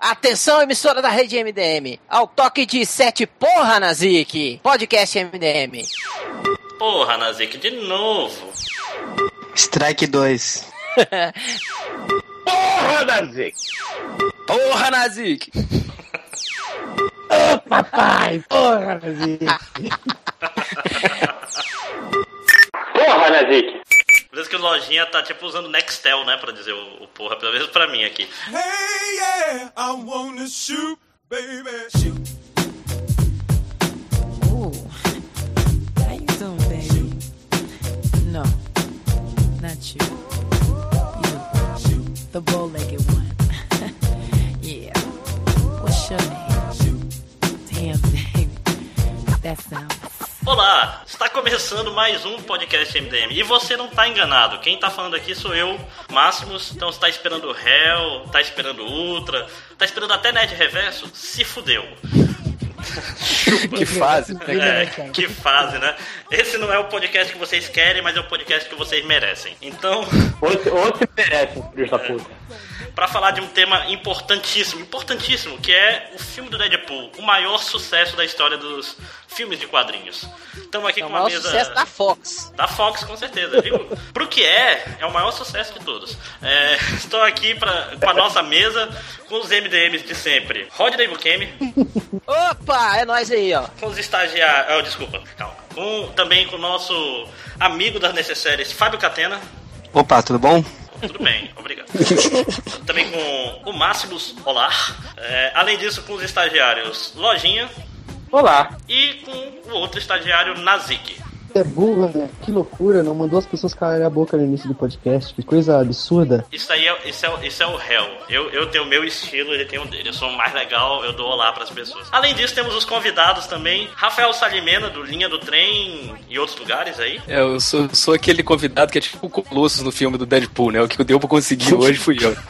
Atenção, emissora da rede MDM. Ao toque de sete porra, Nazik. Podcast MDM. Porra, Nazik, de novo. Strike 2. Porra, Nazik! Porra, Nazik. Ô, papai! Porra, Nazik! Porra, Nazik! Por isso que o Lojinha tá tipo usando Nextel, né? Pra dizer o, o porra, pelo menos pra mim aqui. Hey, yeah, I wanna shoot, baby. Shoot. Ooh. How you doing, baby? No, not you. You, the bow-legged one. yeah. What's your name? Damn, baby. That sounds. Olá, está começando mais um podcast MDM. E você não tá enganado. Quem tá falando aqui sou eu, Máximos. Então você tá esperando o Hell, tá esperando Ultra, tá esperando até Nerd Reverso? Se fudeu. Que fase, É, que fase, né? Esse não é o podcast que vocês querem, mas é o podcast que vocês merecem. Então, onde se merece, filho da puta? Para falar de um tema importantíssimo, importantíssimo, que é o filme do Deadpool, o maior sucesso da história dos filmes de quadrinhos. Estamos aqui É o com uma maior mesa sucesso da Fox. da Fox, com certeza, viu? Pro que é, é o maior sucesso de todos. É, estou aqui pra, com a nossa mesa, com os MDMs de sempre. Rodney Bukemi, Opa, é nós aí, ó. com os estagiários... Oh, desculpa, calma. Com, também com o nosso amigo das necessárias, Fábio Catena. Opa, tudo bom? Tudo bem, obrigado. Também com o Máximos Olar. É, além disso, com os estagiários Lojinha Olá! e com o outro estagiário Nazik. É burra, né? Que loucura, não mandou as pessoas calarem a boca no início do podcast. Que coisa absurda. Isso aí é, isso é, isso é o réu. Eu, eu tenho o meu estilo, ele tem o dele. Eu sou o mais legal, eu dou olá pras pessoas. Além disso, temos os convidados também. Rafael Salimena, do Linha do Trem e outros lugares aí. É, eu sou, sou aquele convidado que é tipo o Colossus no filme do Deadpool, né? O que deu pra conseguir hoje fui eu.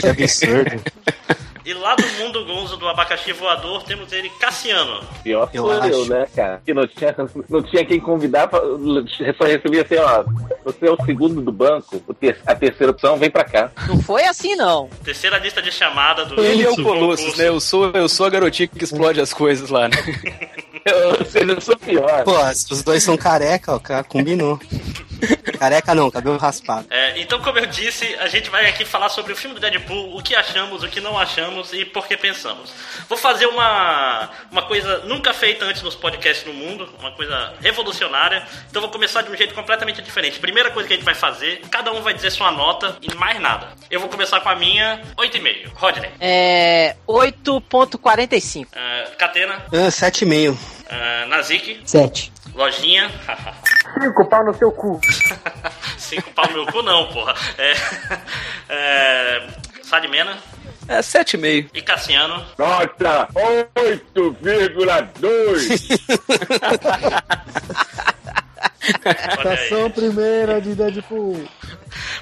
Que absurdo. E lá do mundo gonzo do abacaxi voador, temos ele, Cassiano. Pior Eu sou eu, né, cara? Que não tinha, não tinha quem convidar, pra, só recebia assim, ó. Você é o segundo do banco, a terceira opção vem pra cá. Não foi assim, não. Terceira lista de chamada do. Ele é o Colossus, né? Eu sou, eu sou a garotinha que explode as coisas lá, né? Eu, sei, eu sou pior. Pô, os dois são careca, ó, cara, combinou. Careca não, cabelo raspado. É, então, como eu disse, a gente vai aqui falar sobre o filme do Deadpool, o que achamos, o que não achamos e por que pensamos. Vou fazer uma, uma coisa nunca feita antes nos podcasts no mundo, uma coisa revolucionária. Então, vou começar de um jeito completamente diferente. Primeira coisa que a gente vai fazer, cada um vai dizer sua nota e mais nada. Eu vou começar com a minha, 8,5. Rodney. É. 8.45. É, Catena. Ah, 7,5. É, Nazik. 7. Lojinha. Cinco pau no seu cu. Cinco pau no meu cu, não, porra. É, é, Salimena. É 7,5. E Cassiano. Nota 8,2. Olha aí. Estação primeira de Deadpool.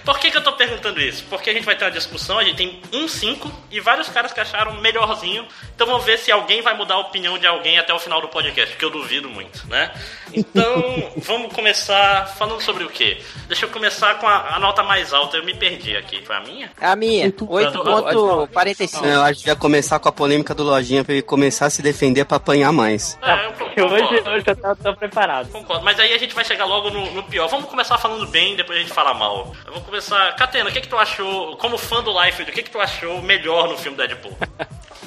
Por que, que eu tô perguntando isso? Porque a gente vai ter uma discussão, a gente tem um 5 e vários caras que acharam melhorzinho. Então vamos ver se alguém vai mudar a opinião de alguém até o final do podcast, que eu duvido muito, né? Então vamos começar falando sobre o quê? Deixa eu começar com a, a nota mais alta, eu me perdi aqui. Foi a minha? É a minha. Oito- 8.45. Eu acho que ia começar com a polêmica do Lojinha pra ele começar a se defender pra apanhar mais. É, eu concordo. Hoje, hoje eu tô, tô preparado. Concordo, mas aí a gente vai chegar logo no, no pior. Vamos começar falando bem, depois a gente fala mal. Eu vou começar. Catena, o que, que tu achou, como fã do Life, o que, que tu achou melhor no filme Deadpool?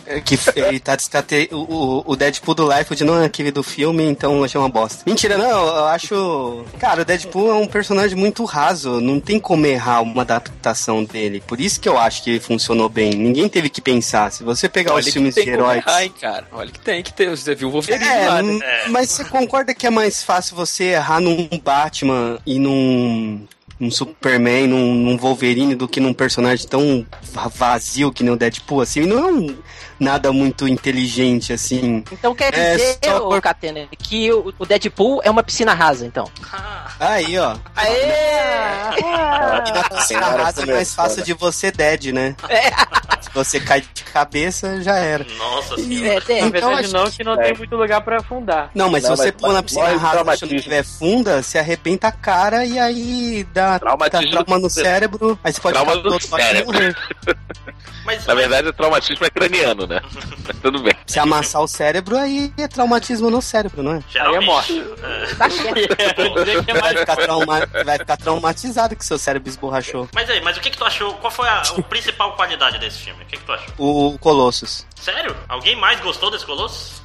É Que ele tá descate... o, o- o Deadpool do Life não é aquele do filme, então eu achei uma bosta. Mentira, não, eu acho. Cara, o Deadpool é um personagem muito raso, não tem como errar uma adaptação dele. Por isso que eu acho que funcionou bem. Ninguém teve que pensar. Se você pegar Olha os que filmes tem de como heróis. errar, hein, cara. Olha que tem que ter. Você viu o Wolverine É, lá, né? É. mas você concorda que é mais fácil você errar num Batman e num, num Superman, num, num Wolverine, do que num personagem tão va- vazio que nem o Deadpool, assim? Não é um, nada muito inteligente, assim. Então quer É, dizer, só por- Catena, que o o Deadpool é uma piscina rasa, então. Aí, ó. Aê! E na piscina rasa é mais fácil de você dead, né? Se você cai de cabeça, já era. Nossa senhora. É, tem. Na Então, verdade, acho não, que não tem muito lugar pra afundar. Não, mas Não, se você pôr na piscina rasa achando que tiver funda, você arrebenta a cara e aí dá, dá Traumatismo trauma no cérebro. Aí você pode Trauma ficar do todo cérebro. Mas, Na verdade, o traumatismo é craniano, né? Mas tudo bem. Se amassar o cérebro, aí é traumatismo no cérebro, não é? Aí é morte. Tá certo. Dizer que é Vai ficar, trauma- vai ficar traumatizado que seu cérebro esborrachou. Mas aí, mas o que que tu achou? Qual foi a, a principal qualidade desse filme? O que que tu achou? O Colossus. Sério? Alguém mais gostou desse Colossus?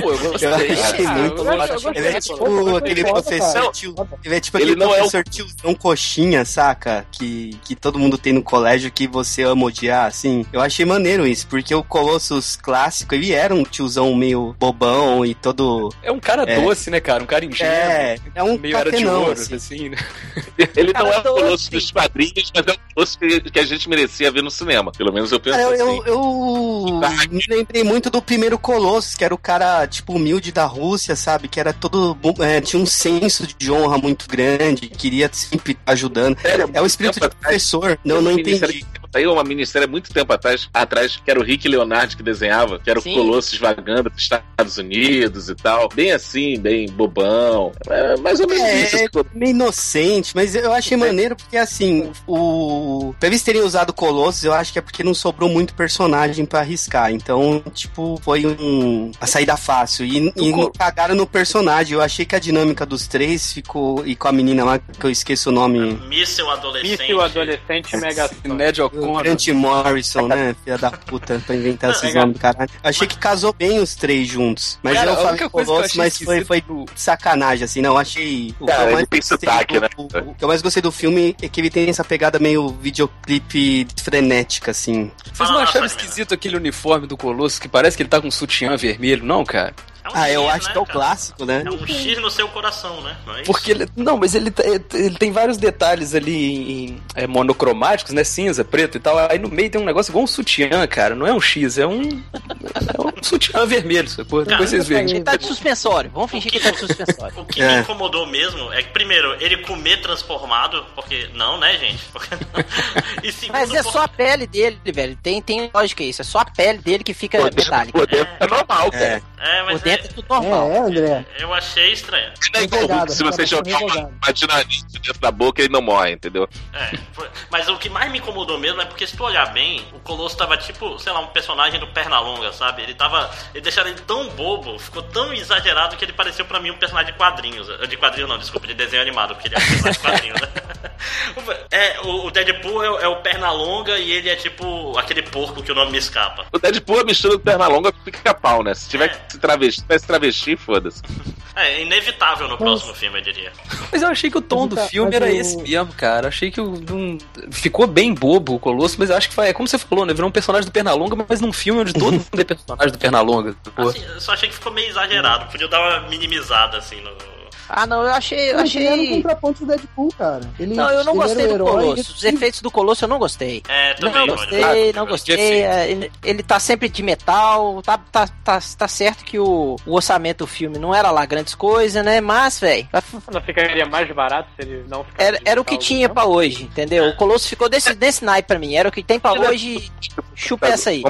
Pô, eu Eu gostei. achei muito eu gostei, eu Ele é tipo aquele professor tio. Ele é tipo Ele aquele não é o- professor tiozão coxinha, saca? Que, que todo mundo tem no colégio que você ama odiar, assim. Eu achei maneiro isso, porque o Colossus clássico, ele era um tiozão meio bobão e todo. É um cara É. doce, né, cara? Um cara ingênuo. É, é um meio era de ouro, assim. assim, né? Ele Cara, não é o doce. colosso dos quadrinhos, mas é o colosso que, que a gente merecia ver no cinema. Pelo menos eu penso Cara, eu, assim. eu, eu me lembrei muito do primeiro Colossus, que era o cara, tipo, humilde da Rússia, sabe? Que era todo. é, tinha um senso de honra muito grande, queria sempre estar ajudando. Sério, É o espírito de atrás, professor. Não, não entendi. Saiu uma minissérie há muito tempo atrás, atrás, que era o Rick Leonardo que desenhava, que era Sim. o Colossus vagando pros Estados Unidos e tal. Bem assim, bem bobão. É mais ou menos isso. É, meio inocente, mas eu achei maneiro porque, assim, o. Pra eles terem usado Colossus, eu acho que é porque não sobrou muito personagem pra arriscar. Então, tipo, foi um. a saída fácil. E, e não cagaram no personagem. Eu achei que a dinâmica dos três ficou. E com a menina lá, que eu esqueço o nome. Míssel adolescente. Míssil adolescente mega Ned O'Connor. Grant Morrison, né? Filha da puta, pra inventar esses nomes do caralho. Achei que casou bem os três juntos. Mas Cara, eu falei achei mas foi, foi esquisito sacanagem, assim, não. Achei. O Cara, que eu ele mais gostei do- né? O, o que eu mais gostei do filme é que ele tem essa pegada meio videoclipe frenética, assim. Vocês não lá, acharam Fagner. esquisito aquele uniforme do Colosso que parece que ele tá com um sutiã vermelho, não, cara? É um Ah, eu X, acho né, que é o cara? clássico, né? É um X no seu coração, né? Não é? Porque ele. Não, mas ele, ele tem vários detalhes ali em, é, monocromáticos, né? Cinza, preto e tal. Aí no meio tem um negócio igual um sutiã, cara. Não é um X, é um. É um sutiã vermelho, sacou? Depois vocês veem. Ele tá de suspensório. Vamos fingir que tá de suspensório. O que É. me incomodou mesmo é que, primeiro, ele comer transformado, porque. Não, né, gente? E segundo, Mas é por- só a pele dele, velho. Tem, tem lógica isso. É só a pele dele que fica metálica. dentro é normal, cara. É. É, mas é é, tudo normal. É, é, André. eu achei estranho. É igual se você jogar uma, uma dinamite dentro da boca, ele não morre, entendeu? É, foi- mas o que mais me incomodou mesmo é porque se tu olhar bem, o Colosso tava tipo, sei lá, um personagem do Pernalonga, sabe? Ele tava. Ele deixaram ele tão bobo, ficou tão exagerado que ele pareceu pra mim um personagem de quadrinhos. De quadrinhos não, desculpa, de desenho animado, porque ele é um personagem de quadrinhos, né? É, o, o Deadpool é, o- é o Pernalonga e ele é tipo aquele porco que o nome me escapa. O Deadpool é a mistura do Pernalonga com pica-pau, né? Se tiver É. que se travestir, vai se travestir, foda-se. É inevitável no próximo filme, eu diria. Mas eu achei que o tom Mas do filme era o- esse mesmo, cara. Achei que o, um- ficou bem bobo o Colosso, mas eu acho que foi, é como você falou, né? Virou um personagem do Pernalonga, mas num filme onde todo mundo é personagem do Pernalonga. Assim, eu só achei que ficou meio exagerado, podia dar uma minimizada assim no. Ah, não, eu achei. Eu Mas ele era um achei... contraponto do Deadpool, cara. Ele, Não, eu não gostei do herói, Colosso. Os efeitos do Colosso eu não gostei. É, também. Não gostei, não né? gostei. é, Ele, ele tá sempre de metal. Tá, tá, tá, tá certo que o, o orçamento do filme não era lá grandes coisas, né? Mas, velho, Não ficaria mais barato se ele não ficasse. era, era o que tinha não? pra hoje, entendeu? O Colosso ficou desse, desse naipe pra mim. Era o que tem pra hoje. Chupa essa aí.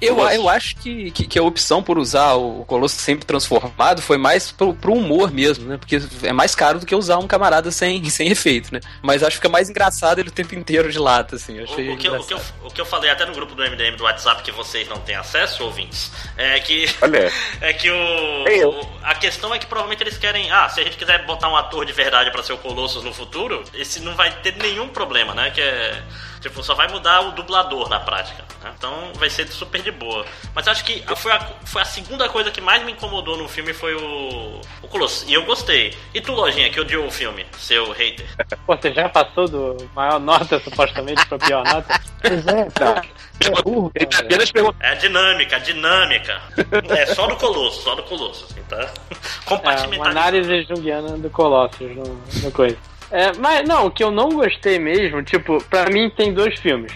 Eu, eu acho que, que, que a opção por usar o Colosso sempre transformado foi mais pro, pro humor mesmo, né? Porque é mais caro do que usar um camarada sem, sem efeito, né? Mas acho que fica mais engraçado ele o tempo inteiro de lata, assim. Eu O, achei o que, eu- o, que eu, o que eu falei até no grupo do MDM do WhatsApp que vocês não têm acesso, ouvintes, é que Olha, é que o, o- a questão é que provavelmente eles querem, ah, se a gente quiser botar um ator de verdade pra ser o Colossus no futuro, esse não vai ter nenhum problema, né? Que é tipo só vai mudar o dublador na prática, né? Então vai ser super de boa. Mas acho que foi a, foi a segunda coisa que mais me incomodou no filme foi o o Colossus. E eu gostei. E tu, Lojinha, que odiou o filme, seu hater? Pô, você já passou do maior nota, supostamente, pra pior nota? Pois é. É burro, tá apenas perguntando. É a dinâmica, a dinâmica. É só do Colosso, só do Colosso, assim, tá? É, uma Compartimentalizado. análise junguiana do Colossus no, no coisa. É, mas não, o que eu não gostei mesmo, tipo, pra mim tem dois filmes.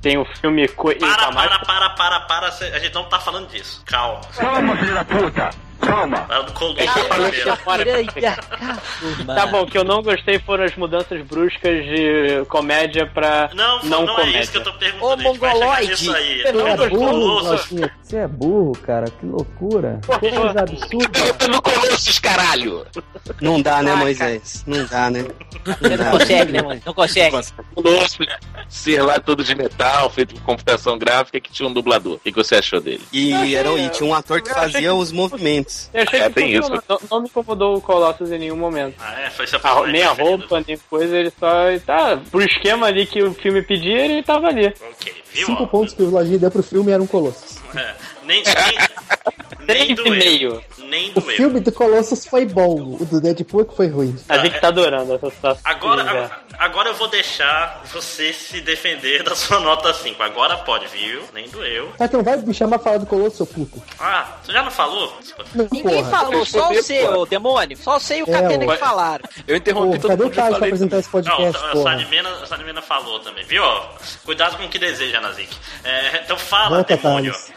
Tem o filme Co e Para, para, para, para, para, a gente não tá falando disso. Calma. Toma! Fala do Colosso Ah, primeiro. Tá bom, o que eu não gostei foram as mudanças bruscas de comédia pra Não, não, não, comédia. é isso que eu tô perguntando. Ô, mongoloide. aí. Você Não, é burro. Você é burro, cara. Que loucura. Coisa absurda. No Colossus, caralho! Não dá, né, Moisés? Não dá, né? Você não consegue, né, mano? Não consegue. Colossus, ser lá todo de metal, feito por computação gráfica, que tinha um dublador. O que, você achou dele? E, era, e tinha um ator que fazia os movimentos. Eu achei É, que tem funcionou. Não, não me incomodou o Colossus em nenhum momento. Ah, é? Foi seu A- personagem nem a roupa, nem coisa, ele só. Tá, pro esquema ali que o filme pedia, ele tava ali. Ok, viu? Cinco ó? pontos que o Lojinha deu pro filme eram Colossus. É, nem, nem, nem doeu. meio. Nem O doeu. filme do Colossus foi bom, o do Deadpool é que foi ruim. A gente tá adorando essa situação. Agora, é. agora, agora eu vou deixar você se defender da sua nota 5. Agora pode, viu? Nem doeu. Tá, então vai me chamar pra falar do Colossus, seu puto. Ah, você já não falou? Não, Ninguém porra. falou, só você, ô demônio. Só você e o É, Catena que falaram. Eu interrompi Porra, todo cadê o mundo. Thales pra apresentar esse Não, podcast, a porra? A Sadmena falou também, viu? Cuidado com o que deseja, Nazik. É, então fala, Volta, demônio. Thales.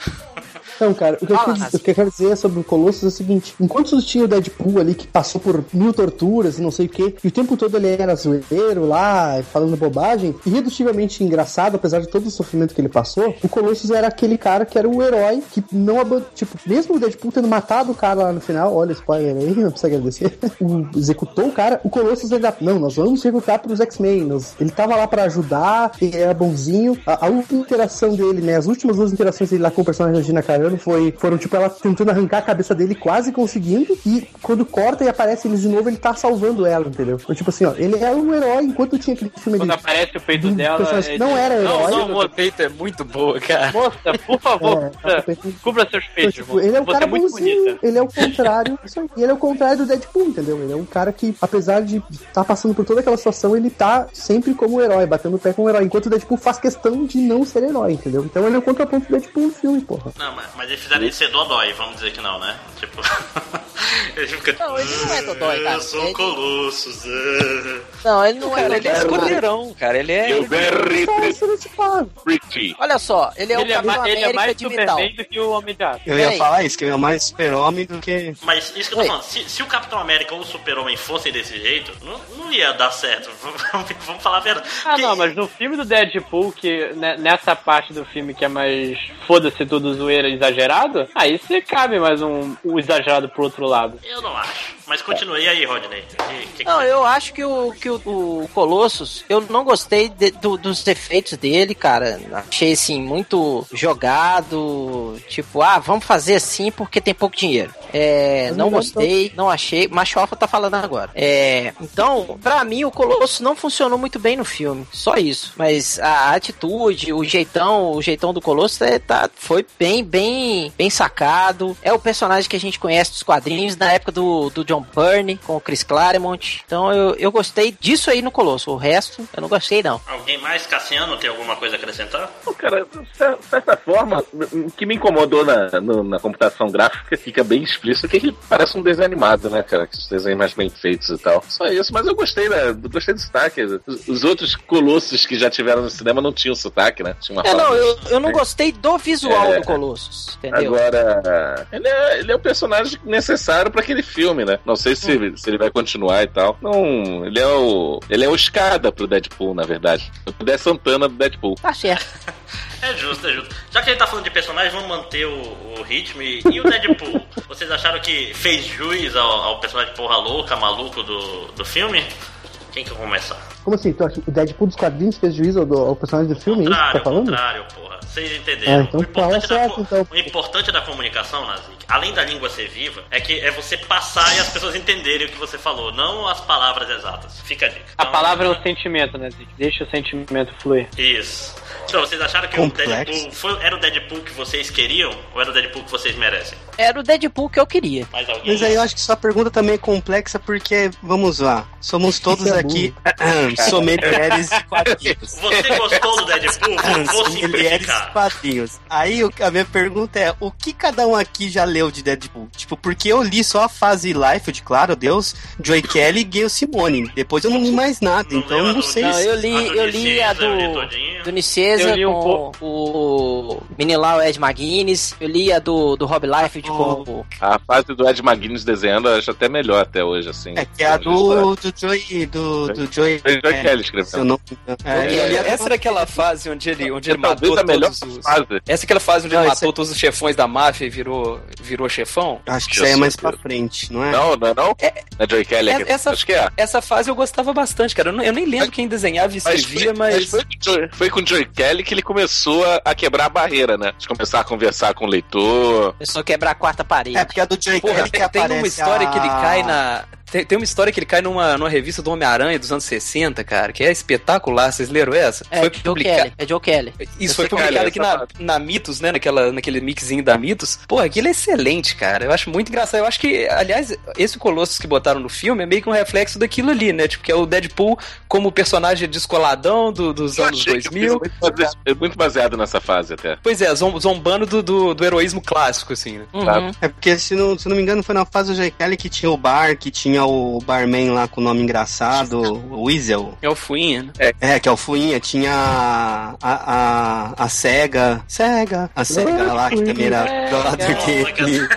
Então, cara, o que, eu Fala, quis- Rafa. o que eu quero dizer sobre o Colossus é o seguinte: enquanto tinha o Deadpool ali que passou por mil torturas e não sei o que, e o tempo todo ele era zoeiro lá, falando bobagem, irredutívelmente engraçado, apesar de todo o sofrimento que ele passou, o Colossus era aquele cara que era o herói que não abandonou. Tipo, mesmo o Deadpool tendo matado o cara lá no final, olha, spoiler aí, não precisa agradecer, o, executou o cara, o Colossus ainda. Não, nós vamos executar pros X-Men. nós- Ele tava lá pra ajudar, ele era bonzinho. A, a última interação dele, né? As últimas duas interações dele lá com o personagem da Gina Carano foi, foram, tipo, ela tentando arrancar a cabeça dele, quase conseguindo. E quando corta e aparece eles de novo, ele tá salvando ela, entendeu? Então, tipo assim, ó, ele era um herói enquanto tinha aquele filme Quando ali. aparece o peito do dela. é não era Não, herói. não, moça, peito é muito boa, cara. Moça, por favor, É, cubra, peito- cubra seus Então, peitos. tipo, ele é um Você cara é muito bonzinho, bonita. ele é o contrário. E ele é o contrário do Deadpool, entendeu? Ele é um cara que, apesar de estar passando por toda aquela situação, ele tá sempre como herói, batendo o pé como herói, enquanto o Deadpool faz questão de não ser herói, entendeu? Então ele é o contraponto do Deadpool no filme, porra. Não, mas, mas eles fizeram ele ser dodói, vamos dizer que não, né? Tipo. ele fica. Não, ele não é dodói, cara. Eu sou Ele- Colossus. ah." Não, ele não é. Cara, ele é escorreirão, cara. Ele é. Eu very estereotipado. pretty. Olha só, ele é Ele o é, Capitão ma- ele é América mais. Superman do que o Homem de Aço. Eu ia falar isso, que ele é mais super-homem do que. Mas isso que eu tô Oi. falando, se, se o Capitão América ou o Super-Homem fossem desse jeito, não, não ia dar certo. Vamos, falar a verdade. Ah, Porque- não, mas no filme do Deadpool, que nessa parte do filme que é mais foda-se tudo zoeira exagerado, aí você cabe mais um, um exagerado pro outro lado. Eu não acho. Mas continue. E aí, Rodney? Que- que- Não, eu acho que o, que o, o Colossus, eu não gostei de- do- dos efeitos dele, cara. Achei assim, muito jogado. Tipo, ah, vamos fazer assim porque tem pouco dinheiro. É, não gostei, não achei. Machofa tá falando agora. É, então, pra mim, o Colossus não funcionou muito bem no filme. Só isso. Mas a atitude, o jeitão, o jeitão do Colossus é, tá, foi bem, bem, bem sacado. É o personagem que a gente conhece dos quadrinhos na época do, do John Byrne com o Chris Claremont. Então eu, eu gostei disso aí no Colosso. O resto eu não gostei, não. Alguém mais, Cassiano, tem alguma coisa a acrescentar? Pô, Cara, de cer- certa forma, o que me incomodou na, no- na computação gráfica fica bem explícito que ele parece um desenho animado, né, cara? Que os desenhos mais bem feitos e tal. Só isso, mas eu gostei, né? Eu Gostei do sotaque. Os, os outros colossos que já tiveram no cinema não tinham sotaque, né? Tinha uma É, não, eu, eu não gostei do visual É. do Colossus, entendeu? Agora, ele é, ele é o personagem necessário pra aquele filme, né? Não sei se, Hum. se ele vai continuar e tal. Não, ele é o. Ele é o escada pro Deadpool, na verdade. O Dedé Santana do Deadpool. Tá certo. É justo, é justo. Já que ele tá falando de personagem, vamos manter o, o ritmo. E, e o Deadpool? Vocês acharam que fez juiz ao, ao personagem porra louca, maluco do, do filme? Quem que vai começar? Como assim? Então, o Deadpool dos quadrinhos fez juízo ao, do- ao personagem do filme? É isso que Contrário, tá falando? contrário, porra. Vocês entenderam. Ah, então o, importante fala da, certo, co- então. o importante da comunicação, Nazik, além da língua ser viva, é que é você passar e as pessoas entenderem o que você falou, não as palavras exatas. Fica a dica. A Então, palavra é o sentimento, né, Zic? Deixa o sentimento fluir. Isso. Então, vocês acharam que Complexo. o Deadpool foi, era o Deadpool que vocês queriam ou era o Deadpool que vocês merecem? Era o Deadpool que eu queria. Mais alguém? Mas aí eu acho que sua pergunta também é complexa porque, vamos lá, somos todos é aqui sommeliers de quadrinhos. Você gostou do Deadpool? Vou- de simplificar. quadrinhos. Aí a minha pergunta é, o que cada um aqui já leu de Deadpool? Tipo, porque eu li só a fase Life, claro, Deus, Joy Kelly e Gail Simone. Depois eu não li mais nada, Não então eu não sei Não, se... eu li, eu li a do, do Eu li um com o menino lá, o Ed McGuinness. Eu li a do, do Rob Liefeld com o... A fase do Ed McGuinness desenhando eu acho até melhor até hoje, assim. É que é a do, do Joey. Do, do Joey. Foi o Joey é, Kelly se eu escrevendo. não me engano. É, É, e essa era aquela fase onde ele, onde ele matou a melhor todos os... fase. Essa é aquela fase onde Não, ele matou todos os chefões da máfia e virou, virou chefão? Acho que isso aí é mais pra frente, não é? Não, não é não? É- é Joey Kelly? É- que- essa- Acho que é. Essa fase eu gostava bastante, cara. Eu, não- eu nem lembro quem desenhava e Mas escrevia, foi, mas. mas foi, com o Joey- foi com o Joey Kelly que ele começou a, a quebrar a barreira, né? De começar a conversar com o leitor. Pessoa quebrar a quarta parede. É, porque a do Joey Porra, Kelly que tem, tem uma aparece história a- que ele cai na. Tem, tem uma história que ele cai numa, numa revista do Homem-Aranha dos anos 60, cara, que é espetacular. Vocês leram essa? É, Joe publica- Kelly. É Joe Kelly. Isso Eu foi é publicado aqui na, na Mitos, né? Naquela, naquele mixzinho da Mitos. Pô, aquilo é excelente, cara. Eu acho muito engraçado. Eu acho que, aliás, esse Colossus que botaram no filme é meio que um reflexo daquilo ali, né? Tipo, que é o Deadpool como personagem descoladão do- dos Eu anos achei que 2000. foi muito é muito baseado nessa fase até. Pois é, zom- zombando do, do, do heroísmo clássico, assim, né? Uhum. É porque, se não, se não me engano, foi na fase do Joey Kelly que tinha o bar, que tinha o barman lá com o nome engraçado, o Weasel. É o Fuinha, né? É, que é o Fuinha, tinha a, a, a, a Sega. Sega. A Sega lá, que também era brother dele.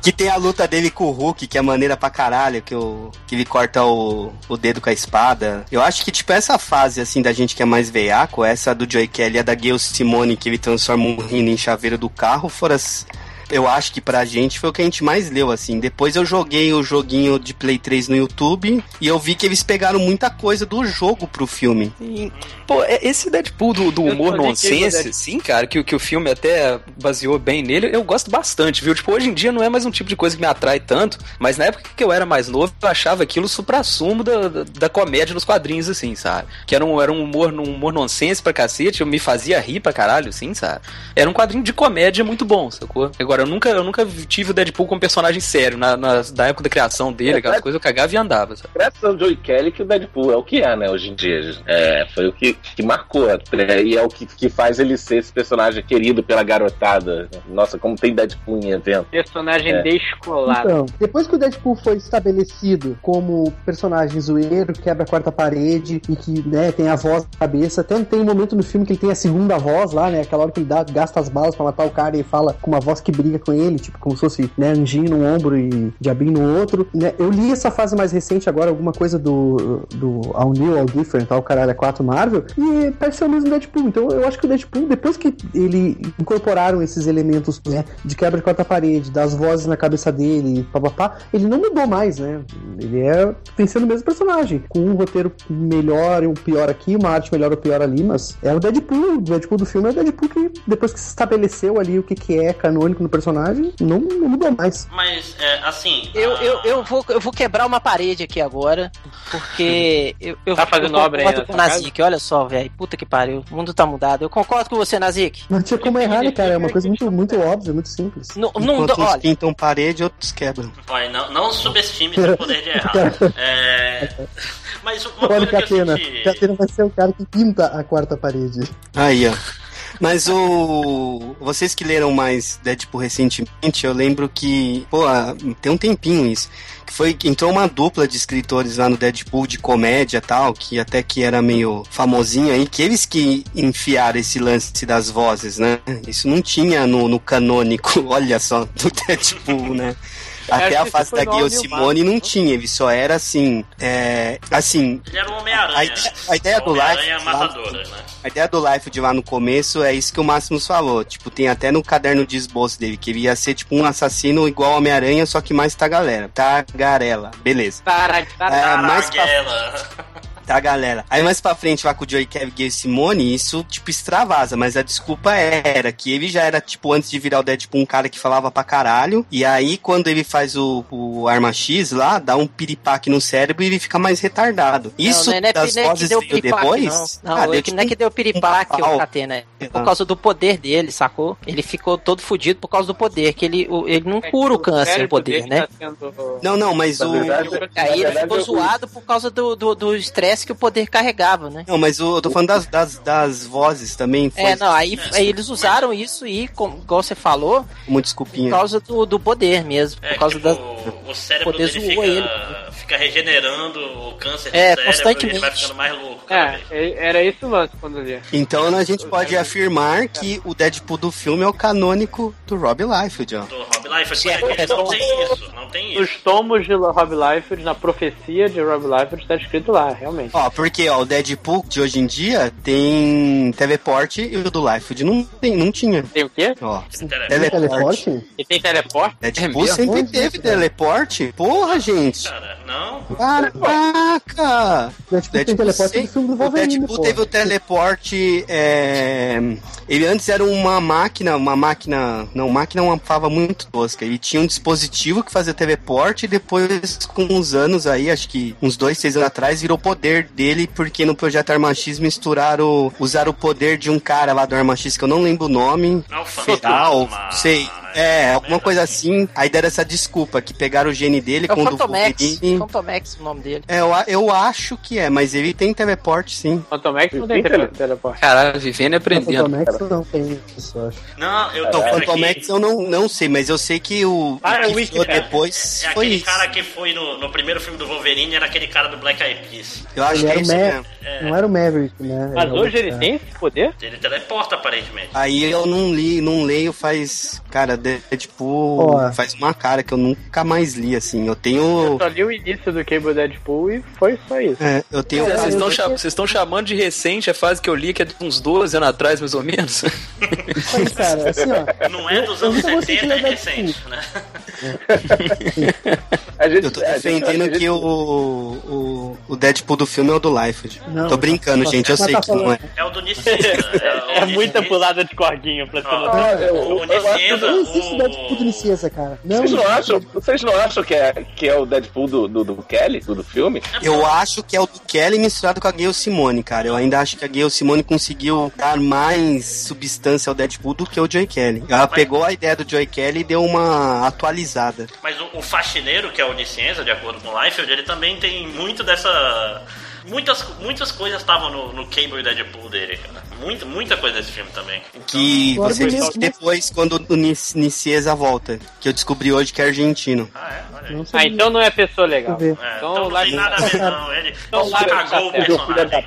Que tem a luta dele com o Hulk, que é maneira pra caralho, que, o, que ele corta o, o dedo com a espada. Eu acho que, tipo, essa fase, assim, da gente que é mais veiaco, essa do Joey Kelly e a da Gail Simone, que ele transforma um rino em chaveiro do carro, foram as... Eu acho que pra gente foi o que a gente mais leu, assim. Depois eu joguei o joguinho de Play 3 no YouTube e eu vi que eles pegaram muita coisa do jogo pro filme. E, pô, é- esse Deadpool do, do Eu humor nonsense, sim, cara, que, o- que o filme até baseou bem nele, eu gosto bastante, viu? Tipo, hoje em dia não é mais um tipo de coisa que me atrai tanto, mas na época que eu era mais novo, eu achava aquilo supra-sumo da, da, comédia nos quadrinhos, assim, sabe? Que era um, era um humor, um humor nonsense pra cacete, eu me fazia rir pra caralho, assim, sabe? Era um quadrinho de comédia muito bom, sacou? Agora, eu nunca, eu nunca tive o Deadpool como personagem sério, na, na, da época da criação dele, aquelas coisas, eu cagava e andava, sabe? Graças ao Joey Kelly que o Deadpool é o que é, né, hoje em dia. É, foi o que, que marcou. né, E é o que, que faz ele ser esse personagem querido pela garotada. Nossa, como tem Deadpool em evento. Personagem É. descolado. Então, depois que o Deadpool foi estabelecido como personagem zoeiro, quebra a quarta parede e que né, tem a voz na cabeça, até tem um momento no filme que ele tem a segunda voz lá, né? Aquela hora que ele dá, gasta as balas pra matar o cara e fala com uma voz que briga com ele, tipo, como se fosse né, anjinho num ombro e diabinho no outro. Né? Eu li essa fase mais recente agora, alguma coisa do, do All New, All Different, tal, caralho, é 4 Marvel, e parece ser o mesmo Deadpool. Então eu acho que o Deadpool, depois que ele incorporaram esses elementos né, de quebra de quarta parede, das vozes na cabeça dele, papapá, ele não mudou mais, né? Ele é tem sendo o mesmo personagem, com um roteiro melhor e um pior aqui, uma arte melhor ou pior ali, mas é o Deadpool, o Deadpool do filme é o Deadpool que depois que se estabeleceu ali o que, que é canônico no personagem, não, não mudou mais. Mas, é, assim. Eu, a- eu, eu, vou, eu vou quebrar uma parede aqui agora, porque eu, eu, Tá fazendo eu obra aí concordo na com o Nazik. Olha só, velho, puta que pariu, o mundo tá mudado. Eu concordo com você, Nazik. Não tinha como errar, né, cara? É uma coisa muito, muito óbvia, muito simples. Não, não, Enquanto uns olha, pintam parede, outros quebram. Olha, não, não subestime seu poder de errar. É, mas uma Olha o coisa que a Catena. gente. Catena vai ser o cara que pinta a quarta parede. Aí, ó. Mas o. Vocês que leram mais Deadpool recentemente, eu lembro que. Pô, tem um tempinho isso. Que foi entrou uma dupla de escritores lá no Deadpool de comédia tal, que até que era meio famosinho aí, que eles que enfiaram esse lance das vozes, né? Isso não tinha no, no canônico, olha só, do Deadpool, né? Até a que fase da Gayle Simone não tinha, ele só era assim. É, assim, Ele era um a Homem-Aranha. ideia, a ideia do Life. matadora, né? A ideia do Life de lá no começo é isso que o Máximos falou. Tipo, tem até no caderno de esboço dele, que ele ia ser tipo um assassino igual Homem-Aranha, só que mais tagalera. Tagarela. Beleza. Para, para, É, mais pra. tá, galera. Aí mais pra frente, lá com o Joey Kevin e Simone, isso, tipo, extravasa. Mas a desculpa era que ele já era, tipo, antes de virar o Deadpool, um cara que falava pra caralho. E aí, quando ele faz o, o Arma X lá, dá um piripaque no cérebro e ele fica mais retardado. Isso não, não é, das não é que vozes deu veio depois? Não, não Ah, é deu que não é tipo que deu piripaque, pau. o Catena. É por Ah. causa do poder dele, sacou? Ele ficou todo fudido por causa do poder, que ele, o- ele não cura o câncer, o poder, né? tá Não, não, mas o. Aí ele ficou zoado por causa do do do estresse parece que o poder carregava, né? Não, mas o- eu tô falando das, das, das vozes também. Foi É, não, aí, aí eles usaram isso e, como, igual você falou, por desculpinha. causa do, do poder mesmo. É, Por causa tipo, da. o cérebro poder dele zoou fica, ele. fica regenerando o câncer do É, cérebro e ele constantemente. vai ficando mais louco. cada É, vez. é- era esse o lance quando eu li. Então a gente pode afirmar que o Deadpool do filme é o canônico do Rob Liefeld, ó. Do Rob Liefeld, Sim, é, é, não tem isso, não tem isso. tomos de Rob Liefeld, na profecia de Rob Liefeld, tá escrito lá, realmente. Ó, porque ó, o Deadpool de hoje em dia tem teleporte e o do Liefeld não, tem, não tinha. Tem o quê? Ó, Teleporte. teleporte. Teleporte? E tem teleporte? Deadpool É sempre Onde teve cara? teleporte. Porra, gente. Cara, não. Caraca! Deadpool tem teleporte sem- filme do o Wolverine, Deadpool pô. teve o teleporte. é, Ele antes era uma máquina, uma máquina. Não, máquina é uma palavra muito tosca. Ele tinha um dispositivo que fazia teleporte e depois, com uns anos aí, acho que uns dois, seis anos atrás, virou poder dele, porque no projeto Arma X misturaram. Usaram o poder de um cara lá do Arma X que eu não lembro o nome. Não, fantasma. sei. É, alguma coisa assim. Aí deram essa desculpa, que pegaram o gene dele É o com o do Fantomex. Wolverine. Fantomex o nome dele. É, eu, a- eu acho que é, mas ele tem teleporte, sim. Phantom X não tem Tem tele- teleporte. Caralho, vivendo e aprendendo. Phantomex não tem isso, eu acho. Não, eu tô vendo Fantomex eu não, não sei, mas eu sei que o Ah, é o o que Wiki, depois É foi aquele isso. cara que foi no, no primeiro filme do Wolverine, era aquele cara do Black Eyed Peas. Eu acho Ele que é isso mesmo. Não era o Maverick, né? Mas Era hoje ele é. tem esse poder? Ele teleporta, aparentemente. Aí eu não li, não leio faz, cara, Deadpool faz uma cara que eu nunca mais li, assim. Eu Eu tenho, só li o início do Cable Deadpool e foi só isso. é, eu tenho, Vocês eu- estão eu- cha- vocês estão chamando de recente a fase que eu li, que é de uns 12 anos atrás, mais ou menos? Cara, assim, ó. Não é dos eu anos nunca gostei de 70, é recente, né? A gente, eu tô defendendo a gente- que o, o, o Deadpool do filme é o do Liefeld. Não, Tô brincando, mas- gente, eu sei tá que não é. É o do Nicida. É, muita pulada de corguinho pra ser. Ah, eu- O eu- eu Nicida, Não existe o- Deadpool do Licença, cara. Não, Vocês não acham, vocês não acham que, é, que é o Deadpool do, do, do Kelly, do, do filme? Eu acho que é o do Kelly misturado com a Gayle Simone, cara. Eu ainda acho que a Gayle Simone conseguiu dar mais substância ao Deadpool do que o Joey Kelly. Ela pegou a ideia do Joey Kelly e deu uma atualizada. Mas o, o faxineiro, que é o Onicenza, de acordo com o Liefeld, ele também tem muito dessa. Muitas, muitas coisas estavam no, no Cable e Deadpool dele, cara. Muita, muita coisa nesse filme também. Que O você disse depois, quando o Nic- Nicieza volta. Que eu descobri hoje que é argentino. Ah, é? Olha aí. Não Ah, então não é pessoa legal. É, Então, então não lá tem nada a ver, não. Ele Então, cagou o personagem.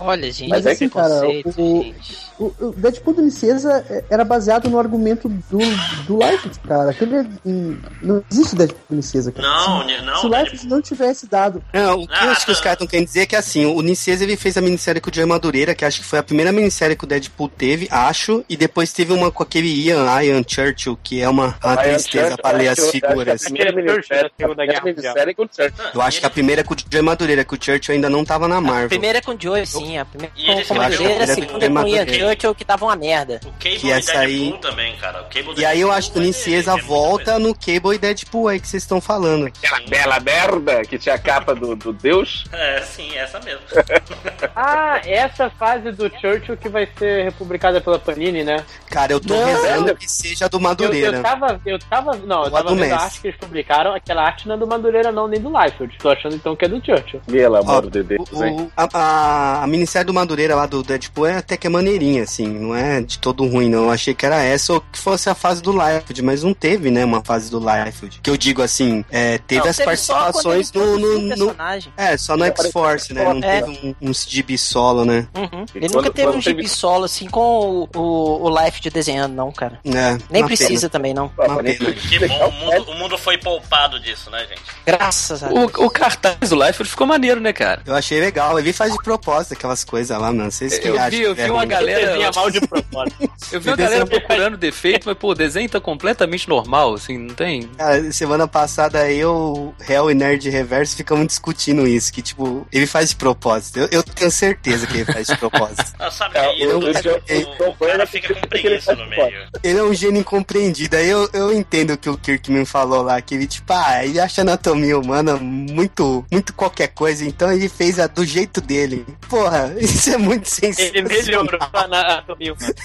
Olha, gente, Mas esse assim, cara, conceito, o- gente. O, o Deadpool do Niceza é- era baseado no argumento do, do Liefeld, cara. Aquele, hum, não existe Deadpool do Niceza, cara. Não, se, não, se o Liefeld não tivesse dado Não, o que Ah, eu acho que os tá. caras estão querendo dizer é que assim, o Nicieza ele fez a minissérie com o Joey Madureira, que acho que foi a primeira minissérie que o Deadpool teve, acho, e depois teve uma com aquele Ian, Ian Churchill, que é uma, uma tristeza pra ler as que que figuras. a primeira minissérie- a primeira com o Church. Eu acho que a primeira é com o Joey Madureira, que o Churchill ainda não tava na A Marvel. primeira é com o Joey, sim. A primeira com o Madureira, a é segunda com o Ian Madureira. Churchill, que tava uma merda. O Cable Que e Deadpool aí- também, cara. O Cable E aí eu acho que o Nicieza volta no Cable e Deadpool aí que vocês estão falando. Aquela bela merda que tinha a capa do, do Deus. É, sim, essa mesmo. Ah, essa fase do Churchill que vai ser republicada pela Panini, né? Cara, eu tô Não, rezando que seja do Eu, Madureira. eu tava, eu tava, não, eu tava do vendo a arte que eles publicaram, aquela arte não é do Madureira não, nem do Liefeld. Tô achando então que é do Churchill. Pelo Ó, amor de Deus, o- a, a, a minissérie do Madureira lá do Deadpool é até que é maneirinha, assim, não é de todo ruim, não. Eu achei que era essa ou que fosse a fase do Liefeld, mas não teve, né, uma fase do Liefeld. Que eu digo assim, é, teve Não, as teve participações ele no, no, no- personagem. É, só no X-Force, né? Não É. teve um, um gibi solo, né? Uhum. Ele quando- nunca teve um gibi teve- solo assim com o, o, o Life de desenhando, não, cara. É, Nem precisa também, não. Uma pena. Que bom, o mundo, o mundo foi poupado disso, né, gente? Graças a Deus. O, o cartaz do Liefeld ficou maneiro, né, cara? Eu achei legal. Ele faz de propósito aquelas coisas lá, mano. Vocês que Eu acham vi, eu que é vi uma ruim. galera. Desenha mal de propósito. Eu vi uma galera procurando defeito, mas pô, o desenho tá completamente normal, assim, não tem. Cara, semana passada eu, Hell e Nerd Reverso ficamos discutindo isso, que tipo, ele faz de propósito. Eu, eu tenho certeza que ele faz de propósito. Ah, sabe que É, eu- o, eu- eu- o- o cara fica com preguiça no meio. Ele é um gênio incompreendido. Aí eu, eu entendo o que o Kirkman falou lá, que ele, tipo, ah, ele acha a anatomia humana muito, muito qualquer coisa, então ele fez a do jeito dele. Porra, isso é muito Ele melhorou a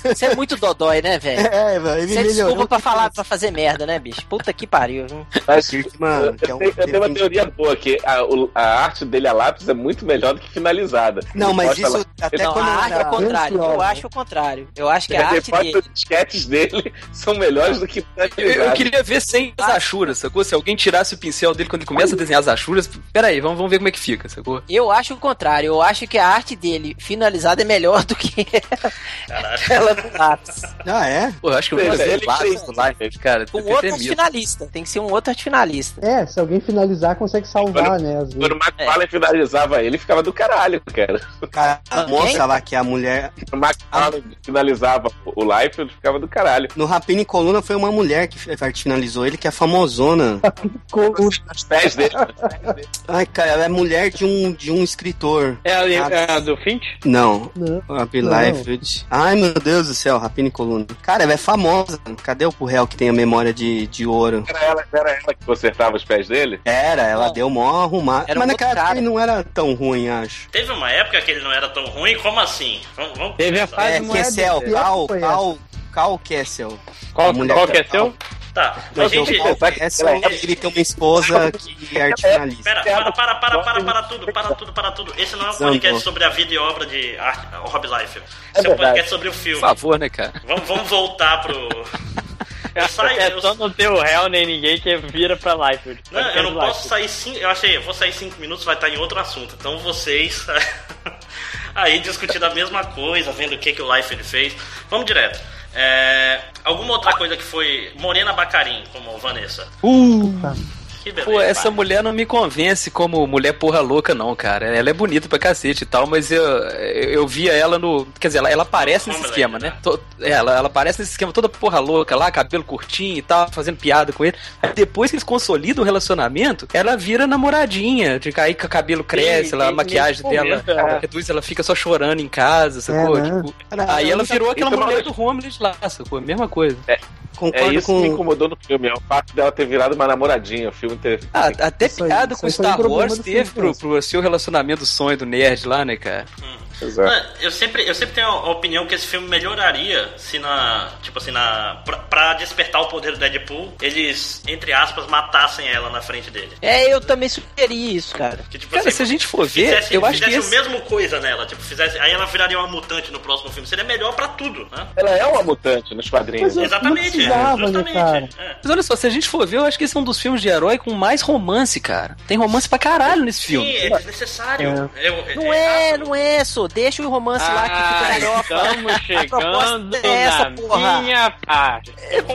Você é muito dodói, né, velho? É, velho, ele Você é melhorou. desculpa pra falar, pra fazer merda, né, bicho? Puta que pariu, viu? Mas, Mano, eu, que é um- tenho, eu tenho uma teoria boa, que a, a arte dele a lápis é muito melhor do que finalizada. Não, Ele mas isso lá- até Não, quando a arte é o contrário. Eu acho o contrário. Eu acho que a Ele arte dele. os sketches dele são melhores do que Eu, eu queria ver sem as achuras, sacou? Se alguém tirasse o pincel dele quando ele começa a desenhar as achuras, peraí, vamos, vamos ver como é que fica, sacou? Eu acho o contrário. Eu acho que a arte dele finalizada é melhor do que Caralho. ela do lápis. Ah, é? Pô, eu acho que eu fazer ele o lápis do Life, cara. Um outro finalista. Tem que ser um outro finalista. É, se alguém finalizar, consegue salvar, né? Às vezes. Quando o McFarlane finalizava ele, ficava do caralho, cara. Cara, a moça lá, que é a mulher... O McFarlane finalizava o Life, ele ficava do caralho. No Rapina e Coluna foi uma mulher que finalizou ele, que é famosona. Os pés dele. Ai, cara, ela é mulher de um, de um escritor. É a, é a do Finch? Não, Não. Happy Não. Ai, meu Deus do céu, Rapina e Coluna. Cara, ela é famosa. Cadê o Purrell que tem a memória de, de ouro? Era ela, era ela que consertava os pés dele? Era, ela Não. deu mó arrumada. Era Mas naquela época ele não era tão ruim, acho. Teve uma época que ele não era tão ruim, como assim? Vamos, vamos Teve a fase É, moeda. Kessel, Que Cal, época foi Cal, Cal Kessel. Qual, qual que é que- seu? Tá, a gente. Cal Kessel, ele tem uma esposa que é arte finalista. Pera, para, para, para, para, para tudo, para tudo, para tudo. Esse não é um podcast sobre a vida e obra de Rob Life. Esse é um verdade. podcast sobre o Por filme. favor, né, cara? Vamos, vamos voltar pro. Eu saio, É eu, só não ter o réu nem ninguém que vira pra live. não, eu não posso sair cinco. Eu achei, eu vou sair cinco minutos, vai estar em outro assunto. Então vocês aí discutindo a mesma coisa, vendo o que, que o Life ele fez. Vamos direto. É, alguma outra coisa que foi Morena Bacarim, como Vanessa. Que beleza. Pô, essa mulher não me convence como mulher porra louca, não, cara. Ela é bonita pra cacete e tal, mas eu, eu via ela no. Quer dizer, ela, ela aparece nesse Homeland, esquema, né? To- é, ela, ela aparece nesse esquema toda porra louca lá, cabelo curtinho e tal, fazendo piada com ele. Aí depois que eles consolidam o relacionamento, ela vira namoradinha. De cair que o cabelo cresce, ela, a e- maquiagem dela momento, é. reduz, ela fica só chorando em casa, sacou? né? Tipo, aí ela virou aquela é mulher do Homeland lá, sacou? Mesma coisa. É Concordo isso que me com. incomodou no filme, é o fato dela ter virado uma namoradinha. O filme ter. Ah, até Isso aí- piada com aí foi um Star Wars do teve pro, pro seu relacionamento sonho do nerd lá, né, cara? Exato. Eu sempre, eu sempre tenho a opinião que esse filme melhoraria se na. Tipo assim, na. Pra, pra despertar o poder do Deadpool, eles, entre aspas, matassem ela na frente dele. É, eu também sugeri isso, cara. Que, tipo, Cara, assim, se a gente for ver, fizesse, eu acho que fizesse esse... o mesmo coisa nela, tipo, fizesse. Aí ela viraria uma mutante no próximo filme. Seria melhor pra tudo, né? Ela é uma mutante nos quadrinhos. Mas eu- Exatamente, não precisava, né, justamente. cara? É. Mas olha só, se a gente for ver, eu acho que esse é um dos filmes de herói com mais romance, cara. Tem romance pra caralho nesse Sim, filme. é desnecessário. Eu- Não é, não é, só. Deixa o romance lá que fica Ah, melhor. estamos chegando é essa, na porra. minha parte. É, eu,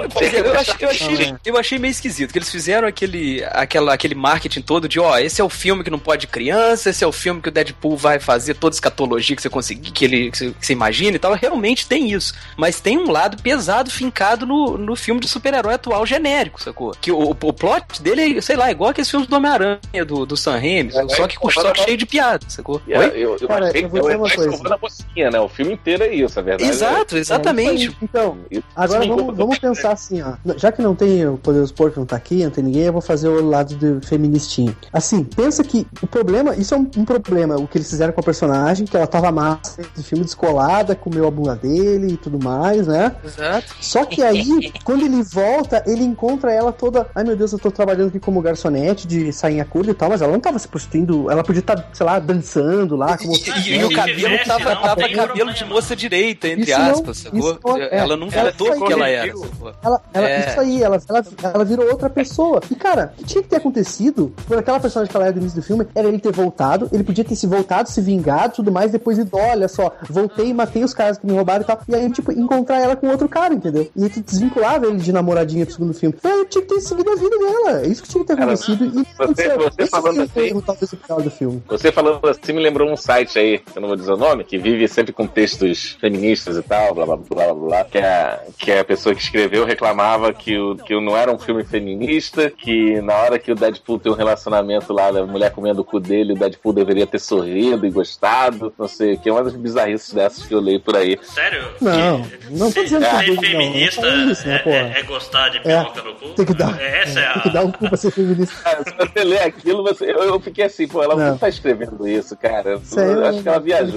achei, eu, achei, eu achei meio esquisito que eles fizeram aquele, aquela, aquele marketing todo de, ó, esse é o filme que não pode criança, esse é o filme que o Deadpool vai fazer toda a escatologia que você conseguir, que ele que você, que você imagina e tal. Realmente tem isso. Mas tem um lado pesado fincado no, no filme de super-herói atual genérico, sacou? Que o, o plot dele é, sei lá, igual aqueles filmes do Homem-Aranha, do, do Sam Raimi, É, só que, é, só que é, cheio de piada, sacou? E, Oi? eu, eu Cara, achei eu vou dizer é coisa. salvando a mocinha, né? O filme inteiro é isso, a verdade. Exato, É, exatamente. isso aí. Então, agora vamos, vamos pensar assim, ó. Já que não tem o Poderoso Porco, não tá aqui, não tem ninguém, eu vou fazer o lado do feministinho. Assim, pensa que o problema, isso é um, um problema, o que eles fizeram com a personagem, que ela tava massa do filme descolada, comeu a bunda dele e tudo mais, né? Exato. Só que aí, quando ele volta, ele encontra ela toda. Ai meu Deus, eu tô trabalhando aqui como garçonete de sainha curta e tal, mas ela não tava se prostituindo, ela podia estar, sei lá, dançando lá, como. E, e- e o Se cabelo tivesse, tava, não tava cabelo problema. de moça direita, entre Isso não- aspas, sacou? isso não- é, ela não ela mudou o que ela corrigiu. era? Ela, ela- É. Isso aí, ela, ela, ela virou outra pessoa. E, cara, o que tinha que ter acontecido por aquela personagem que ela era do início do filme era ele ter voltado, ele podia ter se voltado, se vingado tudo mais, depois ido, olha só, voltei e matei os caras que me roubaram e tal. E aí, tipo, encontrar ela com outro cara, entendeu? E tu desvinculava ele de namoradinha do segundo filme. Então ele tinha que ter seguido a vida dela. É isso que tinha que ter acontecido. E você- aconteceu. você Esse falando assim- erro, talvez, do filme. Você falando assim me lembrou um site aí, que eu não vou dizer o nome, que vive sempre com textos feministas e tal, blá blá blá blá blá, que é a, que a pessoa que escreveu reclamava que, o, que não era um filme feminista, que na hora que o Deadpool tem um relacionamento lá da mulher comendo o cu dele, o Deadpool deveria ter sorrido e gostado, não sei o que, é uma das bizarrices dessas que eu leio por aí. Sério? Não, não tô dizendo que Ser é não, não feminista tô falando isso, né, é, é- é gostar de É, piroca no cu? tem que dar, É, Essa é, tem que a... dar um cu pra ser feminista. Cara, se você ler aquilo, você, eu, eu fiquei assim, pô, ela Não. não tá escrevendo isso, cara. Eu é acho que ela viajou.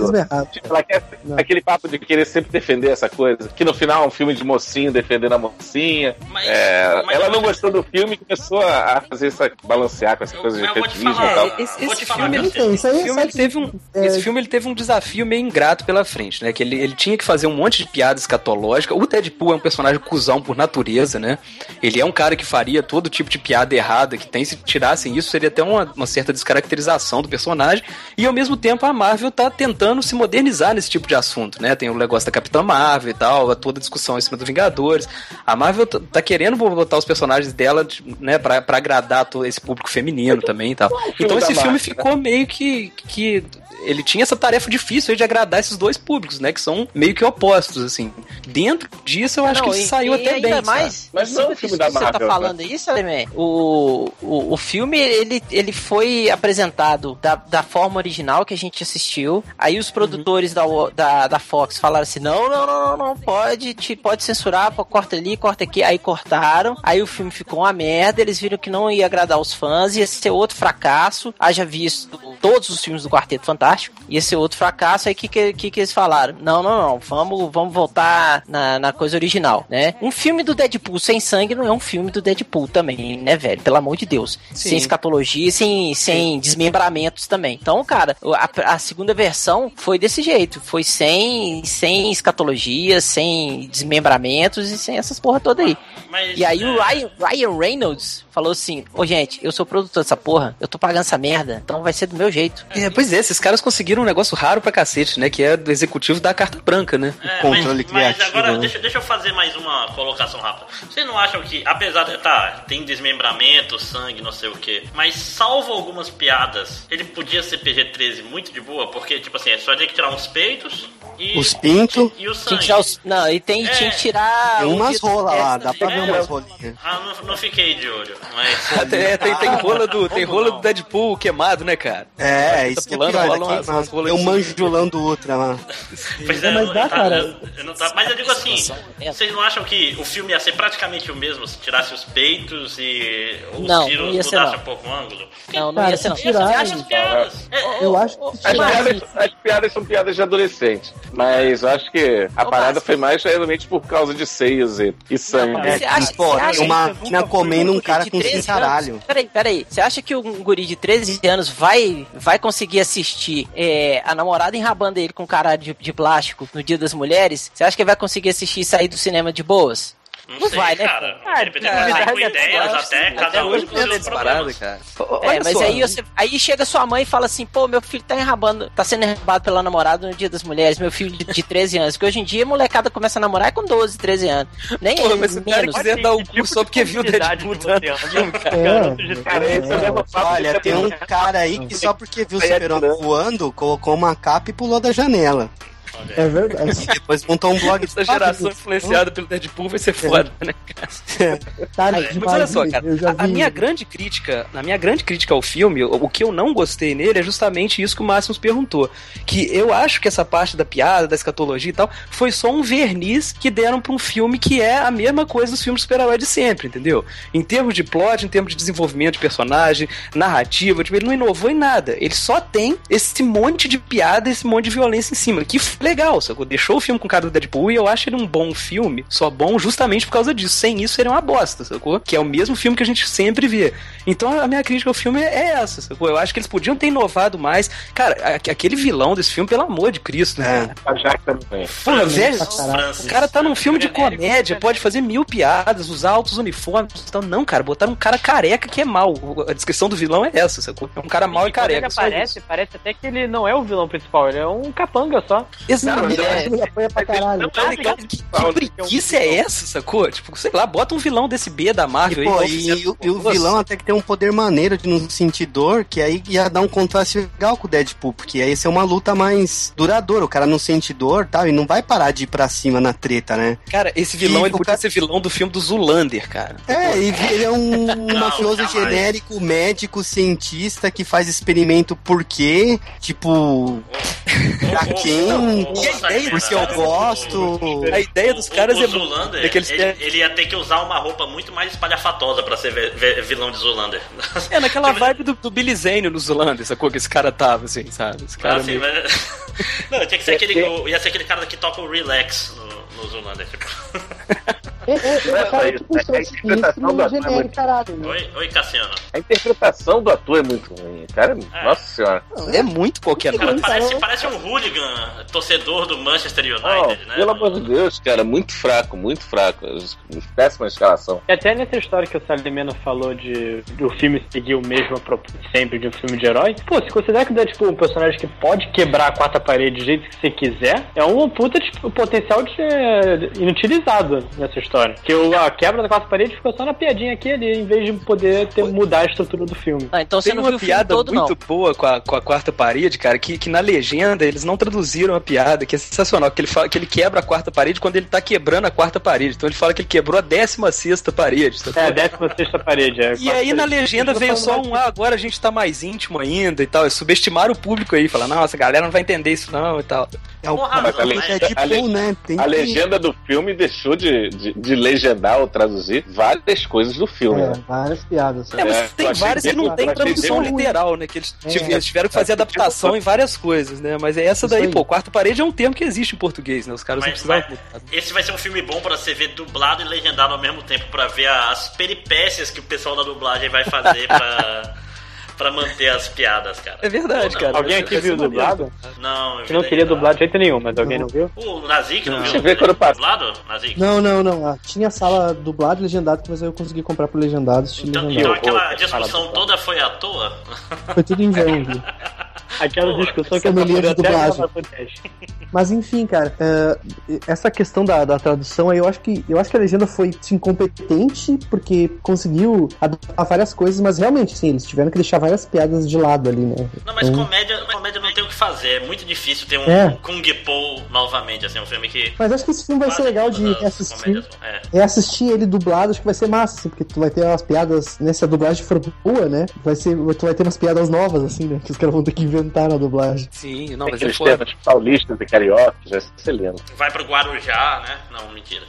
Tipo, ela quer Não. aquele papo de querer sempre defender essa coisa. Que no final é um filme de mocinho defendendo a mocinha. Mas- É, mas- ela não gostou do filme e começou a, fazer essa. balancear com essa coisa de eu te feminismo falar, e tal. É, esse, filme, ele. Então, esse é filme, ele site- teve um, é- esse filme ele teve um desafio meio ingrato pela frente, né? Que ele, ele tinha que fazer um monte de piada escatológica. O Deadpool é um personagem cuzão por natureza, né? Ele é um cara que faria todo tipo de piada errada que tem. Se tirassem isso, seria até uma, uma certa descaracterização do personagem. E ao mesmo tempo, a Marvel tá tentando se modernizar nesse tipo de assunto, né? Tem o negócio da Capitã Marvel e tal, toda a discussão em cima dos Vingadores. A Marvel tá- querendo botar os personagens dela, né, pra, pra agradar todo esse público feminino também e tal. Então esse filme Marvel, ficou meio que, que ele tinha essa tarefa difícil de agradar esses dois públicos, né? Que são meio que opostos, assim. Dentro disso, eu acho Não, que e- saiu e até ainda bem. mais, sabe? Mas não é isso filme da que você tá Marvel, falando isso, Alemé, o, o, o filme, ele, ele foi apresentado da, da forma original que a gente assistiu, aí os produtores da, da, da Fox falaram assim, não, não, não, não, não, pode, te, pode censurar, corta ali, corta aqui, aí cortaram, aí o filme ficou uma merda, eles viram que não ia agradar os fãs, ia ser outro fracasso, haja visto todos os filmes do Quarteto Fantástico, ia ser outro fracasso, aí o que, que, que, que eles falaram? Não, não, não, vamos, vamos voltar na, na coisa original, né? Um filme do Deadpool sem sangue não é um filme do Deadpool também, né, velho? Pelo amor de Deus. Sim. Sem escatologia, sem, sem desmembramentos também. Então, cara, a, a segunda versão foi desse jeito. Foi sem, sem escatologia, sem desmembramentos e sem essas porra toda aí. Mas, E aí o é, Ryan, Ryan Reynolds falou assim: Ô gente, eu sou produtor dessa porra, eu tô pagando essa merda, então vai ser do meu jeito. É, pois é, esses caras conseguiram um negócio raro pra cacete, né? Que é do executivo da carta branca, né? É, controle mas, mas criativo, agora né? deixa, deixa eu fazer mais uma colocação rápida. Vocês não acham que, apesar de. Tá, tem desmembramento, sangue, não sei o que. Mas salvo algumas piadas, ele podia ser PG-13 muito de boa, porque, tipo assim, é só ter que tirar uns peitos e. Os pintos. E o Tinha sangue. que tirar os, não, e tem, É. tinha que tirar. Tem o umas rolas lá, dá pra ver umas rolinhas. Ah, não, não fiquei de olho. Mas. Tem, tem, tem rola do, tem rola do Deadpool queimado, né, cara? É, Tá isso que é pulando, pior, rola daqui, umas- umas rolas eu de- manjulando outra lá. Pois É, mas eu- dá, eu- cara. eu- tá- mas eu digo assim, vocês não acham que o filme ia ser praticamente o mesmo se tirasse os peitos e os Não, tiros não ia ser, mudassem não. um pouco o ângulo? Não, não Cara, ia ser não. tirar- acha as piadas? É, Eu acho que As piadas, as piadas são piadas de adolescente. Mas eu acho que a Ô, parada foi mais realmente por causa de seios e, e sangue. Você acha, pô, acha uma que mina comendo um cara com 13 cintaralho. anos- Peraí, peraí. Você acha que um guri de 13 anos vai, vai conseguir assistir é, a namorada enrabando ele com cara de, de plástico no Dia das Mulheres? Você acha que ele vai conseguir assistir e sair do cinema de boas? Não, Não sei, vai, né? cara. Ah, De repente cara, ele vai com vai, ideias até, vai, cada um com seus problemas. cara. É, Olha mas só, aí, você, aí chega sua mãe e fala assim, pô, meu filho tá enrabando, tá sendo enrabado pela namorada no dia das mulheres, meu filho de, de 13 anos, porque hoje em dia a molecada começa a namorar com 12, 13 anos. Nem Pô, mas o cara menos. quiser dar o Que cu só porque viu o de Deadpool cara. É, Cara, é Olha, tem um cara aí que só porque viu o super-homem voando, colocou uma capa e pulou da janela. É verdade. E depois montou um blog Essa geração influenciada pelo Deadpool vai ser foda, né? Tá Mas olha só, cara, a, minha grande crítica, a minha grande crítica ao filme, o, o que eu não gostei nele é justamente isso que o Máximos perguntou, que eu acho que essa parte da piada, da escatologia e tal, foi só um verniz que deram pra um filme que é a mesma coisa dos filmes super-herói de sempre, entendeu? Em termos de plot, em termos de desenvolvimento de personagem, narrativa, tipo, ele não inovou em nada, ele só tem esse monte de piada, esse monte de violência em cima, que foi legal, sacou? Deixou o filme com o cara do Deadpool e eu acho ele um bom filme, só bom justamente por causa disso. Sem isso, seria uma bosta, sacou? Que é o mesmo filme que a gente sempre vê. Então a minha crítica ao filme é essa, sacou? Eu acho que eles podiam ter inovado mais. Cara, aquele vilão desse filme, pelo amor de Cristo, né? É. A Jack também. Porra, velho, o cara tá num filme de comédia, pode fazer mil piadas, usar altos uniformes. Então, não, cara, botaram um cara careca que é mal. A descrição do vilão é essa, sacou? É um cara mal e ele careca. só aparece, parece até que ele não é o vilão principal, ele é um capanga só. Exato. Ele É, ele apanha pra caralho. Tá ligado? Que, que preguiça é essa, sacou? Tipo, sei lá, bota um vilão desse B da E, Marvel pô, aí. e, e o- e o vilão até que tem um poder maneiro de não sentir dor, que aí ia dar um contraste legal com o Deadpool, porque aí ia ser uma luta mais duradoura. O cara não sente dor e tal, e não vai parar de ir pra cima na treta, né? Cara, esse vilão E ele o podia cara- ser vilão do filme do Zulander, cara. É, e ele é um mafioso genérico, médico, cientista que faz experimento por quê? Tipo, pra quem? Que ideia Porque eu gosto. A ideia dos caras o, é o Zulander, é que eles ele, têm- ele ia ter que usar uma roupa muito mais espalhafatosa pra ser vilão de Zulander. É, naquela Tipo, vibe do, do Billy Zane no Zulander, sacou? Que esse cara tava, assim, sabe? Esse cara Ah, sim, meio- mas... Não, tinha que ser aquele. o- Ia ser aquele cara que toca o relax no, no Zulander. Tipo. É, é, é, Não, cara, é- tipo, é- só é a interpretação do ator, genérico, muito- caralho. né? Oi, oi, Cassiano. A interpretação do ator é muito ruim, cara. É. Nossa senhora. É muito qualquer Cara, coisa. parece, cara. parece um hooligan, torcedor do Manchester Não, United, né? pelo amor de Deus, cara, muito fraco, muito fraco. Péssima escalação. E até nessa história que o Salimeno falou de do filme seguir o mesmo sempre de um filme de herói, pô, se considerar que o Deadpool é um personagem que pode quebrar a quarta parede do jeito que você quiser, é um puta tipo, potencial de ser inutilizado nessa história. Que o, a quebra da quarta parede ficou só na piadinha aqui ali, em vez de poder ter, mudar a estrutura do filme. Ah, então você Tem não viu uma o filme piada todo, não. muito boa com a, com a quarta parede, cara, que, que na legenda eles não traduziram a piada, que é sensacional, que ele fala que ele quebra a quarta parede quando ele tá quebrando a quarta parede. Então ele fala que ele quebrou a décima sexta parede. sacou? É, a décima sexta parede. É, E aí na legenda veio só um, ah, agora a gente tá mais íntimo ainda e tal. É subestimar o público aí, falar, nossa, a galera não vai entender isso não e tal. É o Porra, mas a é le- né? Tem A que- legenda do filme deixou de, de, de legendar ou traduzir várias coisas do filme, É, né? várias piadas. É, mas É, tem várias que não tem tradução literal, né? Que eles, É. eles tiveram que fazer adaptação em várias coisas, né? Mas é essa Isso daí, aí. pô, quarta parede é um termo que existe em português, né? Os caras não Mas, precisavam mas mudar. esse vai ser um filme bom pra você ver dublado e legendado ao mesmo tempo pra ver as peripécias que o pessoal da dublagem vai fazer pra, pra manter as piadas, cara. É verdade, cara. Alguém aqui ser viu dublado? Não, eu não queria dublar de jeito nenhum, mas alguém não viu? O Nazik não, Não. viu? Deixa eu ver quando passa. Dublado? Nazik? Não, não, não. Ah, tinha sala dublado e legendado, mas eu consegui comprar por legendado, Então, então aquela discussão toda foi à toa? Foi tudo em vão? Aquela Pô, discussão que eu sommelier de até dublagem. Mas enfim, cara, é, essa questão da, da tradução aí, eu acho que eu acho que a legenda foi sim, competente, porque conseguiu adaptar várias coisas, mas realmente, sim, eles tiveram que deixar várias piadas de lado ali, né? Não, mas Então- comédia, comédia não o que fazer. É muito difícil ter um É. Kung Po novamente, assim, um filme que. Mas acho que esse filme vai ser legal de todas as reassistir. comédias- É. Reassistir ele dublado, acho que vai ser massa, assim, porque tu vai ter umas piadas, né? Se a dublagem for boa, né? Vai ser, tu vai ter umas piadas novas, assim, né? Que os caras vão ter que inventar na dublagem. Sim, não, mas é Aqueles foda. termos paulistas e cariocas, é excelente. Vai pro Guarujá, né? Não, mentira.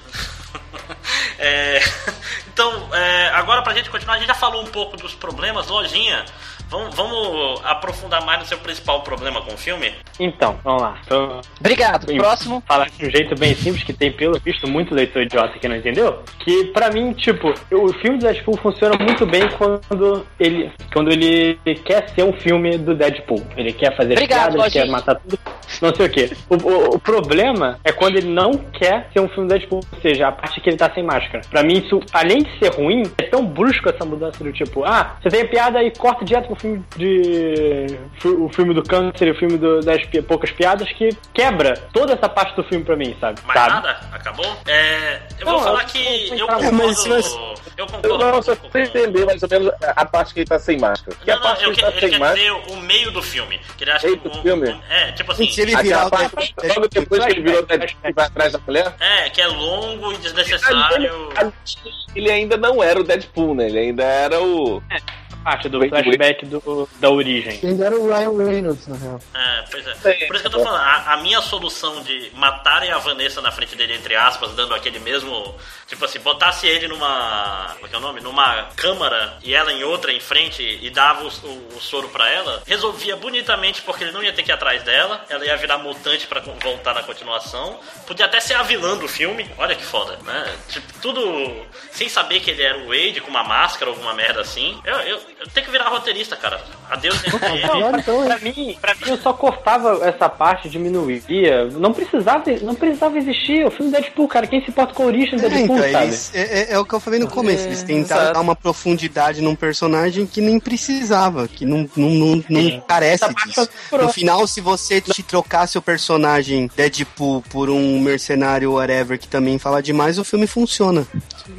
É, então, é, agora pra gente continuar, a gente já falou um pouco dos problemas, lojinha. Vamos, vamos aprofundar mais no seu principal problema com o filme? Então, vamos lá. Então, Obrigado. Sim. Próximo. falar de um jeito bem simples, que tem pelo visto muito leitor idiota que não entendeu. Que pra mim, tipo, o filme do Deadpool funciona muito bem quando ele, quando ele quer ser um filme do Deadpool. Ele quer fazer Obrigado, piadas, ele quer matar tudo, não sei o que. O, o- o problema é quando ele não quer ser um filme do Deadpool, ou seja, a parte que ele tá sem máscara. Pra mim, isso, além de ser ruim, é tão brusco essa mudança do tipo, ah, você tem a piada e corta direto pro filme de. o filme do câncer e o filme do- das pi- poucas piadas que quebra toda essa parte do filme pra mim, sabe? Mais sabe? nada? Acabou? É, eu vou Não, falar eu- que eu- eu concordo. mas você- Eu Eu concordo. não, com- só com- pra entender mais ou menos a parte que ele tá sem máscara. Porque Não, a não, parte eu que que- ele tá ele sem quer máscara. dizer o meio do filme. Que ele acha Meio que do um- filme? um- é, tipo assim. Se ele virar o parte, logo depois que ele virou vai atrás da mulher. É, que é longo e desnecessário. ali, ele ainda não era o Deadpool, né? Ele ainda era o. Parte do Wait, flashback do, da origem. Ele era o Ryan Reynolds, na real. É, pois é. Por isso que eu tô falando, a, a minha solução de matarem a Vanessa na frente dele, entre aspas, dando aquele mesmo. Tipo assim, botasse ele numa. Como é que é o nome? Numa câmara e ela em outra em frente e dava o, o- o soro pra ela, resolvia bonitamente porque ele não ia ter que ir atrás dela, ela ia virar mutante pra con- voltar na continuação. Podia até ser a vilã do filme, olha que foda, né? Tipo, tudo sem saber que ele era o Wade com uma máscara, alguma merda assim. Eu, eu, Tem que virar roteirista, cara. Adeus, Não, MDM. pra, mim, pra mim, eu só cortava essa parte, diminuía. Não precisava, não precisava existir. O filme Deadpool, cara, quem se importa com a origem do É, Deadpool, então, sabe? eles- é, é- é o que eu falei no começo. Eles tentaram exato. dar uma profundidade num personagem que nem precisava, que não, não, não, não carece disso. No final, se você te trocasse o personagem Deadpool por um mercenário whatever que também fala demais, o filme funciona.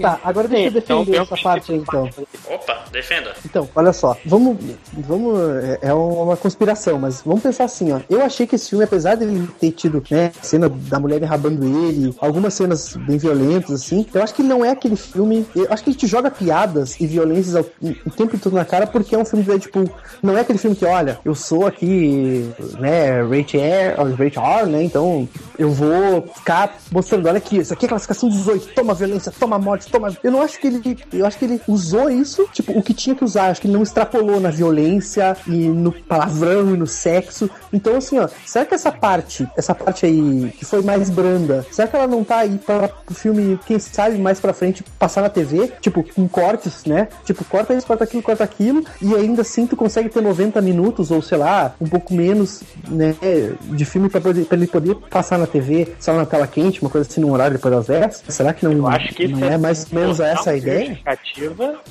Tá, agora deixa eu Sim, então, defender eu- essa parte aí, então. Opa, defenda. Então, olha só, vamos. vamos é- é uma conspiração, mas vamos pensar assim, ó. Eu achei que esse filme, apesar dele ter tido, né, cena da mulher enrabando ele, algumas cenas bem violentas, assim, eu acho que não é aquele filme. Eu acho que ele te joga piadas e violências ao- o tempo todo na cara porque é um filme do Deadpool. Não é aquele filme que, olha, eu sou aqui, né, Rate R, ó, Rate R, né? Então eu vou ficar mostrando, olha aqui, isso aqui é classificação 18, toma violência, toma morte, toma. Eu não acho que ele. Eu acho que ele usou isso, tipo, o que tinha que usar. Acho que não extrapolou na violência e no palavrão e no sexo. Então, assim, ó, será que essa parte, essa parte aí que foi mais branda, será que ela não tá aí para o filme, quem sabe, mais pra frente, passar na TV? Tipo, com cortes, né? Tipo, corta isso, corta aquilo, corta aquilo, e ainda assim tu consegue ter 90 minutos, ou sei lá, um pouco menos, né, de filme pra, poder, pra ele poder passar na TV, lá, na tela quente, uma coisa assim, num horário depois das 10? Será que não, Eu acho que não isso é mais ou menos essa a ideia?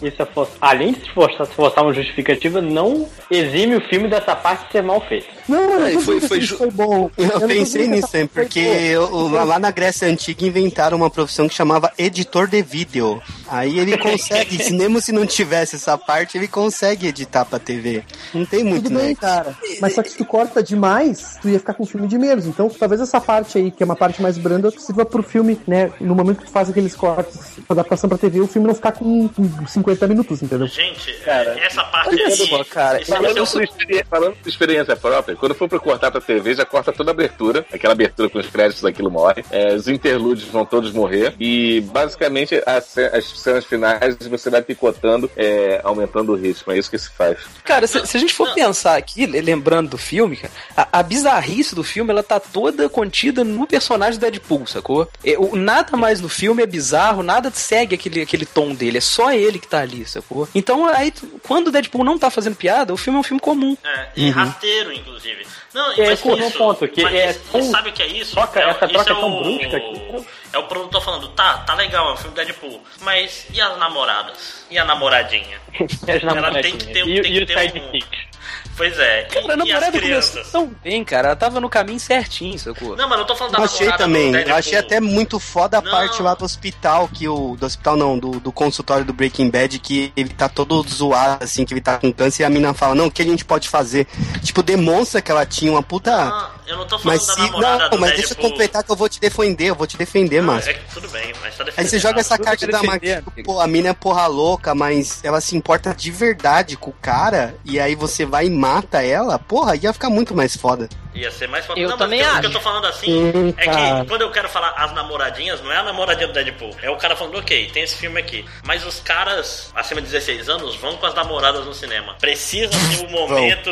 Isso é for... Além de se forçar, se forçar uma justificativa, não exime o filme dessa parte de ser mal feito. Não, não, É, foi- foi, ju- foi bom. Eu, tô pensei nisso foi porque eu- lá na Grécia Antiga inventaram uma profissão que chamava editor de vídeo. Aí ele consegue, se mesmo se não tivesse essa parte, ele consegue editar pra TV. Não tem muito, Tudo bem, né? cara. Mas só que se tu corta demais, tu ia ficar com um filme de menos. Então, talvez essa parte aí, que é uma parte mais branda, sirva pro filme, né? No momento que tu faz aqueles cortes, adaptação pra TV, o filme não ficar com com 50 minutos, entendeu? Gente, Cara, essa parte cara, é por experi- falando por experiência própria, quando for pra cortar pra TV, já corta toda a abertura, aquela abertura com os créditos, aquilo morre. É, os interlúdios vão todos morrer. E basicamente as, as cenas finais você vai picotando, é, aumentando o ritmo. É isso que se faz. Cara, se, se a gente for pensar aqui, le- lembrando do filme, cara, a, a bizarrice do filme, ela tá toda contida no personagem do Deadpool, sacou? É, o- nada mais no filme é bizarro, nada segue aquele, aquele tom dele, é só ele que tá ali, sacou? Então, aí, quando o Deadpool não tá fazendo piada, o filme é um filme comum. É, e rasteiro, inclusive. Não, É, mas esse é o ponto, que mas é isso- tão- sabe o que é isso? troca- é, essa isso troca é é tão o, brusca que- É o produtor falando, tá, tá legal, é um filme Deadpool, mas e as namoradas? E a namoradinha? E as Ela namoradinhas. tem que ter- e, tem e que o ter um- sidekick. Pois é, Cara, a e, e as namorada começou crianças? tão bem, cara, ela tava no caminho certinho, sacou? Não, mas não tô falando da Eu achei também, eu achei até muito foda a Não. parte lá do hospital, que o. Do hospital não, do, do consultório do Breaking Bad, que ele tá todo zoado, assim, que ele tá com câncer, e a mina fala, não, o que a gente pode fazer? Tipo, demonstra que ela tinha uma puta. Não, eu não tô falando mas da se. namorada Não, do mas Deadpool. deixa eu completar que eu vou te defender, eu vou te defender, Márcio. é que tudo bem, mas tá defendendo. Aí você joga essa Tudo carta da amigo. pô, a mina é porra louca, mas ela se importa de verdade com o cara, e aí você vai e mata ela, porra, ia ficar muito mais foda. Ia ser mais foda. Eu não, também mas o que acho. eu tô falando assim Sim, é que quando eu quero falar as namoradinhas, não é a namoradinha do Deadpool. É o cara falando, ok, tem esse filme aqui. Mas os caras acima de 16 anos vão com as namoradas no cinema. Precisa ter um momento.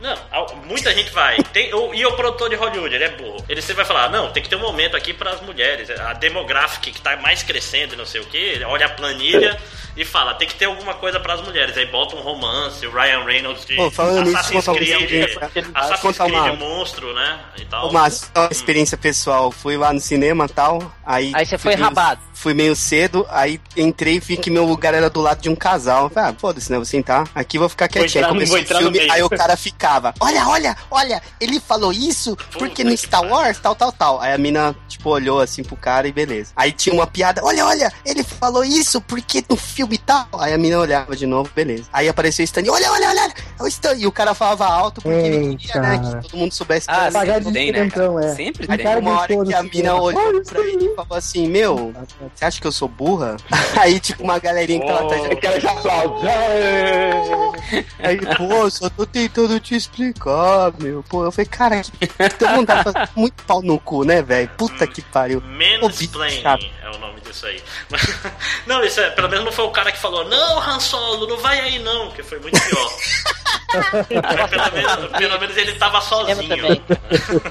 Não, muita gente vai. Tem, o- e o produtor de Hollywood, ele é burro. Ele sempre vai falar, não, tem que ter um momento aqui pras mulheres. A demográfica que tá mais crescendo e não sei o que, ele olha a planilha. E fala, tem que ter alguma coisa pras mulheres. Aí bota um romance, o Ryan Reynolds de Pô, falando Assassin's Creed. Assassin's Creed monstro, né? E tal. Uma experiência pessoal. Fui lá no cinema e tal. Aí, Aí você foi rabado. Fui meio cedo, aí entrei e vi que meu lugar era do lado de um casal. Eu Falei, ah, foda-se, né? Vou sentar. Aqui eu vou ficar quietinho. entrar Aí começou o filme, aí o cara ficava: Olha, olha, olha, ele falou isso porque no Star Wars, tal, tal, tal. Aí a mina, tipo, olhou assim pro cara e beleza. Aí tinha uma piada: Olha, olha, ele falou isso porque no filme tal. Aí a mina olhava de novo, beleza. Aí apareceu o Stan: Olha, olha, olha, é o Stan. E o cara falava alto porque ele Ei, queria, né? Que todo mundo soubesse que Ah, era Pagar sempre de tem, né, cara? é. Sempre A tem. cara uma hora que a mina olhou pra ele e falou assim, meu, você acha que eu sou burra? Aí, tipo, uma galerinha que tava atrás de Aquela que aplaude. Aí, pô, só tô tentando te explicar, meu. Pô, eu falei, cara, todo mundo tá fazendo muito pau no cu, né, velho? Puta que pariu. Ô, bicho Mansplaining chato. É o nome disso aí. não, isso é, pelo menos não foi o cara que falou, não, Han Solo, não vai aí não, que foi muito pior. pelo, menos, pelo menos ele tava sozinho. também.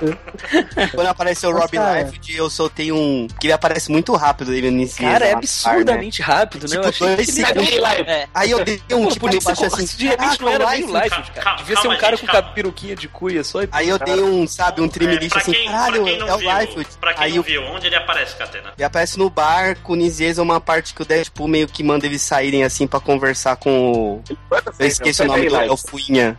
Quando apareceu o Mas, Robin Life, eu soltei um. que ele aparece muito rápido ele inicia. Cara, é no absurdamente rápido, né? Tipo, Eu achei dois segundos. É. Aí eu dei um tipo de baixo assim. de repente não "Caraca, era nem Life". o Life, Calma, cara. Devia ser um cara com peruquinha de cuia só e Aí eu dei um, sabe, um trimelixe pra assim, quem, caralho, é o viu, Life. pra quem Aí não viu, onde ele aparece, Catena? Ele aparece no bar com o Nisieza, uma parte que o Deadpool meio que manda eles saírem assim pra conversar com o. Eu esqueci o nome do é o Fuinha.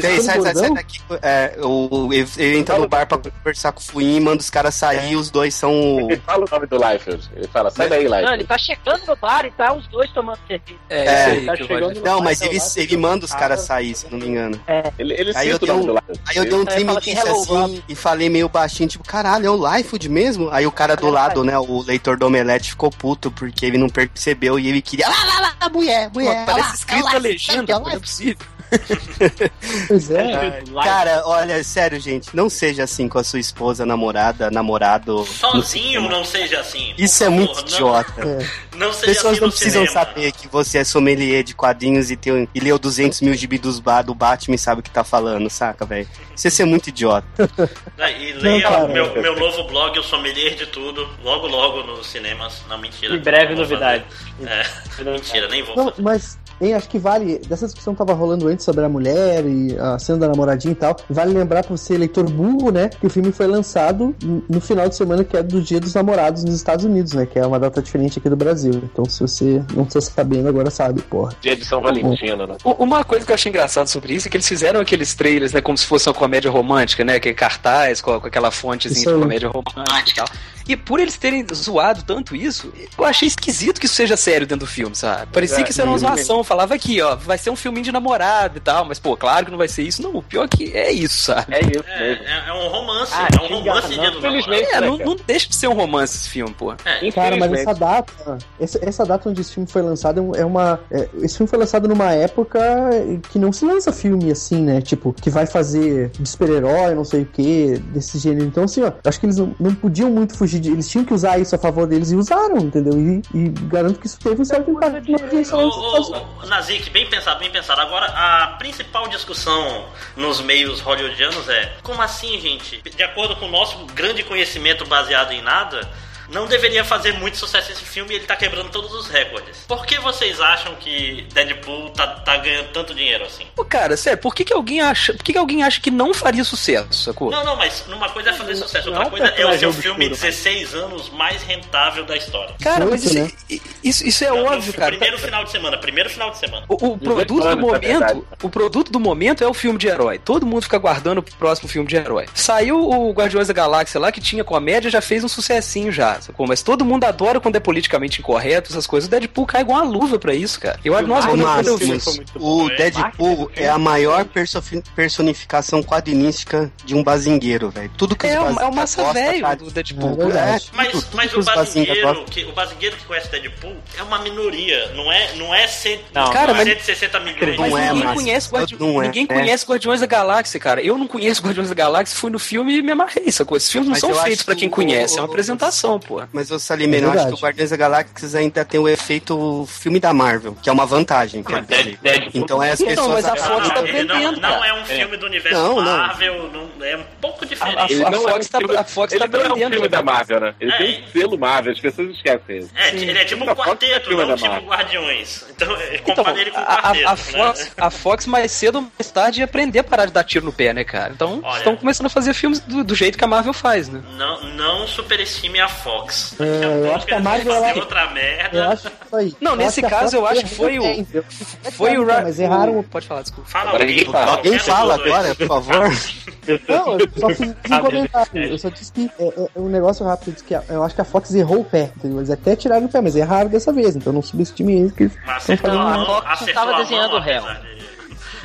Sai, sai, sai, sai daqui. É, o, ele, ele entra no bar pra conversar com o Fuinha, manda os caras sair, os dois são. Ele fala o nome do Liefeld. Ele fala, sai daí, Não, ele Liefeld. tá chegando no bar e tá os dois tomando cerveja. É, É, aí tá chegando no Não, bar, mas ele, lá, ele manda os caras sair, se não me engano. Ele, ele Aí eu dei um- do Liefeld. Aí eu dei um trimelixe assim, "Hello, assim e falei meio baixinho, tipo, caralho, é o Lifewood mesmo? Aí o cara do lado, né, o leitor do Omelete ficou puto porque ele não percebeu e ele queria. Lá, lá, lá, mulher, Pô, mulher. parece lá, escrito lá, a legenda, lá, não é possível. Pois é. Cara, olha, sério, gente, não seja assim com a sua esposa, namorada, namorado. Sozinho não seja assim. Isso é favor, muito não- idiota. Não seja Pessoas assim não precisam cinema. saber que você é sommelier de quadrinhos e, tem, e leu 200 mil gibi dos do Batman e sabe o que tá falando, saca, velho? Você é muito idiota. E leia cara. o meu, meu novo blog, eu sommelier de tudo, logo logo nos cinemas. Não, mentira. Em breve Não novidade. É, mentira, nem vou Não, mas, hein, acho que vale. Dessa discussão que tava rolando antes sobre a mulher e a cena da namoradinha e tal. Vale lembrar pra você, leitor burro, né? Que o filme foi lançado no final de semana, que é do Dia dos Namorados nos Estados Unidos, né? Que é uma data diferente aqui do Brasil. Então, se você não tá sabendo, agora sabe, porra. Dia de São Valentino, né? Uma coisa que eu achei engraçado sobre isso é que eles fizeram aqueles trailers, né, como se fosse uma comédia romântica, né, que cartaz com, com aquela fontezinha Isso de comédia romântica e tal. E por eles terem zoado tanto isso, eu achei esquisito que isso seja sério dentro do filme, sabe? Parecia que isso era uma zoação, falava aqui, ó, vai ser um filminho de namorado e tal, mas pô, claro que não vai ser isso, não. O pior é que é isso, sabe? É isso É, mesmo. é, é um romance, Ah, é um romance de engano, do namorado. É, né, não, não deixa de ser um romance esse filme, pô. É, Cara, mas essa data, essa, essa data onde esse filme foi lançado é é uma. é- esse filme foi lançado numa época que não se lança filme assim, né? Tipo, que vai fazer de super-herói, não sei o que, desse gênero. Então, assim, ó, eu acho que eles não, não podiam muito fugir Eles tinham que usar isso a favor deles e usaram, entendeu? E, e garanto que isso teve um certo impacto na audiência Nazik, bem pensado, bem pensado. Agora, a principal discussão nos meios hollywoodianos é: como assim, gente? De acordo com o nosso grande conhecimento baseado em nada, não deveria fazer muito sucesso esse filme e ele tá quebrando todos os recordes. Por que vocês acham que Deadpool tá, tá ganhando tanto dinheiro assim? Pô, cara, sério, por que, que alguém acha. Por que, que alguém acha que não faria sucesso, sacou? Não, não, mas uma coisa é fazer sucesso, não outra é coisa é o seu filme cara. 16 anos mais rentável da história. Cara, mas isso, Né? isso, isso é no óbvio, cara. Primeiro final de semana, primeiro final de semana. O, o produto do momento, o produto do momento é o filme de herói. Todo mundo fica aguardando o próximo filme de herói. Saiu o Guardiões da Galáxia lá, que tinha comédia, já fez um sucessinho já, sacou? Mas todo mundo adora quando é politicamente incorreto, essas coisas. O Deadpool cai igual uma luva pra isso, cara. Eu, nossa, quando, eu- quando eu Mas, vi... filme foi muito bom, o né? Deadpool é a maior perso- personificação quadrinística de um bazingueiro, velho. Tudo que os É, o- bazingas é o massa velho cara. do Deadpool. É tudo, Mas, tudo mas que o os bazingueiro, que, o bazingueiro que conhece Deadpool é uma minoria, não é, não é, cento, Não, não, cara, é mas- 160 milhões. Mas Não é, ninguém, mas- conhece, Guardi... não é, ninguém é. conhece Guardiões da Galáxia, cara. Eu não conheço Guardiões da Galáxia, fui no filme e me amarrei, sacou? Esses filmes não Mas são feitos acho pra que quem o- conhece, é uma apresentação, pô. Mas eu Salimeno, É eu acho que o Guardiões da Galáxia ainda tem o efeito filme da Marvel, que é uma vantagem. Deadpool- Então é as Então, pessoas mas a Fox tá ele não, aprendendo, não é um filme do universo Não, não. Marvel, não- é um pouco A, a, diferente. Ele a não é Fox tá, filme- a Fox Ele tá não é um aprendendo. filme da Marvel, né? Ele É. tem um selo Marvel, as pessoas esquecem isso. É, ele é tipo um A é quarteto, não tipo. Guardiões. Então, é, Então, compara ele com a, a- quarteto. a né? Fox, a Fox mais cedo ou mais tarde ia aprender a parar de dar tiro no pé, né, cara? Então, Olha. estão começando a fazer filmes do, do jeito que a Marvel faz, né? Não, não superestime a Fox. É, Daqui a eu acho que a Marvel, ela- outra merda. Eu acho que isso aí. Não, Eu nesse caso, Fox eu acho que foi o-? Foi o, Mas erraram o- Pode falar, desculpa. Fala Agora alguém, fala. Alguém fala agora, por favor? Não, eu só fiz um comentário. Eu só disse que é, é um negócio rápido. que eu acho que a Fox errou o pé. Entendeu? Eles até tiraram o pé, mas erraram dessa vez. Então não subestime eles que eles Mas estão acertou fazendo a Fox não acertou tava a mão, desenhando o réu.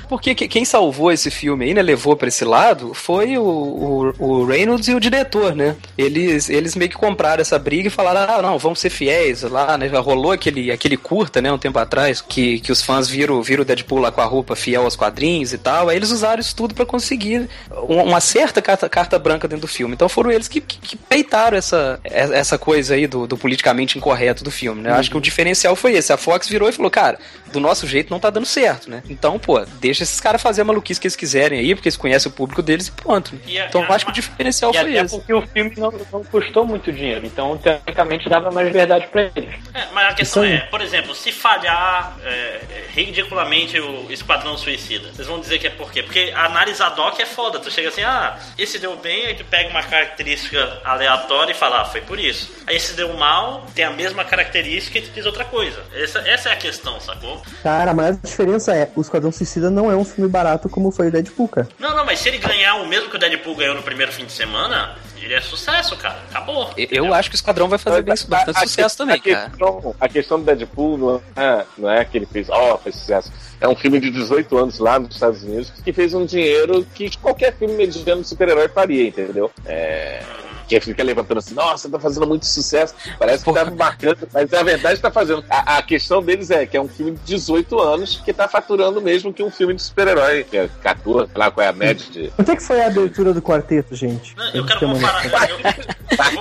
Porque que- quem salvou esse filme aí, né, levou pra esse lado, foi o, o, o Reynolds e o diretor, né? Eles, eles meio que compraram essa briga e falaram, ah, não, vamos ser fiéis lá, né? Já rolou aquele, aquele curta, né, um tempo atrás, que, que os fãs viram, viram o Deadpool lá com a roupa fiel aos quadrinhos e tal, aí eles usaram isso tudo pra conseguir uma, certa carta, carta branca dentro do filme. Então foram eles que, que, que peitaram essa, essa coisa aí do, do politicamente incorreto do filme, né? Eu Acho que o diferencial foi esse. A Fox virou e falou, cara, do nosso jeito não tá dando certo, né? Então, pô, deixa deixa esses caras fazer a maluquice que eles quiserem aí, porque eles conhecem o público deles e pronto. E a- então e a- eu acho que o diferencial E foi até esse. porque o filme não, não custou muito dinheiro, então teoricamente dava mais verdade pra eles. É, mas a questão é, por exemplo, se falhar é, ridiculamente o Esquadrão Suicida, vocês vão dizer que é por quê? Porque analisar doc é foda. Tu chega assim, ah, esse deu bem, aí tu pega uma característica aleatória e fala, ah, foi por isso. Aí esse deu mal, tem a mesma característica e tu diz outra coisa. Essa, essa é a questão, sacou? Cara, a maior diferença é o Esquadrão Suicida não é um filme barato como foi o Deadpool, cara. Não, não, mas se ele ganhar o mesmo que o Deadpool ganhou no primeiro fim de semana, ele é sucesso, cara. Acabou. Eu- Eu acho que o Esquadrão vai fazer bem, bastante A- a sucesso que- também, a cara. questão, a questão do Deadpool não é, não é que ele fez, ó, fez sucesso. É um filme de 18 anos lá nos Estados Unidos que fez um dinheiro que qualquer filme mediano de super-herói faria, entendeu? É. Que fica levantando assim, nossa, tá fazendo muito sucesso, parece que tá bacana, mas na verdade tá fazendo. A, a questão deles é que é um filme de 18 anos que tá faturando mesmo que um filme de super-herói, que é 14, sei lá qual é a média de. Quanto é que foi a abertura do quarteto, gente? Não, eu quero comparar. eu-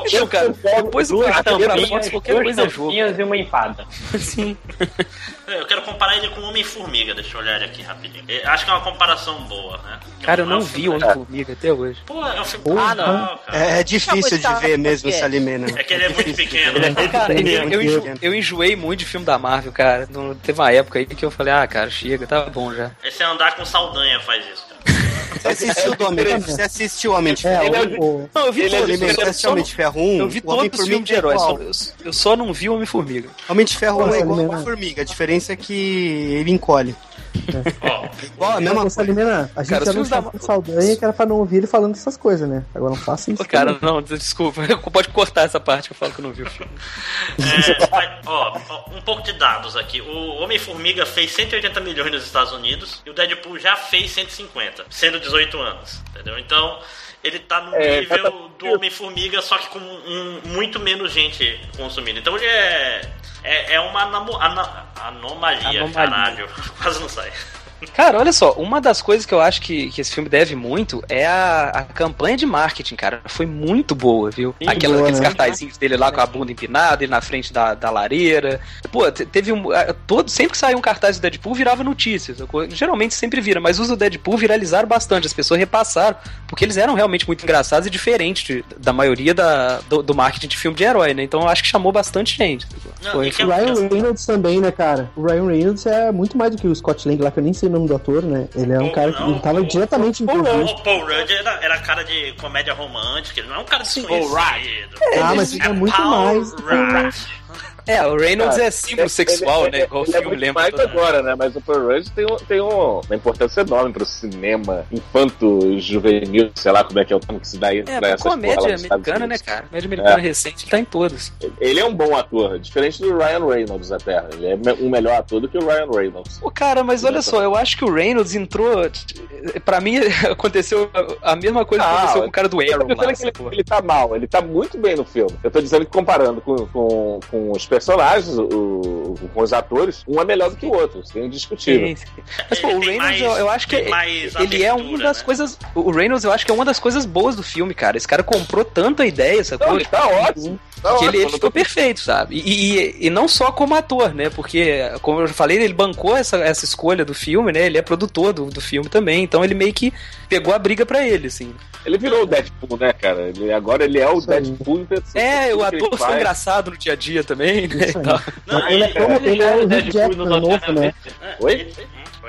Então, cara, depois do Duas cartão pra tampinhas, qualquer coisa é jogo. e uma empada. Sim. eu quero comparar ele com o Homem-Formiga. Deixa eu olhar ele aqui rapidinho. É, Acho que é uma comparação boa, né? Cara, eu não é vi Homem-Formiga até hoje. Pô, é um filme Porra. legal, cara. É, é difícil de ver mesmo esse Alimena. É que ele é muito pequeno. Cara, eu, eu, muito enjo- pequeno. eu enjoei muito de filme da Marvel, cara. Não- teve uma época aí que eu falei, ah, cara, chega, tá bom já. Esse é andar com Saldanha faz isso, cara. Você assistiu o Homem, você assistiu o Homem de É, Ferro? o, o- Não, eu vi Ele é todos, eu você assistiu Homem não- de Ferro 1? Eu vi o todos os Homem-Formiga filmes de é heróis, só- eu, eu só não vi o Homem-Formiga. Homem de Ferro 1 é igual Alimena. a formiga, a diferença é que ele encolhe. Ó, Igual a mesma coisa. A gente Cara, já não da sabe com Saldanha que era pra não ouvir ele falando essas coisas, né? Agora não faça isso. Ô, cara, não, desculpa. Pode cortar essa parte que eu falo que eu não vi o filme. é, vai- ó, um pouco de dados aqui. O Homem-Formiga fez 180 milhões nos Estados Unidos e o Deadpool já fez 150, sendo 18 anos. Entendeu? Então, ele tá no É, nível tá- do Homem-Formiga, só que com um- muito menos gente consumindo. Então, ele é. É, é uma anamo- ana- anomalia, Anomalia. caralho. Quase não sai. Cara, olha só, uma das coisas que eu acho que, que esse filme deve muito é a, a campanha de marketing, cara. Foi muito boa, viu? Sim, Aquela, boa, aqueles né? cartazinhos dele lá com a bunda empinada e na frente da, da lareira. Pô, te- teve um. Todo, sempre que saía um cartaz do Deadpool, virava notícias. Geralmente sempre vira, mas os do Deadpool viralizaram bastante. As pessoas repassaram, porque eles eram realmente muito engraçados e diferentes de- da maioria da, do, do marketing de filme de herói, né? Então eu acho que chamou bastante gente. Não, Foi, e O é- Ryan Reynolds também, né, cara? O Ryan Reynolds é muito mais do que o Scott Lang lá, que eu nem sei o nome do ator, né? Ele é um cara que não, ele tava ou- diretamente O envolvido. o Paul Rudd era, era cara de comédia romântica, ele não é um cara desconhecido. Ah, mas ele é muito Paul mais do que o- Rudd. É, o Reynolds Cara, é símbolo sexual, ele- né? Igual o é filme muito lembra. mais agora, né? Mas o Paul Rudd tem, um- tem um- uma importância enorme pro cinema infanto juvenil, sei lá como é que é o termo que se dá aí É, pra essas comédia americana, né, cara? Comédia americana É. recente, tá em todos. Ele é um bom ator, diferente do Ryan Reynolds até. Ele é um melhor ator do que o Ryan Reynolds. Pô, cara, mas olha só, eu acho que o Reynolds entrou. Pra mim, aconteceu a mesma coisa que Ah, aconteceu com o cara do Arrow lá. que ele, ele tá mal, ele tá muito bem no filme. Eu tô dizendo que comparando com, com, com os personagens, o, com os atores, um é melhor do que o outro. Isso é indiscutível. Sim, sim. Mas, pô, o Reynolds, mais- eu, eu acho que ele é uma das né? coisas. O Reynolds, eu acho que é uma das coisas boas do filme, cara. Esse cara comprou tanta ideia, sacou? Não, ele tá ótimo. Tá que ótimo. ele, ele ficou tô- perfeito, sabe? E, e, e não só como ator, né? Porque, como eu falei, ele bancou essa, essa escolha do filme, né? Ele é produtor do, do filme também, então ele meio que pegou a briga pra ele, assim. Ele virou o Deadpool, né, cara? Ele, agora ele é o Isso. Deadpool em pessoa. É, o ator foi engraçado no dia a dia também, né? Isso aí. Não, Ele é ele- como ele é o Hugh Deadpool Jackman novo, né? Oi?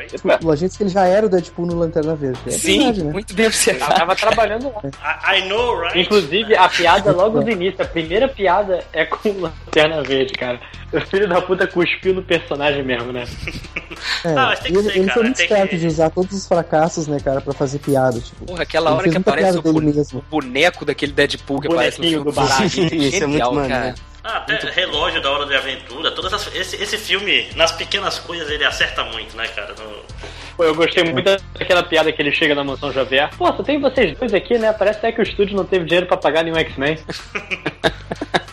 Ele- hum, foi. Eita. A gente que ele já era o Deadpool no Lanterna Verde. É Sim, verdade, né? muito bem Eu observado. tava trabalhando lá. I, I know, right? Inclusive, a piada logo do início, a primeira piada é com o Lanterna Verde, cara. O filho da puta cuspiu no personagem mesmo, né? É, Ah, mas tem e que ele, ser, ele cara, foi muito tem esperto que- de usar todos os fracassos, né, cara, pra fazer piada, tipo. Porra, aquela Ele hora que aparece o, bu- mesmo. o boneco daquele Deadpool que aparece no filme. do baralho. Isso é muito Genial, maneiro. Ah, até relógio da hora de aventura, todas as- esse, esse filme, nas pequenas coisas, ele acerta muito, né, cara? No- Pô, eu gostei muito daquela piada que ele chega na mansão Javier. Pô, só tem vocês dois aqui, né? Parece até que o estúdio não teve dinheiro pra pagar nenhum X-Men.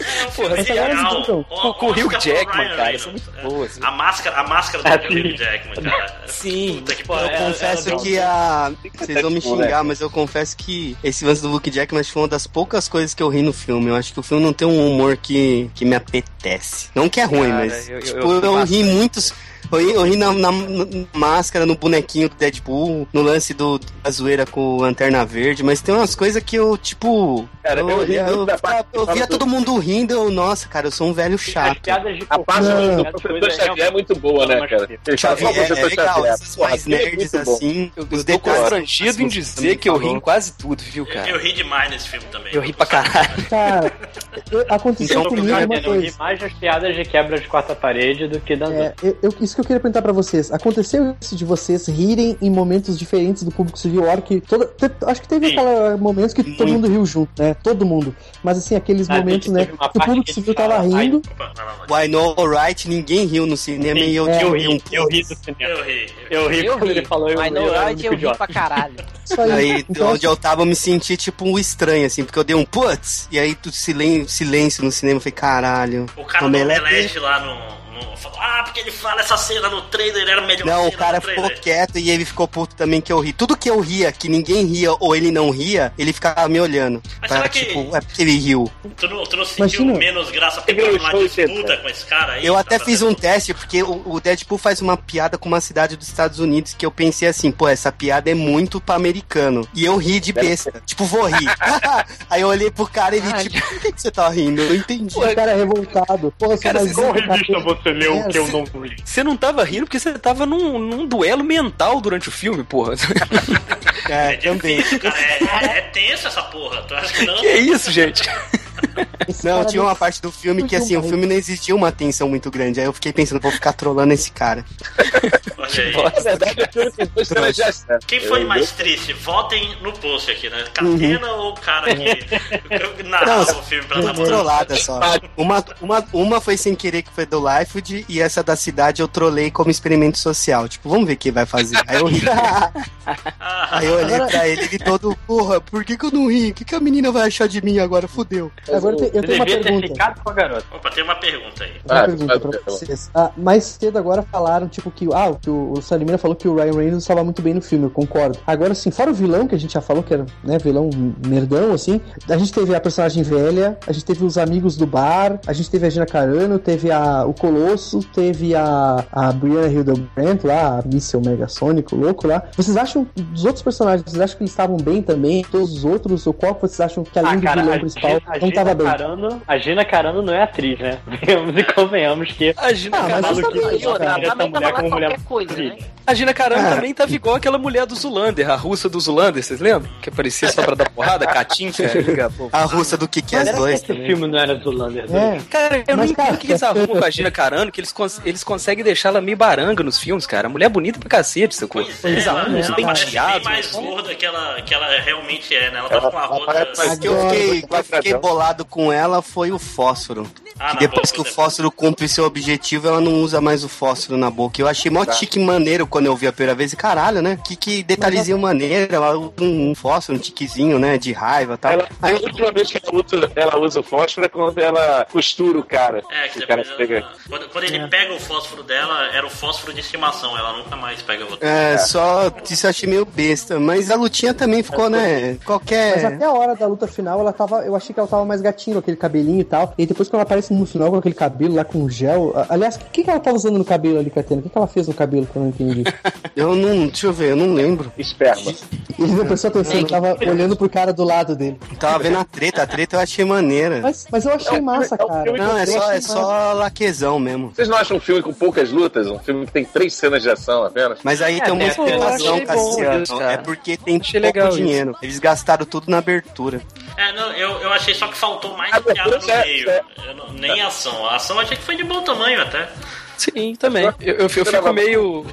É filme essa galera então, Ó, com o Hugh Jackman, Ryan cara, isso é muito boa, assim. A máscara, a máscara do Ah, Hugh. Jackman, cara. Sim. Puta que. Eu É, confesso é, que a. Vocês vão me Deadpool, né? xingar, mas eu confesso que esse lance do Luke Jackman foi uma das poucas coisas que eu ri no filme. Eu acho que o filme não tem um humor que, que me apetece. Não que é ruim, Cara, mas. eu- eu- tipo, eu eu, ri ri muitos. Eu ri, eu ri na, na- na máscara, no bonequinho do Deadpool, no lance do, da zoeira com Lanterna Verde, mas tem umas coisas que eu, tipo. Cara, eu, eu ri eu, eu, parte fala via do- todo mundo rindo, eu, nossa, cara, eu sou um velho As chato. piadas de A parte do professor Xavier é muito boa, né, cara? Fala só o É, é legal, Xavier. Porra, mais é nerds assim. Eu, os eu tô constrangido em dizer que eu ri em quase tudo, viu, Eu, cara? eu ri demais nesse filme também. Eu ri pra caralho. Cara, eu- aconteceu Então, comigo Eu uma ri coisa. Mais das piadas de quebra de quarta parede do que das É, eu, eu- isso que eu queria perguntar pra vocês. Aconteceu isso de vocês rirem em momentos diferentes do público civil? Hora que toda, te- acho que teve Sim. aquela momentos que todo mundo riu junto, né? Todo mundo. Mas assim, aqueles Ah, momentos, né? Que o público que civil tava "Ai, rindo. Why No Right, ninguém riu no cinema e eu, é, eu eu ri, um eu ri do cinema. Eu ri. Eu ri Eu quando ri. ele falou eu, eu, no Right eu ri idiota. pra caralho. Isso aí. Aí, Então, onde eu tava, eu me senti tipo um estranho, assim, porque eu dei um putz, e aí tudo silêncio, silêncio no cinema, eu falei, caralho. O cara do Omelete- lá no- falou, ah, porque ele fala essa cena no trailer, ele era melhor Não, cena o cara ficou quieto e ele ficou puto também que eu ri. Tudo que eu ria, que ninguém ria ou ele não ria, ele ficava me olhando. Mas Pra, será que- tipo, é porque ele riu. Tu não, tu não sentiu Imagina. menos graça porque numa gostou, disputa com esse cara aí? Eu tá até fiz um teste, porque o, o Deadpool faz uma piada com uma cidade dos Estados Unidos que eu pensei assim, pô, essa piada é muito pra americano. E eu ri de besta. Tipo, vou rir. aí eu olhei pro cara e ele, tipo, por que, que você tá rindo? Eu não entendi. o cara é revoltado. Porra, eu Cara, mais qual um, revista cara. você leu É, que eu se- não li? Você não tava rindo porque você tava num, num duelo mental durante o filme, porra. É, É também. difícil, cara. É, é, é tenso essa porra. Tu acha que não? que isso, gente? Não, tinha uma parte do filme que assim, o filme não exigia uma tensão muito grande. Aí eu fiquei pensando, vou ficar trolando esse cara. Olha aí. Na verdade, o filme tem duas cenas de ação. Quem foi mais triste? Votem no post aqui, né? Catena ou o cara que narrava Não, o filme pra Uma namorar? trollada só. Uma, uma, uma foi sem querer que foi do Lifewood e essa da cidade eu trolei como experimento social. Tipo, vamos ver quem vai fazer. Aí eu ri. Ah, Aí eu olhei pra ele e todo, porra, por que, que eu não ri? O que, que a menina vai achar de mim agora? Fudeu. Agora eu te- eu tenho uma devia ter pergunta. ficado com a garota. Opa, tem uma pergunta aí. Uma Ah, pergunta pra vocês. Ah, mais cedo agora falaram, tipo, que, ah, que o, o Salimena falou que o Ryan Reynolds estava muito bem no filme, eu concordo. Agora, assim, fora o vilão, que a gente já falou que era, né, vilão merdão, assim, a gente teve a personagem velha, a gente teve os amigos do bar, a gente teve a Gina Carano, teve a, o Colosso, teve a, a Brianna Hildebrandt lá, a Míssel Megasônico, louco lá. Vocês acham, dos outros personagens, vocês acham que eles estavam bem também? Todos os outros? Ou qual que vocês acham que além Ah, do cara, vilão a principal Gina, a não estava Carano, a Gina Carano não é atriz, né? Venhamos e convenhamos que A Gina Ah, Carano, que- cara. essa mulher como coisa, né? a Gina Carano Ah. também tava igual aquela mulher do Zulander, a russa do Zulander, vocês lembram? Que aparecia só pra dar porrada, liga, pô. A russa do que é que dois esse também. filme não era Zulander? É. Cara, eu Mas, não cara, entendo o que eles arrumam com a Gina Carano, que eles, cons- eles conseguem deixar ela meio baranga nos filmes, cara. A mulher é bonita pra cacete, seu corpo. É, Eles arrumam bem penteados. mais gorda que ela, que ela realmente é, né? Ela tava com a Ela- roda... ela- Mas que eu fiquei bolado com ela foi o fósforo. Ah, que depois boca, que o né? fósforo cumpre seu objetivo, ela não usa mais o fósforo na boca. Eu achei mó tique maneiro quando eu vi a primeira vez. E caralho, né? Que, que detalhezinho maneiro. Ela usa um fósforo, um tiquezinho, né? De raiva e tal. Ela, a última vez que ela usa, ela usa o fósforo é quando ela costura o cara. É, que o cara depois pega. ela, quando, quando ele pega o fósforo dela, era o fósforo de estimação, ela nunca mais pega outro. É, só isso eu achei meio besta. Mas a lutinha também ficou, né? Mas Qualquer. até a hora da luta final, ela tava. Eu achei que ela tava mais gatinho, aquele cabelinho e tal. E depois, quando ela aparece no final com aquele cabelo lá com gel. Aliás, o que, que ela tava usando no cabelo ali, Catena? O que, que ela fez no cabelo que eu não entendi? Eu não. Deixa eu ver, eu não lembro. Esperma. Ele não prestou atenção, ele tava olhando pro cara do lado dele. Tava vendo a treta, a treta eu achei maneira. Mas, mas eu achei massa, é um cara. Não, é Eu só, é só laquezão mesmo. Vocês não acham um filme com poucas lutas? Um filme que tem três cenas de ação apenas? Mas aí É, tem uma eu explicação, Cassiano. isso, é porque tem pouco legal isso. dinheiro. Eles gastaram tudo na abertura. É, não, eu, eu achei só que faltou mais Ah, piada no meio. é. Não- nem ação. A ação eu achei que foi de bom tamanho até. Sim, também. Eu, eu, eu fico meio.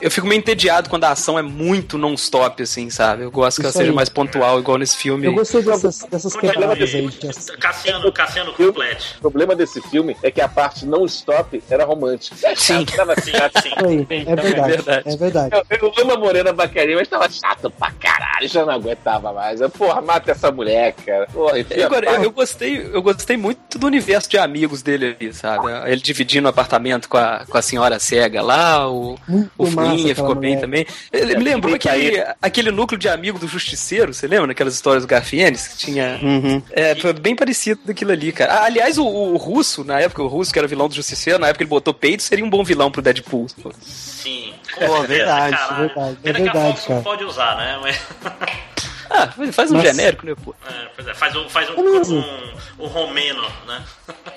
Eu, fico meio entediado quando a ação é muito non-stop, assim, sabe? Eu gosto que ela seja aí. mais pontual, igual nesse filme. Eu gostei dessas, dessas quebradas aí. De- Cassiano, Cassiano complete. O problema desse filme é que a parte não stop era romântica. Sim. Tava. Sim. Sim, é verdade, verdade. é verdade. Eu, eu amo a Morena Bacarinha, mas tava chato pra caralho. Já não aguentava mais. Eu, porra, mata essa mulher, cara. Porra, Agora, eu, eu gostei, eu gostei muito do universo de amigos dele ali, sabe? Ele dividindo o apartamento com a, com a senhora cega lá, o, Muito o aquela ficou bem mulher. também. Ele me lembrou aquele, aquele núcleo de amigo do Justiceiro, você lembra? Aquelas histórias do Garfienes que tinha. Uhum. É, foi bem parecido daquilo ali, cara. Ah, aliás, o, o Russo, na época, o Russo, que era vilão do Justiceiro, na época ele botou peito, seria um bom vilão pro Deadpool. Sim. Pô, certeza, verdade, caralho. verdade, é Pena que a verdade, Fox cara. não pode usar, né? Mas, Ah, faz um Mas- genérico, né, pô? é, pois é, faz um, faz um, um, um romeno, né?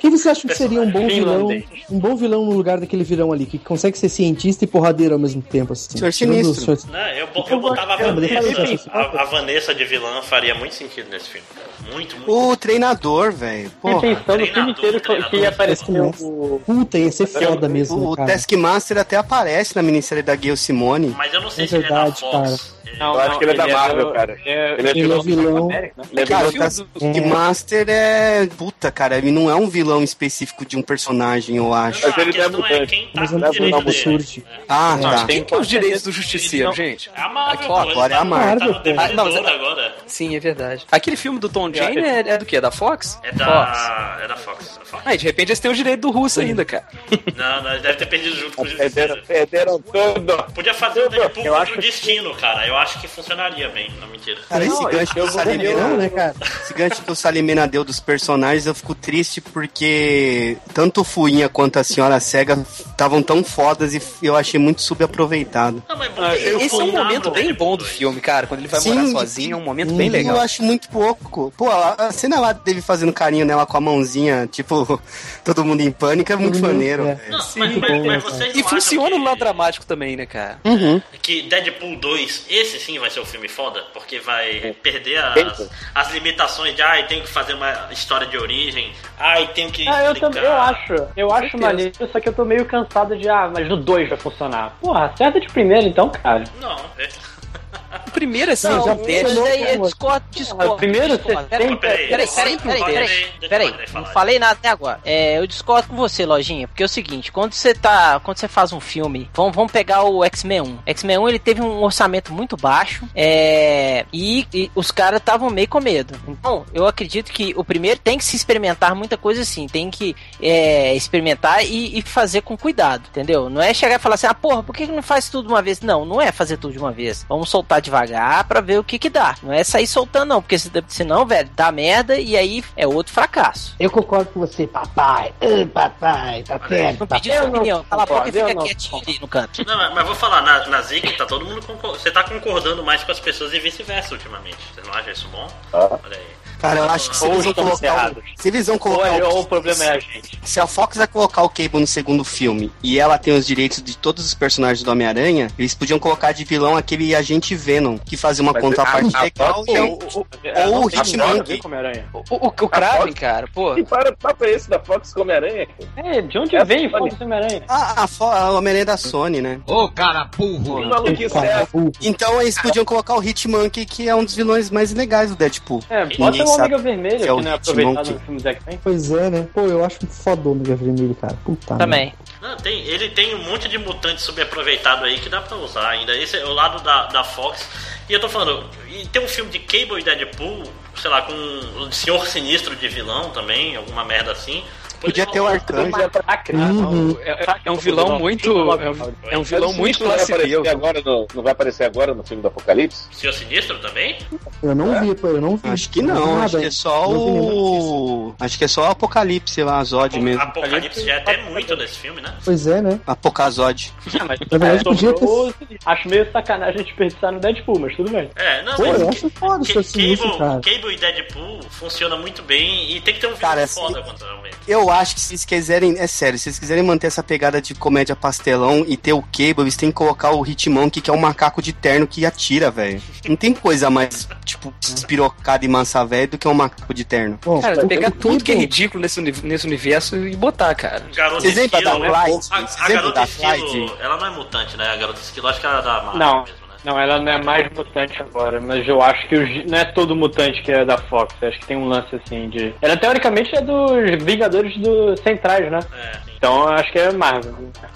Quem você acha que seria um bom vilão? Um bom vilão no lugar daquele vilão ali, que consegue ser cientista e porradeiro ao mesmo tempo, assim. Senhor o Sinistro. senhor- Né, Eu, bo- eu botava a É, eu Vanessa. ver, A, a Vanessa de vilã faria muito sentido nesse filme. Muito, muito. O treinador, velho. Fiquei pensando no filme treinador, inteiro que- que ia treinador. aparecer Parece o. Puta, ia ser foda mesmo, O cara. Taskmaster até aparece na minissérie da Gayle Simone. Mas eu não sei É se ele é da verdade, Fox. Ele- Não, Eu acho que ele é da Marvel, do- cara. é- Ele é Ele é vilão. América, né? Ele é Cara, o vilão. Taskmaster é. Puta, cara, ele não é um vilão específico de um personagem, eu acho. Mas ele não é é quem tá Mas com é o um direito absurdo. dele. É. Ah, tá. Quem que é os direitos do Justiceiro, gente? É a Marvel, agora é a tá- Marvel, Tá Ah, não, mas- agora. Sim, é verdade. Aquele filme do Tom Jane é, é do quê? Da Fox? É Fox. da. É da Fox. Ah, e de repente eles têm o direito do russo ainda, cara. Não, não, ele deve ter perdido junto com o Justiceiro. perderam tudo. Podia fazer o Deadpool destino, cara. Eu acho que funcionaria bem, não mentira. Cara, esse Não, gancho que eu o vou Salimena, né, cara? esse gancho que o Salimena deu dos personagens, eu fico triste porque tanto o Fuinha quanto a Senhora Cega estavam tão fodas e eu achei muito subaproveitado. Não, mas Ah, eu Esse é um momento bem bom do filme, cara. Quando ele vai morar Sim, sozinho, é um momento bem Eu legal. acho muito pouco. Pô, a cena lá dele fazendo carinho nela com a mãozinha, tipo, todo mundo em pânico, é muito mundo- maneiro. é. Não, Sim, mas, bom, mas, E funciona que- lado dramático também, né, cara? Uhum. que Deadpool 2, esse sim vai ser o filme foda, porque vai perder as, as limitações de ai, tenho que fazer uma história de origem, ai, tenho que Ah, eu, também, eu acho. Eu acho certeza. maneiro, só que eu tô meio cansado de, ah, mas no 2 vai funcionar. Porra, acerta de primeira então, cara. Não, é. O primeiro é já um teste. Mas funcionou, aí eu pô. discordo, discordo. Primeiro discordo. você Peraí, peraí, peraí, peraí, peraí, peraí, peraí. Não falei nada até agora. É, eu discordo com você, Lojinha, porque é o seguinte, quando você tá, quando você faz um filme, vamos, vamos pegar o X-Men 1. X-Men 1 ele teve um orçamento muito baixo, é, e, e os caras estavam meio com medo. Então, eu acredito que o primeiro tem que se experimentar muita coisa assim, tem que é, experimentar e, e fazer com cuidado, entendeu? Não é chegar e falar assim, ah, porra, por que que não faz tudo de uma vez? Não, não é fazer tudo de uma vez. Vamos soltar devagar pra ver o que que dá. Não é sair soltando não, porque se- senão, velho, dá merda e aí é outro fracasso. Eu concordo com você, papai. Papai, tá certo. Não pedi sua opinião. Cala a boca e fica não quietinho ali no canto. Não, mas, mas vou falar, na, na Zik tá todo mundo concor- Você tá concordando mais com as pessoas e vice-versa ultimamente. Você não acha isso bom? Ah. Olha aí. Cara, eu acho que se Ou eles vão colocar. errados. Se eles vão Ou, colocar. é- o- ou o problema é a gente. Se a Fox vai colocar o Cable no segundo filme e ela tem os direitos de todos os personagens do Homem-Aranha, eles podiam colocar de vilão aquele agente Venom, que fazia uma Mas contraparte a- a legal. Fox e tem- o- É, Ou o a com Homem-Aranha. O, o, o Kraven, cara, pô. E para o papo é esse da Fox com Homem-Aranha? É, de onde É, vem olha. Fox Homem-Aranha? a, a, Fo- a Homem-Aranha da Sony, né? Que maluquice é Cara, essa? o- Então eles podiam colocar o Hitmonkey, que é um dos vilões mais legais do Deadpool. É, bota o Ômega sabe Vermelho, que que é o não é aproveitado no filme do X-Men. Pois é, né? Pô, eu acho foda o Ômega Vermelho, cara. Puta. Também. Não, tem, ele tem um monte de mutante subaproveitado aí que dá pra usar ainda. Esse é o lado da, da Fox. E eu tô falando, e tem um filme de Cable e Deadpool, sei lá, com o Senhor Sinistro de vilão também, alguma merda assim. Podia ter o Arcanjo. Uhum. É, é um vilão muito. É um, é um vilão muito não agora no, Não vai aparecer agora no filme do Apocalipse? Senhor Sinistro também? Eu não vi, pô, eu não vi. Acho que não, acho que é só vi o. Acho que é só o Apocalipse lá, Zod mesmo. Apocalipse já é até muito desse filme, né? Pois é, né? Apocazod. Mas Na verdade, podia ter- Acho meio sacanagem desperdiçar no Deadpool, mas tudo bem. É, não, Pô, mas eu acho foda o seu sinistro, Cable, cara. Cable e Deadpool funciona muito bem e tem que ter um vilão Cara, foda assim, contra o Eu acho que se eles quiserem, é sério, se eles quiserem manter essa pegada de comédia pastelão e ter o Cable, eles têm que colocar o Hitmonkey, que é um macaco de terno que atira, velho. Não tem coisa mais, tipo, espirocada e massa velho do que um macaco de terno. Bom, Cara, pegar tudo que é ridículo nesse, uni- nesse universo e botar, cara. Garota Vocês lembram da Esquilo, Clyde? A, Vocês a garota da esquilo, ela não é mutante, né? A garota esquilo, acho que ela é da Marvel Não. mesmo, né? Não, ela não é mais mutante agora, mas eu acho que não é todo mutante que é da Fox. Eu acho que tem um lance assim de. Ela teoricamente é dos Vingadores do Centrais, né? É, sim. Então eu acho que é Marvel.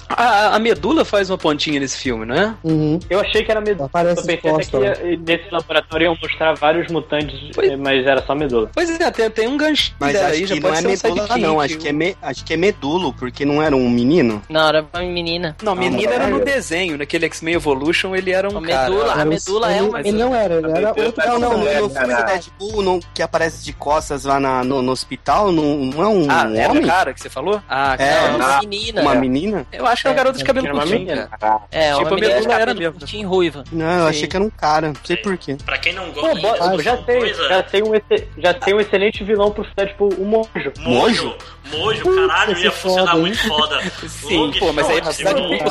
A, a Medula faz uma pontinha nesse filme, não é? Uhum. Eu achei que era medula. Aparece Eu pensei até de que costa, ia- nesse laboratório iam mostrar vários mutantes, Pois- mas era só medula. Pois é, tem, tem um ganchinho Mas acho aí, já que não pode é ser um medula, sidekick. não. Acho que é, me, acho que é medulo, porque não era um menino. Não, era uma menina. Não, menina Ah, era no desenho, naquele X-Men Evolution ele era um A cara. medula, a Era um- medula é uma ele não era, ele era outro Não, não, no, filme do Deadpool, que aparece de costas lá na- no, no hospital, não, não é um Ah, era homem? o cara que você falou? Ah, É, cara. Não, não. uma menina. Uma menina? Eu acho que é uma garota de cabelo Era uma curtinho, menina. cara. É, Tipo, uma a menina de cabelo mesmo. curtinho e ruiva. Não, eu Sim. achei que era um cara, não sei porquê. Pra quem não Pô, gosta de já, tem, coisa, já, tem um, já tem um excelente vilão pro Deadpool, o Monjo. Mojo, Mojo, caralho, ia é funcionar foda, muito foda. Sim, pô, mas aí.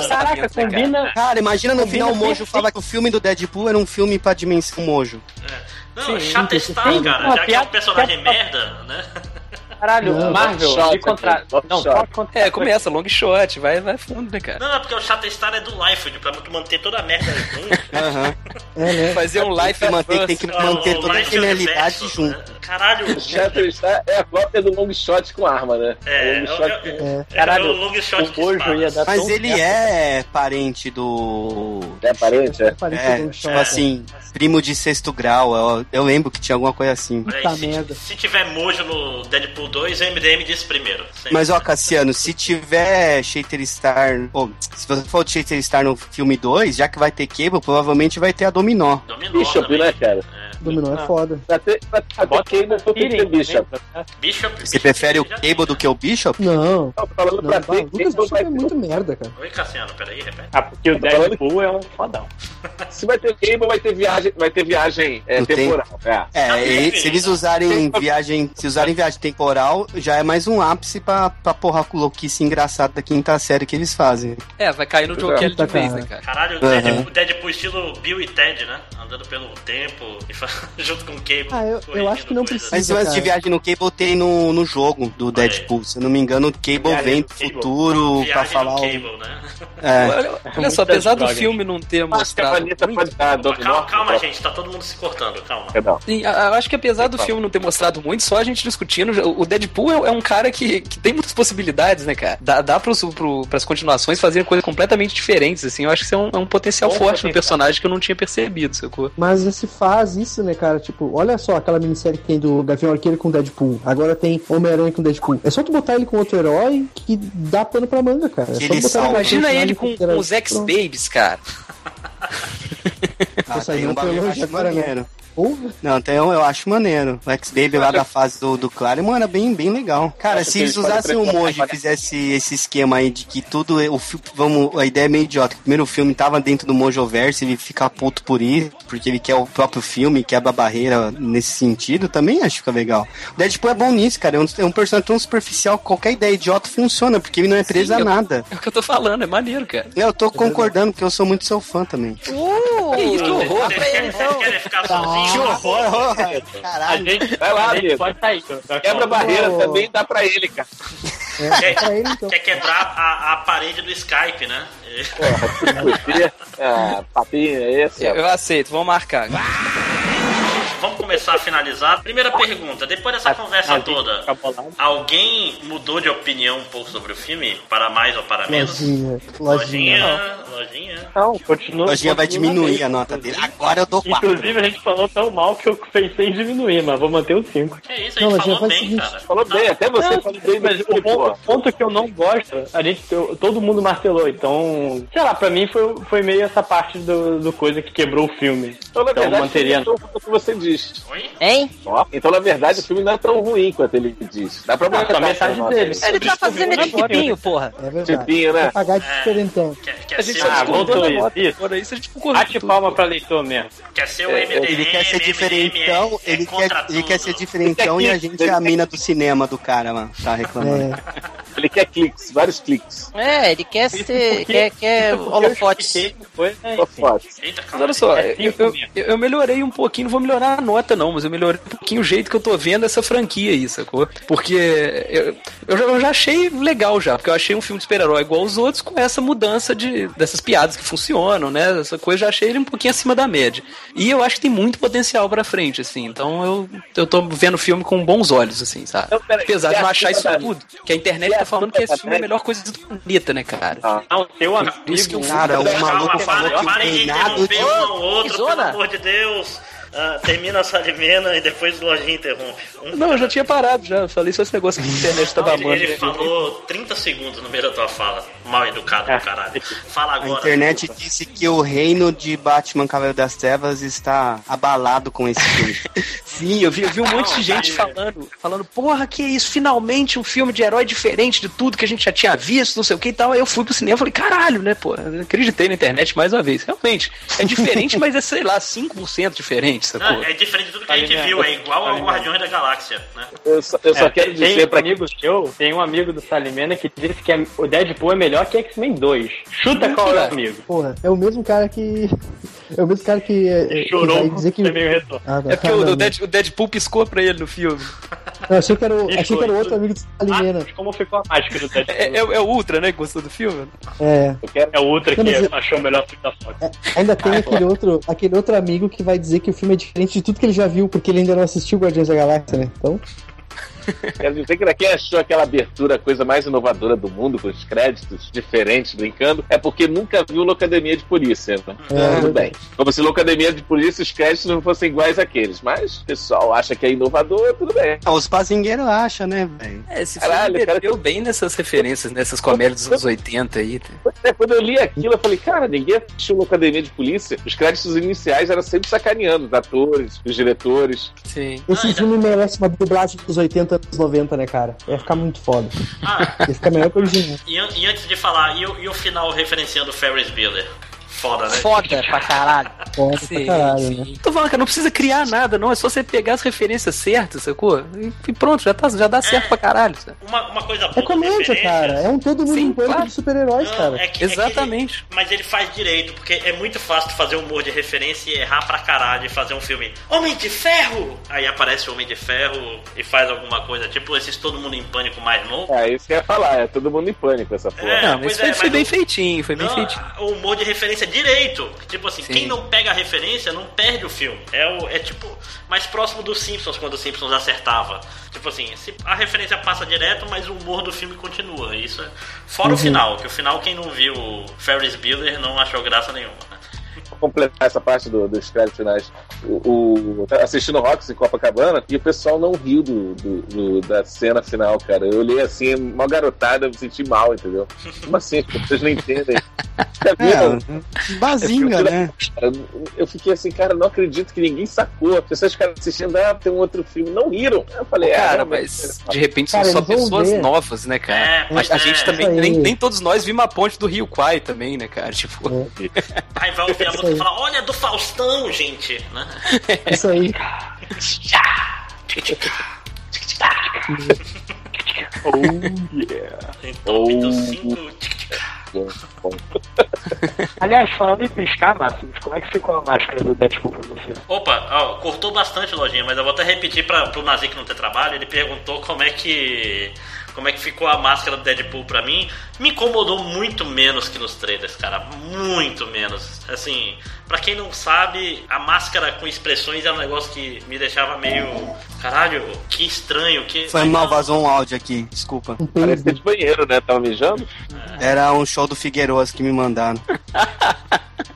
Caraca, combina. Cara, imagina no final o Mojo falar que o filme do Deadpool era um filme pra dimensão Mojo. Não, Sim, Chatestar, sim. cara, já que é um personagem merda, né? Caralho, Não, Marvel, shot de contrário. aqui, Não, shot. É, começa, long shot, vai, vai fundo, né, cara? Não, é porque o Chatestar é do Life, pra tu manter toda a merda junto. Aham. É, né? Fazer um Tem que manter, tem que manter O toda a Life genialidade Universo, junto. né? Caralho, O Shatterstar é a cópia do long shot com arma, né? é, long é, shot é, é, Caralho, é o long shot o ia dar Mas ele é parente do. É parente, é? É, tipo assim, primo de sexto grau. Eu, eu lembro que tinha alguma coisa assim. Puta se, merda. se tiver Mojo no Deadpool 2, o MDM disse primeiro. Sempre. Mas ó, Cassiano, se tiver Shater Star. Pô, se você for de Shater Star no filme 2, já que vai ter Cable, provavelmente vai ter a Dominó. Dominou Bishop, também. né, cara? Dominó é foda. Ter Bota Cable, que ter Bishop. Bishop. Você prefere o Cable do que o Bishop? Não. Falando Não, pra ter o Lucas Bishop é muito merda, cara. Oi, Cassiano, peraí, repete. Ah, porque o Deadpool é um fodão. Se vai ter Cable, vai ter viagem, vai ter viagem é, temporal. É. É, se eles usarem viagem, se usarem viagem temporal, já é mais um ápice pra, pra porra com louquice engraçado da quinta série que eles fazem. É, vai cair no Joe Kelly de vez, cara. né, cara? Caralho, o. Deadpool, Deadpool estilo Bill e Ted, né? Andando pelo tempo e fa- junto com o Cable. Ah, eu- eu acho que não coisas. precisa. Mas lance de viagem no Cable tem no, no jogo do Deadpool. Se eu não me engano, o Cable Viagem vem pro Cable. futuro pra Viagem falar no o. Cable, né? É. Olha, olha só, apesar do filme não ter a mostrado. Muito- Dominó. Calma, calma, gente, tá todo mundo se cortando, calma. Sim, eu acho que apesar do filme não ter mostrado muito, só a gente discutindo, o Deadpool é, é um cara que, que tem muitas possibilidades, né, cara? Dá, dá pros, pro, pras continuações fazerem coisas completamente diferentes, assim. Eu acho que isso é um, é um potencial Bom forte no personagem que eu não tinha percebido, sacou? Mas se faz isso, né, cara? Tipo, olha só aquela minissérie que tem do Gavião Arqueiro com Deadpool. Agora tem Homem-Aranha com Deadpool. É só tu botar ele com outro herói que dá pano pra manga, cara. É só ele botar. Imagina ele com, com os X-Babies, cara. Ah, tem não um bagulho agora, né? Não, tem um eu acho maneiro. O X-Baby lá da fase do, do Claremont era bem, bem legal. Cara, se eles ele usassem o Moji e fizessem esse esquema aí de que tudo. é- O, vamos, a ideia é meio idiota. O primeiro filme tava dentro do Mojoverse e ele fica puto por isso, porque ele quer o próprio filme, quebra a barreira nesse sentido, também acho que fica legal. O Deadpool é bom nisso, cara. É um, é um personagem tão superficial, qualquer ideia idiota funciona, porque ele não é preso a eu- nada. É o que eu tô falando, é maneiro, cara. Eu tô concordando, porque eu sou muito seu fã também. Uh, Que isso, que horror. Vocês querem ficar sozinhos? A Caralho. gente, Vai lá, a gente pode sair. Quebra a barreira Não. também, dá pra ele, cara. É, pra ele, então. Quer quebrar a, a parede do Skype, né? Você, ah, papinho é esse? Eu, aceito, vamos marcar. Vamos começar a finalizar. Primeira pergunta, depois dessa conversa a gente toda, alguém mudou de opinião um pouco sobre o filme? Para mais ou para menos? Lojinha, lojinha. Lojinha, lojinha. Não, continua. Lojinha vai diminuir bem. a nota dele. Agora eu dou 4. Inclusive, a gente falou tão mal que eu pensei em diminuir, mas vou manter o 5. Que isso, a Não, gente falou o bem, seguinte, cara. Falou bem, até você Não, falou bem mas o ponto, o ponto que eu não gosto, a gente, eu- todo mundo martelou, então, sei lá, pra mim foi, foi meio essa parte do, do coisa que quebrou o filme. Então, na Então, verdade, manteria- é ruim quanto você diz. Oi? hein? Ó, Então, na verdade, o filme não é tão ruim quanto ele diz. Dá pra botar só metade dele. Ele tá fazendo esse tipinho, porra. É verdade. Tipinho, né? Pagar de diferentão. Quer, A gente Ah, voltou isso, isso. Fora isso, a gente concordou. Bate palma pra leitor mesmo. quer ser o É, MDM, Ele quer ser MDM, diferentão, é ele quer, ele quer ser diferentão e a gente é a mina do cinema do cara, mano. Tá reclamando. É. Ele quer cliques, vários cliques. É, ele quer ser. porque- Quer, quer holofotes. né, Mas calma. olha só, É eu, eu melhorei um pouquinho, não vou melhorar a nota não, mas eu melhorei um pouquinho o jeito que eu tô vendo essa franquia aí, sacou? Porque eu, eu, já, eu já achei legal já, porque eu achei um filme de super-herói igual os outros com essa mudança de, de, dessas piadas que funcionam, né? Essa coisa, eu já achei ele um pouquinho acima da média. E eu acho que tem muito potencial pra frente, assim. Então eu, eu tô vendo o filme com bons olhos, assim, sabe? Não, peraí, Apesar de você não achar acha isso que- tudo. Que a internet tá falando que esse filme é a melhor coisa do planeta, né, cara? Não, seu amigo. Isso que eu Cara, o maluco falou que o parem de interromper um ao outro, pelo amor de Deus. Ah, termina a Salimena e depois o Lojinha interrompe. Um Não, eu já tinha parado, já. Falei só esse negócio que a internet tá babando. ele falou 30 segundos no meio da tua fala. Mal educado do caralho. Fala A agora. internet disse que o reino de Batman Cavaleiro das Trevas está abalado com esse filme. Sim, eu vi, eu vi um monte de gente falando, falando, porra, que isso, finalmente um filme de herói diferente de tudo que a gente já tinha visto, não sei o que e tal. Aí eu fui pro cinema e falei, caralho, né, pô, eu acreditei na internet mais uma vez. Realmente, é diferente, mas é, sei lá, 5% diferente, Não, sacou? é diferente de tudo que a gente Salimena. viu, é igual ao. Guardiões da Galáxia, né? Eu só, eu só É, quero tem dizer um pra amigo seu, tem um amigo do Salimena que disse que é- o Deadpool é melhor que X-Men 2. Chuta qual é o amigo. Porra, é o mesmo cara que. É o mesmo cara que. é, que Chorou dizer que. é meio retorno. Ah, tá. É porque Ah, o, não, o Dead- o Deadpool piscou pra ele no filme. não, achei que era o, Isso, achei que era o outro amigo do Salimena. Ah, como ficou a máscara do Deadpool? É, é, é o Ultra, né, que gostou do filme? É. Eu É o Ultra que Não, eu- achou o melhor filme da Fox. Ainda tem aquele outro, aquele outro amigo que vai dizer que o filme é diferente de tudo que ele já viu, porque ele ainda não assistiu Guardiões da Galáxia, né? Então, Quero dizer que quem achou aquela abertura a coisa mais inovadora do mundo, com os créditos diferentes, brincando, é porque nunca viu Locademia de Polícia. Né? É, Tudo bem. Como se Locademia de Polícia os créditos não fossem iguais àqueles. Mas o pessoal acha que é inovador, tudo bem. Ah, os bazingueiros acham, né, velho? É, esse Caralho, cara, meteu bem nessas referências, nessas comédias dos anos 80 aí. É, Quando eu li aquilo, eu falei, cara, ninguém assistiu Locademia de Polícia. Os créditos iniciais eram sempre sacaneando os atores, os diretores. Sim. esse filme merece uma dublagem dos 80 anos 90, né, cara? Ia ficar muito foda. Ah, Ia ficar melhor que o original. e, e antes de falar, e o, e o final referenciando o Ferris Bueller? Foda, né? Foda pra caralho. Foda Sim, pra caralho, né? sim. Tô falando, cara, não precisa criar nada, não. É só você pegar as referências certas, sacou? E, e pronto, já, tá, já dá certo pra caralho. sabe? Uma, uma coisa boa É comédia, cara. É um todo mundo Sim, em pânico claro. de super-heróis, Não, cara. é que- é Exatamente. ele- mas ele faz direito, porque é muito fácil fazer humor de referência e errar pra caralho e fazer um filme Homem de Ferro! Aí aparece o Homem de Ferro e faz alguma coisa, tipo esses Todo Mundo em Pânico mais novo. É isso que eu ia falar, é todo mundo em pânico essa porra. É, Não, mas foi, é, foi mas bem o- feitinho, foi bem Não, feitinho. o humor de referência direito. Tipo assim, Sim. quem não pega a referência não perde o filme. É, o, é tipo mais próximo dos Simpsons quando os Simpsons acertava. Tipo assim, a referência passa direto, mas o humor do filme continua. Isso é... Fora o final, que o final quem não viu o Ferris Bueller não achou graça nenhuma. Né? Completar essa parte do- dos créditos finais, o, o- tá assistindo Rocks em Copacabana e o pessoal não riu do, do- do- da cena final, cara. Eu olhei assim, uma garotada, eu me senti mal, entendeu? Como assim? As pessoas não entendem. É, bazinga, né? Cara, eu fiquei assim, cara, não acredito que ninguém sacou. As pessoas ficaram assistindo, ah, tem um outro filme, não riram. Eu falei, Cara, ah, mas de repente Cara, são só pessoas ver. novas, né, cara? É, mas pois a é. gente também, nem, nem todos nós vimos a ponte do Rio Quai também, né, cara? Tipo, Aí vai ouvir a música e falar, olha do Faustão, gente. Né? Isso aí. Oh, yeah. Então, Então, cinco... Aliás, falando em piscar, Márcio, como é que ficou a máscara do Deadpool pra você? Opa, ó, cortou bastante, Lojinha, mas eu vou até repetir para pro Nazik não ter trabalho. Ele perguntou como é que como é que ficou a máscara do Deadpool pra mim. Me incomodou muito menos que nos trailers, cara. Muito menos. Assim, pra quem não sabe, a máscara com expressões é um negócio que me deixava meio. Caralho, que estranho. Que... Foi mal, vazou um áudio aqui, desculpa. Parece peido. de banheiro, né? Tava mijando? Era um show do Figueiroas que me mandaram.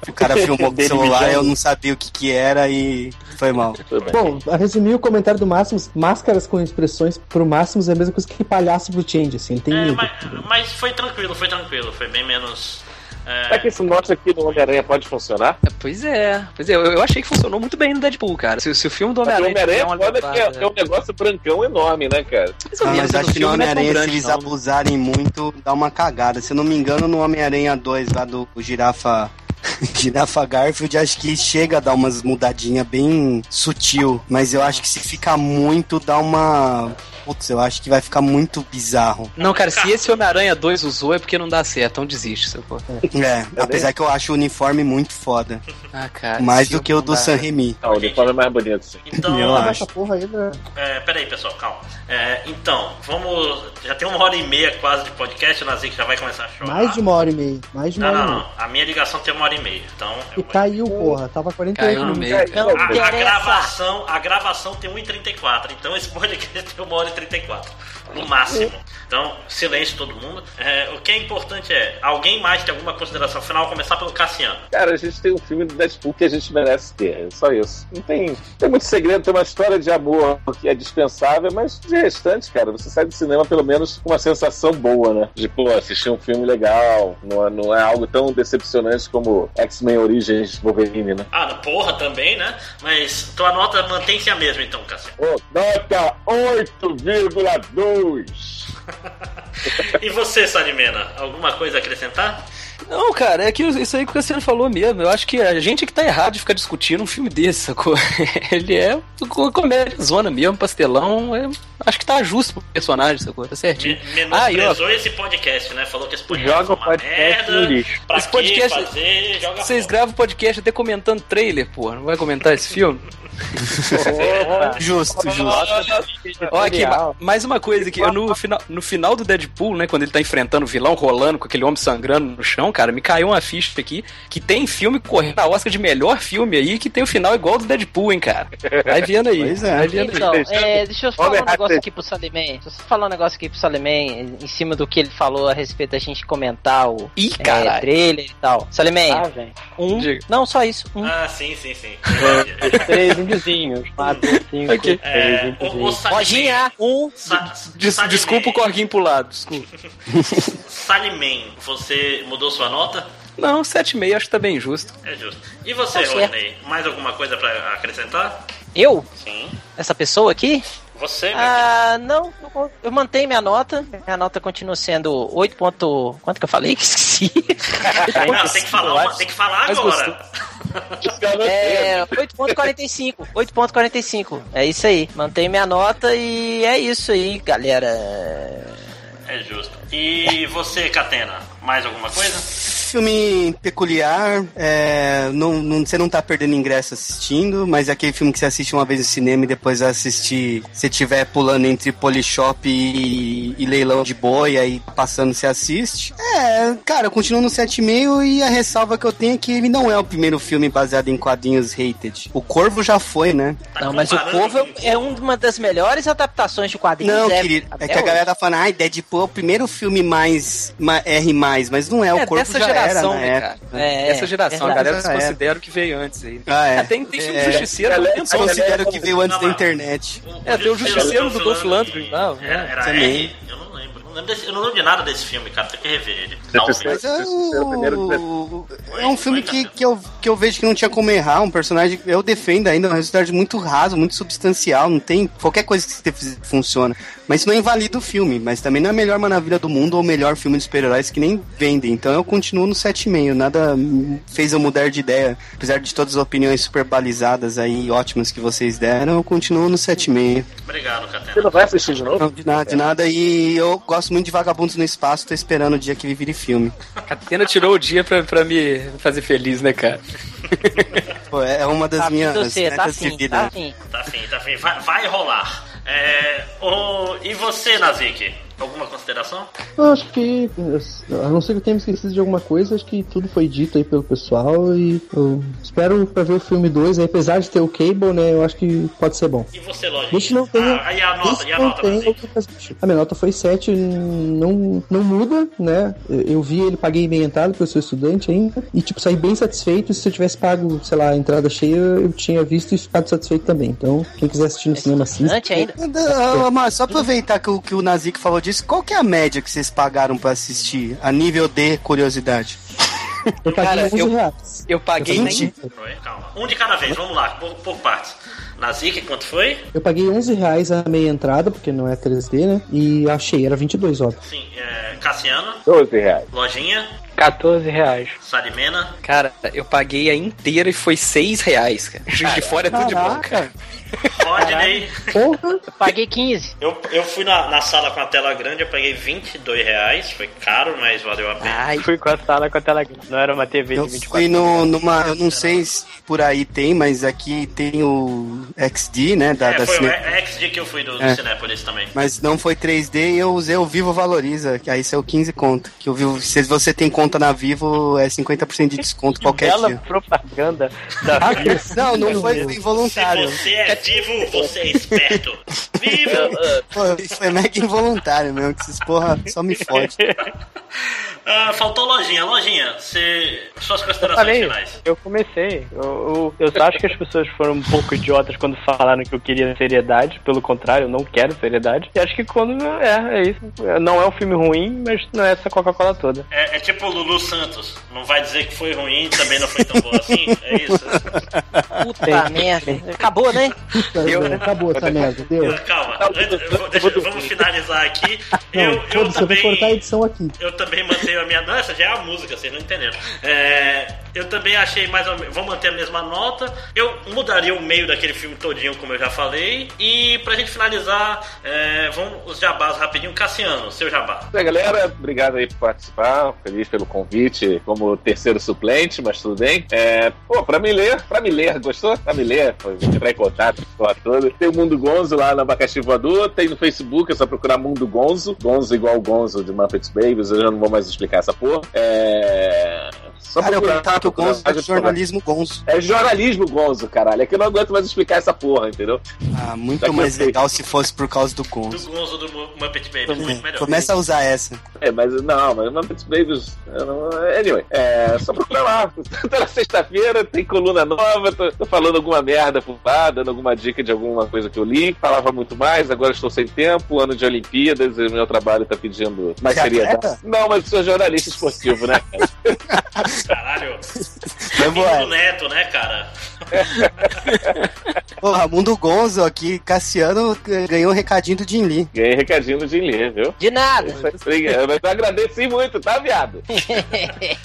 O cara filmou com o celular, eu não sabia o que que era e foi mal. Bom, a resumir o comentário do Máximos, máscaras com expressões pro Máximos é a mesma coisa que palhaço pro Change, assim, tem É, mas, mas foi tranquilo, foi tranquilo. Foi bem menos. É, Será que isso mostra que no Homem-Aranha pode funcionar? pois é. Pois é, eu, eu achei que funcionou muito bem no Deadpool, cara. Se, se o filme do Homem-Aranha Homem-Aranha uma é é, é um negócio brancão enorme, né, cara? Ah, mas acho que no é Homem-Aranha, se eles não. abusarem muito, dá uma cagada. Se eu não me engano, no Homem-Aranha 2, lá do Girafa. Girafa Garfield, acho que chega a dar umas mudadinhas bem sutil. Mas eu acho que se ficar muito, dá uma. Putz, eu acho que vai ficar muito bizarro. Não, cara, se esse Homem-Aranha 2 usou é porque não dá certo, então desiste, sacou? É, apesar que eu acho o uniforme muito foda. Ah, cara. Mais do que o do San. Remi. Ah, o uniforme é mais bonito, sim. Então, Eu acho. Essa porra aí, né? É, peraí, pessoal, calma. É, então, vamos. Já tem uma hora e meia quase de podcast, o Nazik já vai começar a chorar. Mais de uma hora e meia. Mais de uma Não, hora não, e não. A minha ligação tem uma hora e meia. Então. E eu- caiu, porra. Tava 48 Caiu no minutos. meio. Não A, a gravação, a gravação tem 1h34, então esse podcast tem uma hora e 34, no máximo. Então, silêncio todo mundo. É, o que é importante é, alguém mais tem alguma consideração final? Começar pelo Cassiano. Cara, a gente tem um filme do Deadpool que a gente merece ter. É só isso. Não tem, tem muito segredo, tem uma história de amor que é dispensável, mas de restante, cara, você sai do cinema pelo menos com uma sensação boa, né? De, pô, assistir um filme legal. Não é, não é algo tão decepcionante como X-Men Origins Wolverine, né? Ah, porra também, né? Mas tua nota mantém-se a mesma então, Cassiano. Ô, nota 8,2. E você, Salimena, alguma coisa a acrescentar? Não, cara, é que isso aí que o Cassiano falou mesmo. Eu acho que a gente que tá errado de ficar discutindo um filme desse, sacou? Ele é uma comédia zona mesmo, pastelão. é- acho que tá justo pro personagem, sacou? Tá certinho. Me- Ah, e ó, Menosprezou esse podcast, né? Falou que esse podcast Joga o uma podcast merda. no lixo. Pra Esse que podcast- fazer? Joga vocês gravam podcast até comentando trailer, porra. Não vai comentar esse filme? Justo, justo. Ó, aqui, ma- mais uma coisa aqui. Eu, no, final, no final do Deadpool, né? Quando ele tá enfrentando o vilão, rolando com aquele homem sangrando no chão, cara, me caiu uma ficha aqui que tem filme correndo a Oscar de melhor filme aí que tem o final igual do Deadpool, hein, cara. Vai vendo aí. Pois é. Vai vendo Então, aí. é, deixa eu falar um Robert negócio aqui pro Salimem. Deixa eu falar um negócio aqui pro Salimem em cima do que ele falou a respeito da gente comentar o Ih, é, trailer e tal. Salimem, Ah, um. Diga. Não, só isso. Um. Ah, sim, sim, sim. Três indizinhos. Quatro, cinco, Ok. É, três indizinhos. Salimem- Lojinha, um. Sa- Des- Salimem- desculpa o corguinho pro lado, desculpa. Salimem, você mudou sua nota? Não, 7,5 acho que tá bem justo. É justo. E você, Tá. Rodney? Mais alguma coisa pra acrescentar? Eu? Sim. Essa pessoa aqui? Você, meu Ah, não. eu- mantenho minha nota. Minha nota continua sendo 8 ponto... Quanto que eu falei? Esqueci. Não, tem que falar, uma- tem que falar agora. É, 8.45. 8.45. É isso aí. Mantenho minha nota e é isso aí, galera. É justo. E você, Catena? Mais alguma coisa? Filme peculiar, é, não, não- você não tá perdendo ingresso assistindo, mas é aquele filme que você assiste uma vez no cinema e depois vai assistir, se tiver pulando entre Polishop e, e leilão de boi, aí passando você assiste. É, cara, eu continuo no 7,5 e a ressalva que eu tenho é que ele não é o primeiro filme baseado em quadrinhos hated. O Corvo já foi, né? Tá Não, mas o Corvo com- é uma das melhores adaptações de quadrinhos. Não, é, querido, é que a galera tá falando, ai, Deadpool é o primeiro filme mais ma- R+, mas não é, o é Corvo dessa já geração, era né, cara? É, Essa geração, a verdade. galera Já era. desconsidera o que veio antes aí. Ah, é. tem, tem filme É. Justiceiro. Eu considero que veio antes Não, da internet. É, tem o Justiceiro do Dolph Lundgren, é, também. R? Eu não. Não lembro desse- eu não lembro de nada desse filme, cara. Tem que rever ele. Mas é, o... é um filme que, que, eu, que eu vejo que não tinha como errar. Um personagem, eu defendo ainda, é um resultado muito raso, muito substancial. Não tem. Qualquer coisa que você fizer funciona. Mas isso não invalida o filme. Mas também não é a melhor maravilha do mundo ou o melhor filme de super-heróis que nem vendem. Então eu continuo no 7,5. Nada fez eu mudar de ideia. Apesar de todas as opiniões super balizadas aí, ótimas que vocês deram, eu continuo no 7,5. Obrigado, Você Catena. não vai assistir de novo? Não, de nada, de nada. E eu gosto muito de Vagabundos no Espaço, tô esperando o dia que ele vire filme. Catena tirou o dia pra, pra me fazer feliz, né, cara? Pô, é uma das Tá minhas de você, tá de afim, vida. tá afim. Tá afim, tá afim. Vai, vai rolar. É, ô, e você, Nazik? Alguma consideração? Eu acho que, a não ser que eu tenha me esquecido de alguma coisa, acho que tudo foi dito aí pelo pessoal e eu espero pra ver o filme 2, aí, apesar de ter o Cable, né, eu acho que pode ser bom. E você, Lojinha? Deixa não tem. Ah, e a nota, e a não nota, tem assistir. A minha nota foi 7, não, não muda, né? Eu vi ele, paguei meia entrada, porque eu sou estudante ainda, e tipo, saí bem satisfeito. E se eu tivesse pago, sei lá, a entrada cheia, eu tinha visto e ficado satisfeito também. Então, quem quiser assistir no cinema, assista. Antes ainda. Ah, Mas só aproveitar que o, que o Nazik falou disso, qual que é a média que vocês pagaram pra assistir? A nível de curiosidade. Eu paguei Cara, 11 eu- reais. Eu paguei Eu nem. Um de cada vez, vamos lá, por, por partes. Nazik, quanto foi? Eu paguei 11 reais a meia entrada, porque não é 3D, né? E achei, era 22, óbvio. Sim, é, Cassiano, 12 reais. Lojinha, 14 reais. Salimena. Cara, eu paguei a inteira e foi 6 reais, cara. Juiz de fora é tudo de bom, cara. Rodney, Porra, Paguei 15. eu, eu fui na, na sala com a tela grande, eu paguei 22 reais. Foi caro, mas valeu a pena. Ai, Fui com a sala com a tela grande. Não era uma TV Eu de 24 fui no, numa. Eu não sei se por aí tem, mas aqui tem o XD, né? Da, é, da foi Cine- o XD que eu fui do, do É. Cinépolis também. Mas não foi 3D e eu usei o Vivo Valoriza, que aí saiu 15 conto. Que o Vivo, se você tem conta na Vivo, é 50% de desconto qualquer Bela dia. propaganda da Ah, Vivo. Não, não foi foi Se involuntário. você é vivo, você é esperto. Vivo! Pô, foi mega involuntário mesmo, que esses porra só me fode. Ah, faltou lojinha. Lojinha, você... suas Eu considerações falei, finais. eu comecei. Eu, eu, eu acho que as pessoas foram um pouco idiotas quando falaram que eu queria seriedade. Pelo contrário, eu não quero seriedade. E acho que quando. É, é isso. Não é um filme ruim, mas não é essa Coca-Cola toda. É, é tipo o Lulu Santos. Não vai dizer que foi ruim, também não foi tão bom assim. É isso. puta merda. Acabou, né? puta, velho, acabou essa merda, deu. Calma, eu deixa- vamos finalizar aqui. Eu, Não, eu eu vou também. cortar a edição aqui. Eu também a minha. Não, essa já é a música, vocês não entenderam. É, eu também achei mais ou menos. Vou manter a mesma nota. Eu mudaria o meio daquele filme todinho, como eu já falei. E pra gente finalizar, é, vamos os jabás rapidinho. Cassiano, seu jabá. É, galera, obrigado aí por participar, feliz pelo convite como terceiro suplente, mas tudo bem. É, pô, pra me ler, pra me ler, gostou? Pra me ler, entrar em contato, porra toda. Tem o Mundo Gonzo lá no Abacaxi Voador, tem no Facebook, é só procurar Mundo Gonzo, Gonzo igual Gonzo de Muppets Babies, eu já não vou mais explicar essa porra. É... Só Cara, eu procurar- pensava que o Gonzo era jornalismo Gonzo. É jornalismo Gonzo, caralho. É que eu não aguento mais explicar essa porra, entendeu? Ah, muito Tá mais legal se fosse por causa do Do Gonzo. Gonzo do Mu- Muppet Baby. Muito melhor. Começa a usar essa. É, mas não, mas Muppets Babies. eu não- Anyway, é só procurar lá. Toda sexta-feira tem coluna nova, tô, tô falando alguma merda por lá, dando alguma dica de alguma coisa que eu li. Falava muito mais, agora estou sem tempo, ano de Olimpíadas, e o meu trabalho tá pedindo mais Você seriedade. Não, mas sou jornalista esportivo, né? cara? Caralho. Do Neto, né, cara? Porra, Mundo Gonzo aqui, Cassiano eh, ganhou um recadinho do Jim Lee. Ganhei recadinho no Jim Lee, viu? De nada. Obrigado, mas eu agradeci muito, tá, viado?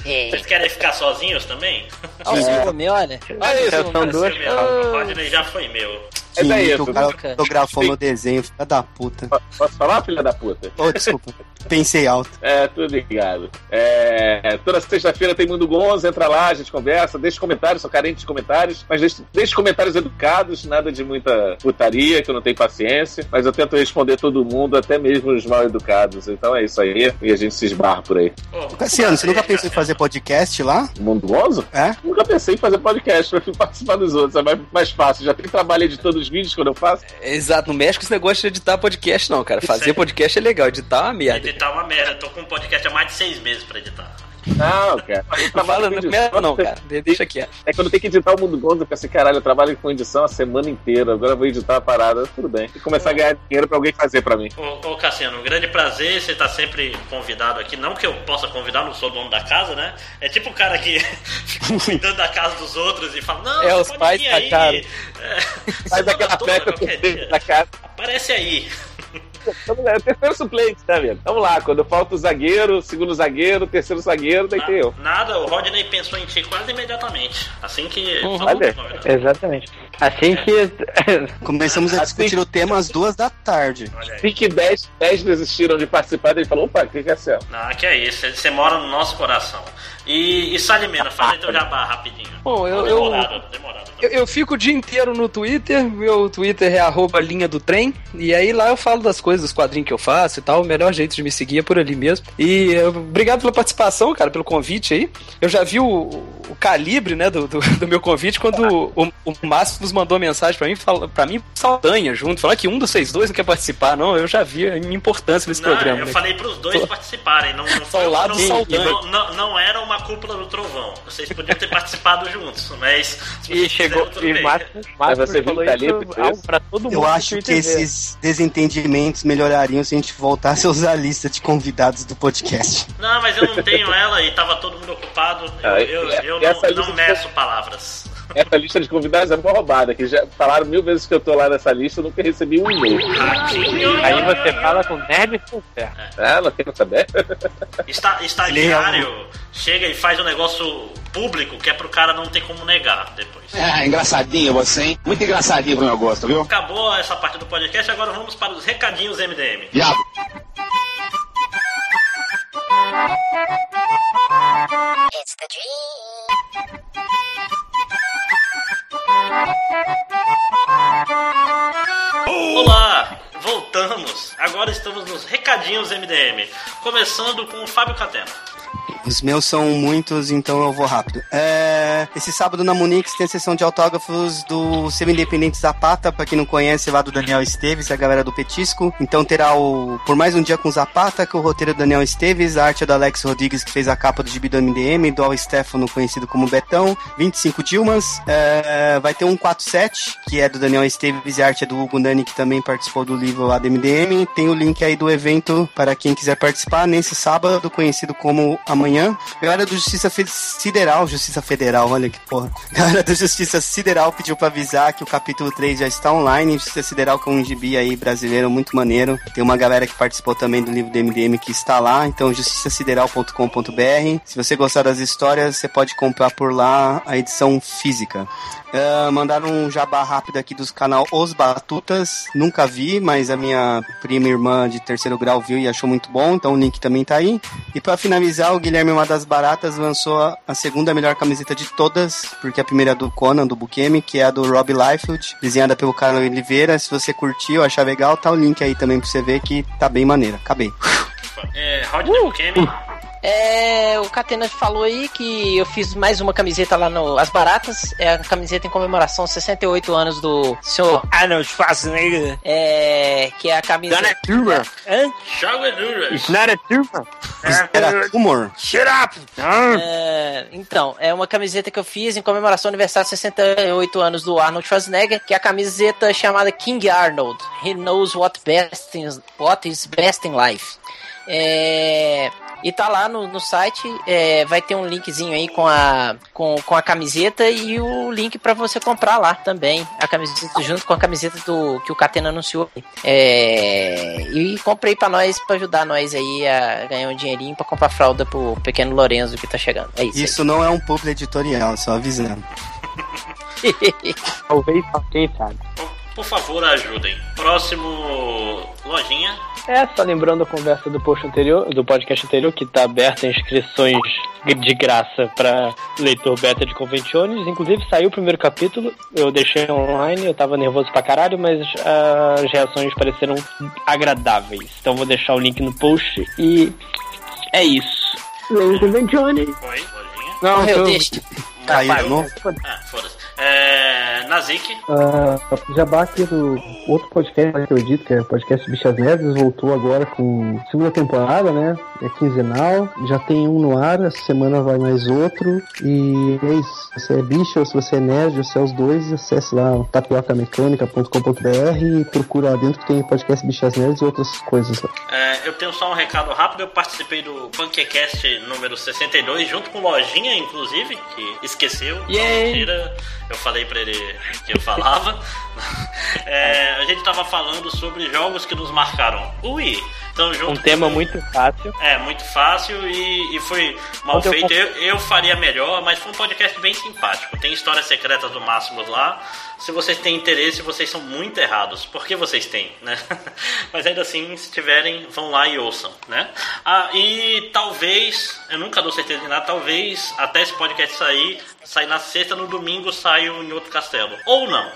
Vocês querem ficar sozinhos também? Olha o ciúme, olha. Olha isso, São duas. meu. Já foi meu. É Jim daí, que o cara fotografou meu desenho, filha da puta. Posso falar, filha da puta? Oh, desculpa. Pensei alto. É, tudo ligado. É, toda sexta-feira tem Mundo Gonzo, entra lá, a gente conversa, deixa comentários, sou carente de comentários, mas deixa, deixa comentários educados, nada de muita putaria, que eu não tenho paciência, mas eu tento responder todo mundo, até mesmo os mal educados. Então é isso aí, e a gente se esbarra por aí. Ô, Cassiano, você nunca prazer, pensou em fazer podcast lá? Mundo Gonzo? É? Nunca pensei em fazer podcast, prefiro participar dos outros, é mais, mais fácil. Já tem trabalho editando os vídeos quando eu faço. Exato, não mexe com esse negócio de editar podcast, não, cara. Fazer Sério? podcast é legal, editar é uma merda. Editar uma merda. Tô com um podcast há mais de seis meses pra editar. Não, cara. Eu Não trabalho não, merda não, cara. Deixa quieto. É quando tem que editar o Mundo Gonzo, eu assim, caralho, eu trabalho com edição a semana inteira, agora eu vou editar a parada, tudo bem. E começar a ganhar dinheiro pra alguém fazer pra mim. Ô, ô Cassiano, um grande prazer, você tá sempre convidado aqui. Não que eu possa convidar, não sou dono da casa, né? É tipo o cara que fica cuidando da casa dos outros e fala, não, É, você os pode pais vir aí. tacaram. É, Faz aquela festa qualquer dentro dia. da casa. Aparece aí. É o terceiro suplente, tá vendo? Vamos lá, quando falta o zagueiro, segundo zagueiro, terceiro zagueiro, daí tem eu. Nada, o Rodney pensou em ti quase imediatamente. Assim que. Uhum. Olha. Exatamente. Assim que. Começamos a discutir o tema às duas da tarde. Vi que 10, 10 desistiram de participar, ele falou, opa, o que que é céu? Ah, que é isso, você mora no nosso coração. E, e Salimena, faz aí teu jabá rapidinho. Bom, eu- eu- Demorado, demorado. Eu, eu fico o dia inteiro no Twitter, meu Twitter é arroba linha do trem, e aí lá eu falo das coisas, dos quadrinhos que eu faço e tal, o melhor jeito de me seguir é por ali mesmo. E obrigado pela participação, cara, pelo convite aí. Eu já vi o, o calibre, né, do, do, do meu convite quando o, o Máximos mandou mensagem pra mim, pra mim, Saldanha junto, falar que um dos seis dois não quer participar, não, eu já vi a minha importância nesse Não, programa. eu né? falei pros dois Só- participarem, não, não, foi, não, não, não era uma cúpula do trovão. Vocês podiam ter participado juntos, mas E chegou. tudo E. Márcio, Mas Márcio você viu falou que tá ali, isso algo pra todo mundo. Eu no acho que ver. esses desentendimentos melhorariam se a gente voltasse a usar a lista de convidados do podcast. Não, mas eu não tenho ela e tava todo mundo ocupado. Eu, Ah, eu, eu e essa não, não meço palavras. Essa lista de convidados é uma roubada, que já falaram mil vezes que eu tô lá nessa lista, eu nunca recebi um e-mail. Aí você fala com nerd sincero. Ah, não quero saber. Está, estagiário chega e faz um negócio público que é pro cara não ter como negar depois. É, engraçadinho você, hein? Muito engraçadinho como eu gosto, viu? Acabou essa parte do podcast, agora vamos para os recadinhos MDM. Diabo. It's the dream. Olá, voltamos. Agora estamos nos recadinhos MDM, começando com o Fábio Catena. Os meus são muitos, então eu vou rápido. É, esse sábado na Munix tem a sessão de autógrafos do Seu Independente Zapata, pra quem não conhece, lá do Daniel Esteves, a galera do Petisco. Então terá o Por Mais Um Dia com Zapata, que é o roteiro do Daniel Esteves, a arte é do Alex Rodrigues, que fez a capa do gibi do MDM, do Al Stefano, conhecido como Betão, 25 Dilmas. É, vai ter um 47, que é do Daniel Esteves, e a arte é do Hugo Nani, que também participou do livro lá do MDM. Tem o link aí do evento para quem quiser participar nesse sábado, conhecido como Amanhã. Galera do Justiça Federal, Justiça Federal, olha que porra. Galera do Justiça Sideral pediu pra avisar que o capítulo 3 já está online. Justiça Sideral é um gibi aí brasileiro muito maneiro. Tem uma galera que participou também do livro do MDM que está lá. Então, justiçasideral.com.br. Se você gostar das histórias, você pode comprar por lá a edição física. Uh, mandaram um jabá rápido aqui dos canal Os Batutas. Nunca vi, mas a minha prima e irmã de terceiro grau viu e achou muito bom. Então o link também tá aí. E para finalizar, o Guilherme Uma das Baratas lançou a, a, segunda melhor camiseta de todas, porque a primeira é do Conan, do Bukemi, que é a do Rob Liefeld, desenhada pelo Carlos Oliveira. Se você curtiu, achar legal, tá o link aí também pra você ver que tá bem maneira. Acabei. É, Rodney uh, Bukemi. Uh. É, o Catena falou aí que eu fiz mais uma camiseta lá no As Baratas. É a camiseta em comemoração aos 68 anos do senhor Arnold Schwarzenegger. É, que é a camisa. Not a tumor. Hã? It's not a tumor. Era humor. Shut up! É, então, é uma camiseta que eu fiz em comemoração ao aniversário de 68 anos do Arnold Schwarzenegger, que é a camiseta chamada King Arnold. He knows what, best in, what is best in life. É, e tá lá no, no site, é, vai ter um linkzinho aí com a, com, com a camiseta e o link para você comprar lá também. A camiseta junto com a camiseta do que o Catena anunciou. É, e comprei para nós, para ajudar nós aí a ganhar um dinheirinho para comprar fralda pro pequeno Lorenzo que tá chegando. É isso. Isso aí. não é um publi editorial, só avisando. Talvez, quem sabe. Por favor, ajudem. Próximo lojinha. É, só lembrando a conversa do post anterior, do podcast anterior, que tá aberta inscrições de graça para leitor beta de Conventiones. Inclusive saiu o primeiro capítulo, eu deixei online, eu tava nervoso pra caralho, mas as reações pareceram agradáveis. Então vou deixar o link no post e é isso. Leiam Conventiones. Oi, lojinha. Não, eu eu deixo. Caiu? Ah, foda-se. É, Nazik. Uh, Jabá aqui do outro podcast que eu edito, que é o podcast Bichas Neves, voltou agora com segunda temporada, né? É quinzenal, já tem um no ar, essa semana vai mais outro. E é isso. Se você é bicho ou se você é nerd, ou se é os dois, acesse lá tapiocamecanica.com.br e procura lá dentro que tem podcast Bichas Neves e outras coisas lá. É, eu tenho só um recado rápido. Eu participei do Punkecast número 62, junto com Lojinha, inclusive, que esqueceu. Yay! Mentira. Eu falei pra ele que eu falava. É, a gente tava falando sobre jogos que nos marcaram. Ui! Então, junto Um tema muito fácil. É, muito fácil e, e foi mal Onde feito. Eu, eu faria melhor, mas foi um podcast bem simpático. Tem histórias secretas do Máximos lá. Se vocês têm interesse, vocês são muito errados. Por que vocês têm, né? Mas ainda assim, se tiverem, vão lá e ouçam, né? Ah, e talvez, eu nunca dou certeza de nada, talvez até esse podcast sair, sair na sexta, no domingo saio em outro castelo. Ou não.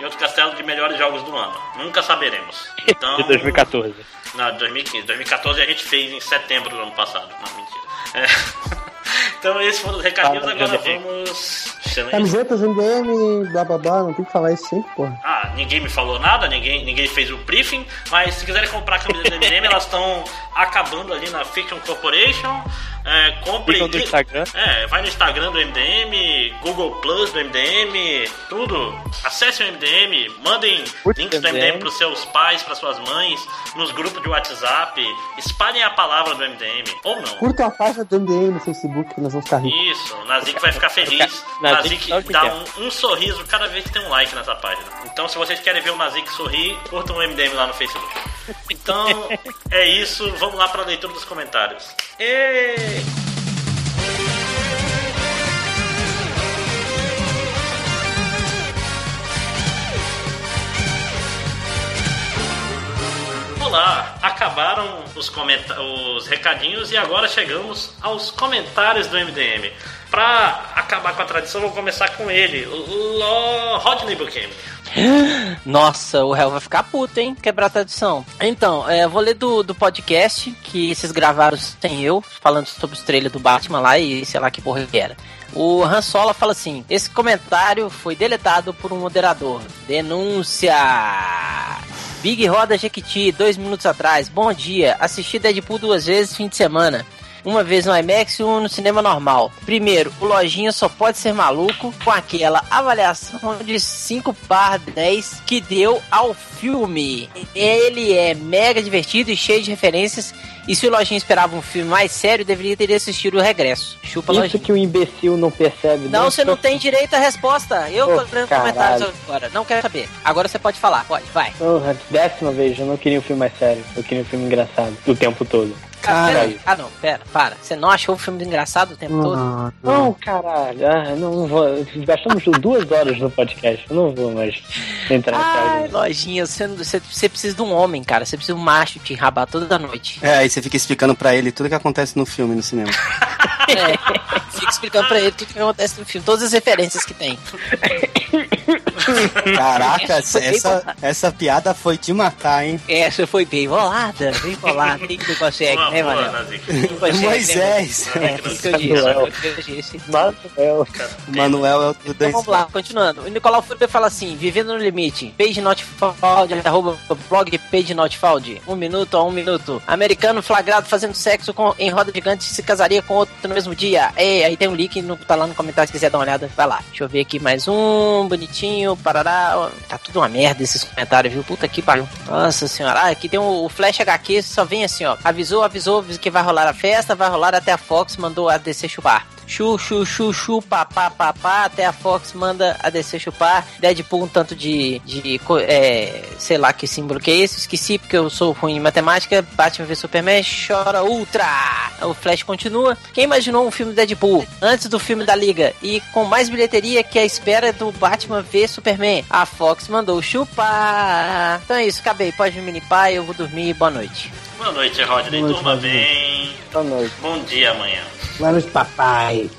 Em outro castelo de melhores jogos do ano. Nunca saberemos. Então, De 2014. não, 2015. 2014 a gente fez em setembro do ano passado. Não, mentira. É. Então esses foram os recadinhos, agora JP. vamos. Camisetas, MDM, blá blá blá, não tem que falar isso sempre, porra. Ah, ninguém me falou nada, ninguém, ninguém fez o briefing, mas se quiserem comprar a camisa do MDM, elas estão acabando ali na Fiction Corporation. É, compre. Ficam no Instagram. É, vai no Instagram do MDM, Google Plus do MDM, tudo. Acesse o MDM, mandem links do MDM pros seus pais, pras suas mães, nos grupos de WhatsApp, espalhem a palavra do MDM, ou não. Curta a página do MDM no Facebook, que nós vamos ficar ricos. Isso, o Nazik vai ficar feliz. Nazik dá quer. um, um sorriso cada vez que tem um like nessa página. Então, se vocês querem ver o Nazik sorrir, curtam o MDM lá no Facebook. Então, é isso. Vamos lá para a leitura dos comentários. Ei! Olá, acabaram os, os recadinhos e agora chegamos aos comentários do MDM. Pra acabar com a tradição, vou começar com ele, Lo- Rodney Buchanan. Nossa, o réu vai ficar puto, hein? Quebrar a tradição. Então, é, vou ler do, do podcast que vocês gravaram sem eu, falando sobre os trailers do Batman lá e sei lá que porra que era. O Han Solo fala assim: esse comentário foi deletado por um moderador. Denúncia! Big Roda Jequiti, dois minutos atrás. Bom dia. Assisti Deadpool duas vezes fim de semana. Uma vez no IMAX e uma no cinema normal. Primeiro, o Lojinha só pode ser maluco com aquela avaliação de 5 par 10 que deu ao filme. Ele é mega divertido e cheio de referências. E se o Lojinha esperava um filme mais sério, deveria ter assistido o Regresso. Chupa, Isso Lojinha. que o imbecil não percebe. Não, você não tem direito à resposta. Eu Ô, tô lendo comentários agora. Não quero saber. Agora você pode falar. Pode, vai. Porra, décima vez, eu não queria um filme mais sério. Eu queria um filme engraçado. O tempo todo. Ah, Cara, peraí. Ah, não, pera, para. Você não achou o filme engraçado o tempo todo? Não, caralho. Ah, não, vou. Gastamos duas horas no podcast. Eu não vou mais entrar Ai, nessa lojinha, você, você, você precisa de um homem, cara. Você precisa de um macho te enrabar toda noite. É, aí você fica explicando pra ele tudo que acontece no filme, no cinema. É, fica explicando pra ele tudo que acontece no filme, todas as referências que tem. Caraca, essa, essa piada foi de matar, hein? Essa foi bem bolada, bem bolada. Que não consegue, né, né, Moisés. Manel? É, isso que eu disse, Manuel. eu disse. Manuel. É o do Então vamos lá, continuando. O Nicolau Furber fala assim: Vivendo no limite, page not found, arroba blog page not found. Um minuto a um minuto. Americano flagrado fazendo sexo com, em roda gigante se casaria com outro no mesmo dia. Ei, aí tem um link, no, tá lá no comentário se quiser dar uma olhada. Vai lá. Deixa eu ver aqui mais um, bonitinho, parará. Tá tudo uma merda esses comentários, viu? Puta que pariu. Nossa senhora. Ah, aqui tem o, o Flash HQ, só vem assim, ó. Avisou, avisou que vai rolar a festa, vai rolar até a Fox, mandou a DC chupar. Chu, chu, chu, chu, papá, papá, até a Fox manda a DC chupar. Deadpool um tanto de, de é, sei lá que símbolo que é esse, esqueci porque eu sou ruim em matemática. Batman vs Superman, chora Ultra. O Flash continua. Quem imaginou um filme Deadpool antes do filme da Liga e com mais bilheteria que a espera do Batman vs Superman? A Fox mandou chupar. Então é isso, acabei. Pode me limpar, eu vou dormir. Boa noite. Boa noite, Rodney. Boa noite, Durma Rodney. bem. Boa noite. Bom dia amanhã. Lá no papai.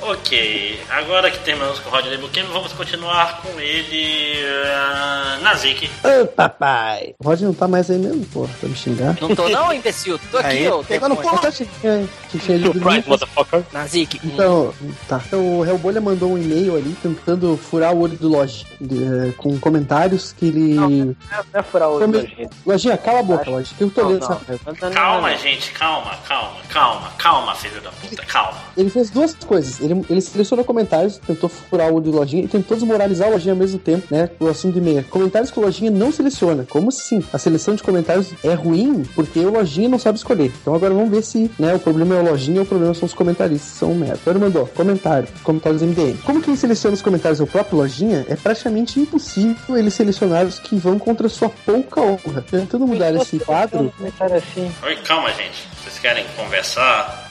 Ok, agora que terminamos com o Rodney Buchanan, vamos continuar com ele. Uh, Nazik. Ô, papai. O Rod não tá mais aí mesmo, pô, pra me xingar. Não tô não, imbecil. Tô aqui, Aí, ô. Tinha ido dormir. Surprise, motherfucker. Nazik. Então, tá. Então, o Hellbolha mandou um e-mail ali tentando furar o olho do Lodge eh, com comentários que ele. Não, não é furar o olho, gente. Lojinha, cala a boca, Lodge, que eu tô Não, lendo não. essa Calma, gente, calma, calma, calma, calma, filho da puta, calma. Ele fez duas coisas. Ele, ele selecionou comentários, tentou furar o do Lojinha e tentou desmoralizar o Lojinha ao mesmo tempo, né? O assunto de meia. Comentários que o Lojinha não seleciona. Como assim? A seleção de comentários é ruim porque o Lojinha não sabe escolher. Então agora vamos ver se né, o problema é o Lojinha ou o problema são os comentaristas, são merda. Então ele mandou comentário, comentários MDM. Como quem seleciona os comentários é o próprio Lojinha, é praticamente impossível ele selecionar os que vão contra sua pouca honra. Tentando mudar esse quadro, Comentário assim. Oi, calma, gente. Vocês querem conversar?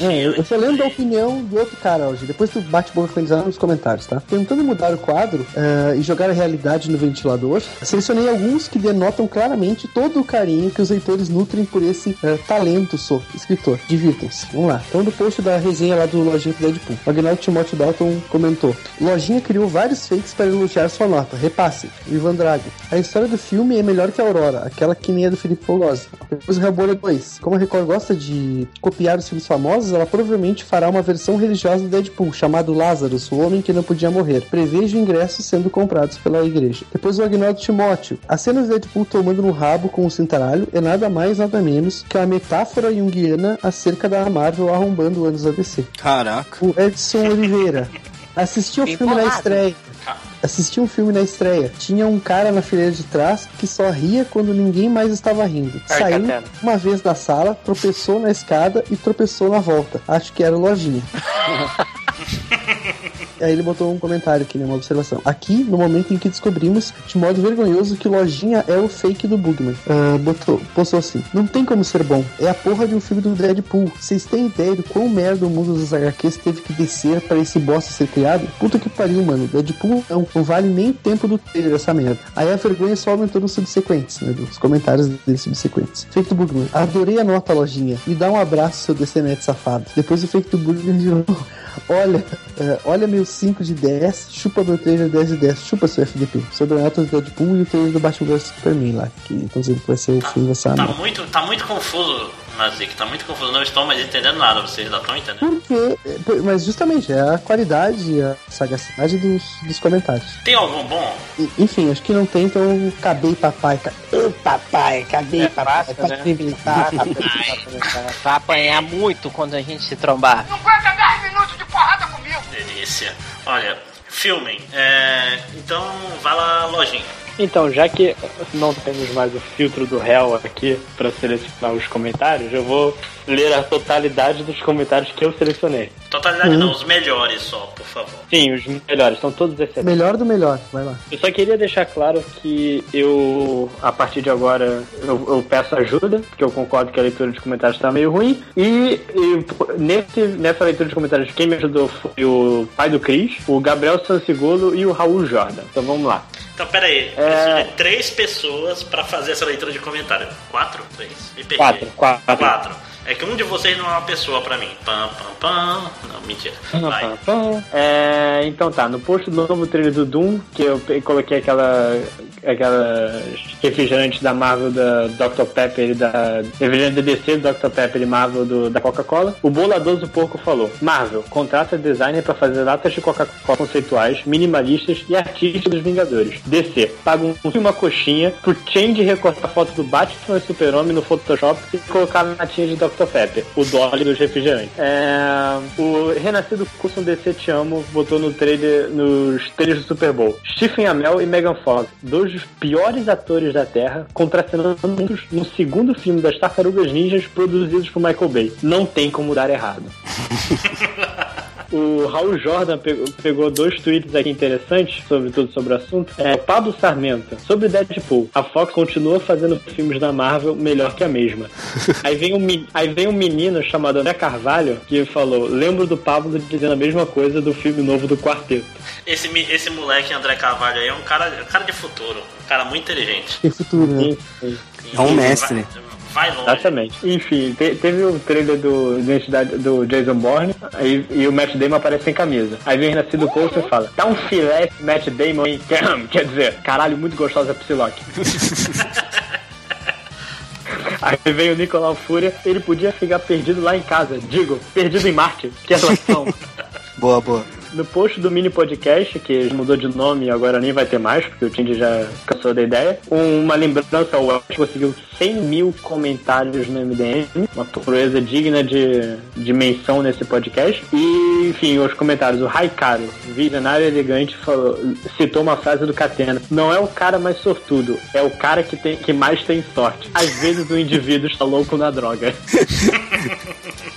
É, eu, eu tô lendo a opinião do outro cara hoje. Depois tu bate boca finalizar nos comentários, tá? Tentando mudar o quadro eh, e jogar a realidade no ventilador, selecionei alguns que denotam claramente todo o carinho que os leitores nutrem por esse eh, talento, sou escritor. Divirtam-se. Vamos lá. Então, no post da resenha lá do Lojinha do Deadpool, o Agnaldo Timóteo Dalton comentou: Lojinha criou vários fakes para elogiar sua nota. Repasse. Ivan Drago. A história do filme é melhor que a Aurora, aquela que nem é do Felipe Fogosi. Depois o Hellboy 2. Como a Record gosta de copiar os filmes famosos, ela provavelmente fará uma versão religiosa do Deadpool, chamado Lazarus, o homem que não podia morrer. Prevejo ingressos sendo comprados pela igreja. Depois o Agnaldo Timóteo. A cena do Deadpool tomando no rabo com o cintaralho é nada mais, nada menos que uma metáfora junguiana acerca da Marvel arrombando anos da DC. Caraca. O Edson Oliveira. Assistiu o filme na estreia. Assisti um filme na estreia. Tinha um cara na fileira de trás que só ria quando ninguém mais estava rindo. Saiu uma vez da sala, tropeçou na escada e tropeçou na volta. Acho que era o Lojinha. Aí ele botou um comentário aqui, né, uma observação. Aqui, no momento em que descobrimos, de modo vergonhoso, que Lojinha é o fake do Bugman. Ah, botou, postou assim, não tem como ser bom. É a porra de um filme do Deadpool. Vocês têm ideia do quão merda o mundo dos HQs teve que descer pra esse bosta ser criado? Puta que pariu, mano. Deadpool não, não vale nem tempo do trailer dessa merda. Aí a vergonha só aumentou nos subsequentes, né, dos comentários dele subsequentes. Fake do Bugman. Adorei a nota, Lojinha. Me dá um abraço, seu DCNet safado. Depois o fake do Bugman virou... Olha, é, olha meu 5 de 10, chupa meu trailer 10 de 10, chupa seu FDP. Sobre a nota do Deadpool e o trailer do Batman vs Superman lá, que estão dizendo que vai ser o filme dessa Tá nota. muito, tá muito confuso, Nazik, tá muito confuso. Não estou mais entendendo nada. Vocês já estão entendendo? Porque, é, mas justamente, é a qualidade e a sagacidade dos, dos comentários. Tem algum bom? E- Enfim, acho que não tem, então acabei papai. ca- Ô papai, acabei papai, fácil, pra né? Vai apanhar muito quando a gente se trombar. Delícia. Olha, filmem. É, então, vai lá, lojinha. Então, já que não temos mais o filtro do réu aqui para selecionar os comentários, eu vou ler a totalidade dos comentários que eu selecionei. Totalidade Uhum. não, os melhores só, por favor. Sim, os melhores, são todos excelentes. Melhor do melhor, vai lá. Eu só queria deixar claro que eu, a partir de agora, eu, eu peço ajuda, porque eu concordo que a leitura de comentários está meio ruim. E, e nesse, nessa leitura de comentários, quem me ajudou foi o pai do Cris, o Gabriel Sansigolo e o Raul Jordan. Então vamos lá. Então, pera aí. É. Preciso de três pessoas pra fazer essa leitura de comentário. Quatro? Três? Me perdi. Quatro, quatro. Quatro. É que um de vocês não é uma pessoa pra mim. Pam, pam, pam. Não, mentira. Vai. É, então tá, no post do novo trailer do Doom, que eu coloquei aquela aquela refrigerante da Marvel da Dr. Pepper e da refrigerante da DC do Dr. Pepper e Marvel do, da Coca-Cola, o boladoso porco falou: Marvel, contrata designer pra fazer latas de Coca-Cola conceituais, minimalistas e artistas dos Vingadores. DC, paga um, uma coxinha pro Change recortar a foto do Batman e Super-Homem no Photoshop e colocar na latinha de Dr. Pepper, o Dolly dos refrigerantes. É, o Renascido Coulson DC Te Amo botou no trailer, nos trailers do Super Bowl. Stephen Amell e Megan Fox, dois dos piores atores da Terra, contracenando no segundo filme das Tartarugas Ninjas produzidos por Michael Bay. Não tem como dar errado. O Raul Jordan pegou, dois tweets aqui interessantes sobre tudo sobre o assunto. É, Pablo Sarmento, sobre Deadpool. A Fox continua fazendo filmes da Marvel melhor que a mesma. aí, vem um, aí vem um menino chamado André Carvalho que falou: Lembro do Pablo dizendo a mesma coisa do filme novo do Quarteto. Esse, esse moleque André Carvalho aí é um cara, um cara de futuro. Um cara muito inteligente. Tem futuro, né? Sim, sim. É um mestre. Vai longe. Exatamente. Enfim, te- teve o trailer do Identidade do Jason Bourne aí, e o Matt Damon aparece sem camisa. Aí vem o Nascido Coulson e fala: Tá um filé esse Matt Damon, hein? Quer dizer, caralho, muito gostosa a Psylocke. Aí vem o Nicolau Fúria, ele podia ficar perdido lá em casa. Digo, perdido em Marte. Que relação. Boa, boa. No post do mini podcast, que mudou de nome e agora nem vai ter mais, porque o Tindy já cansou da ideia, uma lembrança, o Welsh conseguiu 100 mil comentários no MDM, uma proeza digna de, de menção nesse podcast. E, enfim, os comentários, o Raikaro, visionário elegante, falou, citou uma frase do Catena, não é o cara mais sortudo, é o cara que, tem, que mais tem sorte. Às vezes o indivíduo está louco na droga.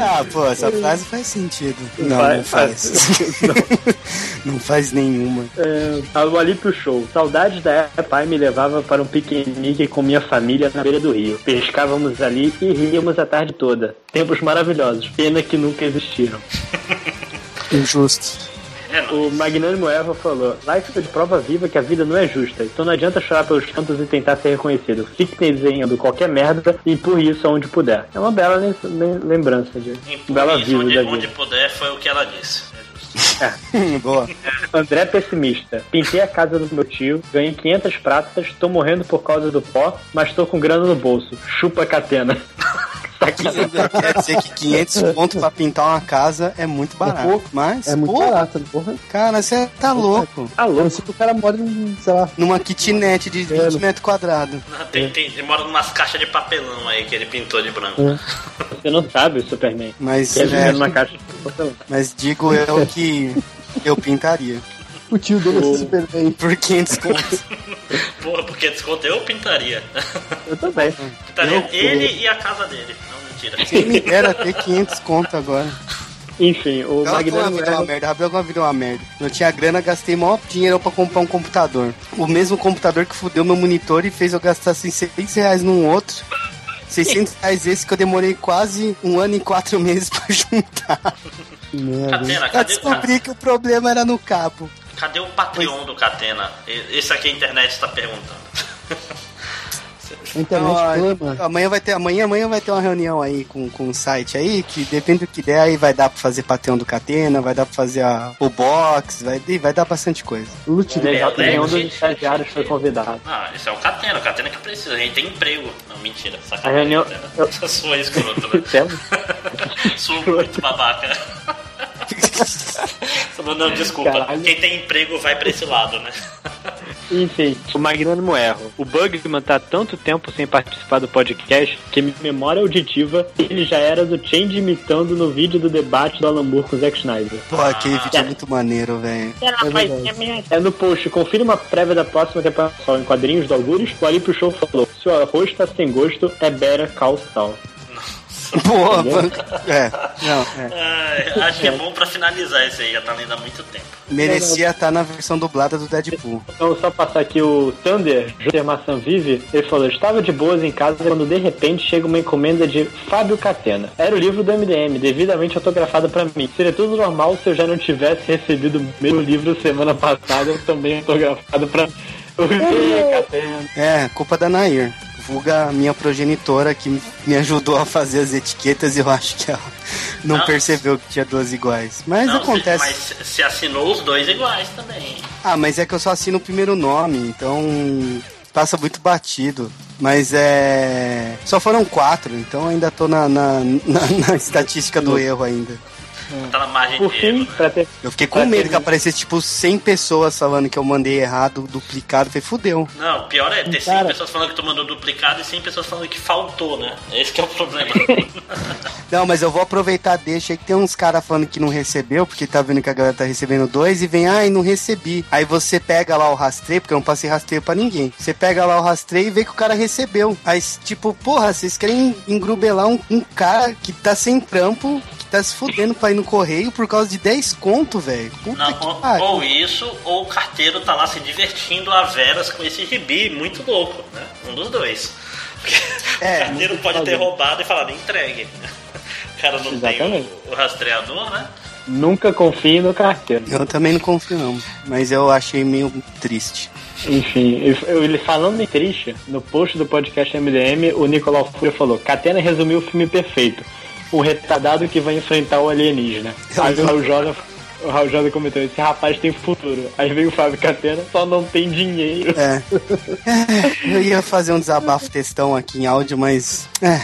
Ah, pô, essa frase faz sentido. Não, Faz- não faz. não faz nenhuma. É, o Alípio Show. Saudades da época, pai me levava para um piquenique com minha família na beira do rio. Pescávamos ali e ríamos a tarde toda. Tempos maravilhosos. Pena que nunca existiram. Injusto. É, O Magnânimo Eva falou: Life é de prova viva que a vida não é justa. Então não adianta chorar pelos cantos e tentar ser reconhecido. Fique desenhando qualquer merda e empurre isso aonde puder. É uma bela lem- lem- lembrança de Empurre bela isso vida onde, da onde puder foi o que ela disse. É justo. Hum, Boa. André Pessimista. Pintei a casa do meu tio, ganhei 500 pratas, tô morrendo por causa do pó, mas tô com grana no bolso. Chupa catena. Sacanagem. Quer dizer que 500 pontos pra pintar uma casa é muito barato. pouco. Mas, É muito pô, barato, porra. cara, você tá louco. Tá louco. que o cara mora num, sei lá, Numa kitnet de 20 É. metros quadrados. Tem, tem, ele mora numas caixas de papelão aí que ele pintou de branco. É. Você não sabe Superman. Mas, Ele é, caixa de papelão. mas digo eu que eu pintaria. O tio dele é super bem. Por 500 contos. Porra, porque desconto eu pintaria. Eu também. Pintaria Eu- ele e a casa dele. Não, mentira. Quem me dera ter 500 conto agora. Enfim, o Ela Magnânimo uma merda, a Rabel vida uma merda. Não tinha grana, gastei maior dinheiro pra comprar um computador. O mesmo computador que fudeu meu monitor e fez eu gastar assim, 600 reais num outro. 600 reais esse que eu demorei quase um ano e quatro meses pra juntar. Merda. Eu cadê, descobri que o problema era no cabo. Cadê o Patreon do Catena? Esse aqui a internet está perguntando. A internet clama. amanhã vai ter amanhã, amanhã vai ter uma reunião aí com, com o site aí, que depende do que der, aí vai dar pra fazer Patreon do Catena, vai dar pra fazer a- o box, vai, vai dar bastante coisa. Lute do Legal, Beleza. nenhum dos estagiários foi convidado. Ah, esse é o Catena, o Catena que precisa, a gente tem emprego. Não, mentira, A sacanagem. reunião- Catena. eu- sou escroto, né? Sou muito babaca. Não, não, desculpa. Caralho. Quem tem emprego vai pra esse lado, né? Enfim, o magnânimo erro. O Bugman tá há tanto tempo sem participar do podcast que minha memória auditiva ele já era do Change imitando no vídeo do debate do Alan Moore com o Zack Snyder. Pô, aquele vídeo é muito maneiro, velho. É no post, confira uma prévia da próxima temporada só em quadrinhos do Algures. O Alípio Show falou: se o arroz tá sem gosto, é Better Call Saul. Boa, banca. É, não, é. Ai, acho que é bom pra finalizar esse aí, já tá lendo há muito tempo. Merecia estar na versão dublada do Deadpool. Então, só passar aqui o Thunder, Júnior Maçã Vive, ele falou: estava de boas em casa quando de repente chega uma encomenda de Fábio Catena. Era o livro do MDM, devidamente autografado pra mim. Seria tudo normal se eu já não tivesse recebido o mesmo livro semana passada, também autografado pra mim. É, culpa da Nair. Vulga minha progenitora que me ajudou a fazer as etiquetas e eu acho que ela não, Não. percebeu que tinha duas iguais. Mas Não, acontece. se- mas se assinou os dois iguais também. Ah, mas é que eu só assino o primeiro nome, então passa muito batido. Mas é. Só foram quatro, então ainda tô na, na, na- na estatística do erro ainda. Tá na margem Por de fim, ter. Eu fiquei com Pra medo ter- que aparecesse tipo 100 pessoas falando que eu mandei errado, duplicado. Falei, fudeu. Não, o pior é ter 100 Cara. pessoas falando que tu mandou duplicado e 100 pessoas falando que faltou, né? Esse que é o problema. Não, mas eu vou aproveitar, deixa aí que tem uns caras falando que não recebeu, porque tá vendo que a galera tá recebendo dois e vem, ai, não recebi. Aí você pega lá o rastreio, porque eu não passei rastreio pra ninguém. Você pega lá o rastreio e vê que o cara recebeu. Aí, tipo, porra, vocês querem engrubelar um, um cara que tá sem trampo, que tá se fudendo pra ir no correio por causa de 10 conto, velho. Ou, ou isso, ou o carteiro tá lá se divertindo a veras com esse gibi muito louco, né? Um dos dois. É, o carteiro pode ter roubado e falado, entregue. O cara não Exatamente. tem o, o rastreador, né? Nunca confie no carteiro. Eu também não confio, não. Mas eu achei meio triste. Enfim, ele falando em triste, no post do podcast MDM, o Nicolau Fúria falou: Catena resumiu o filme perfeito. Um retardado que vai enfrentar o alienígena. Aí o Raul Jordan, o Raul Jordan comentou: esse rapaz tem futuro. Aí veio o Fábio Catena, só não tem dinheiro. É. É, eu ia fazer um desabafo textão aqui em áudio, mas. É.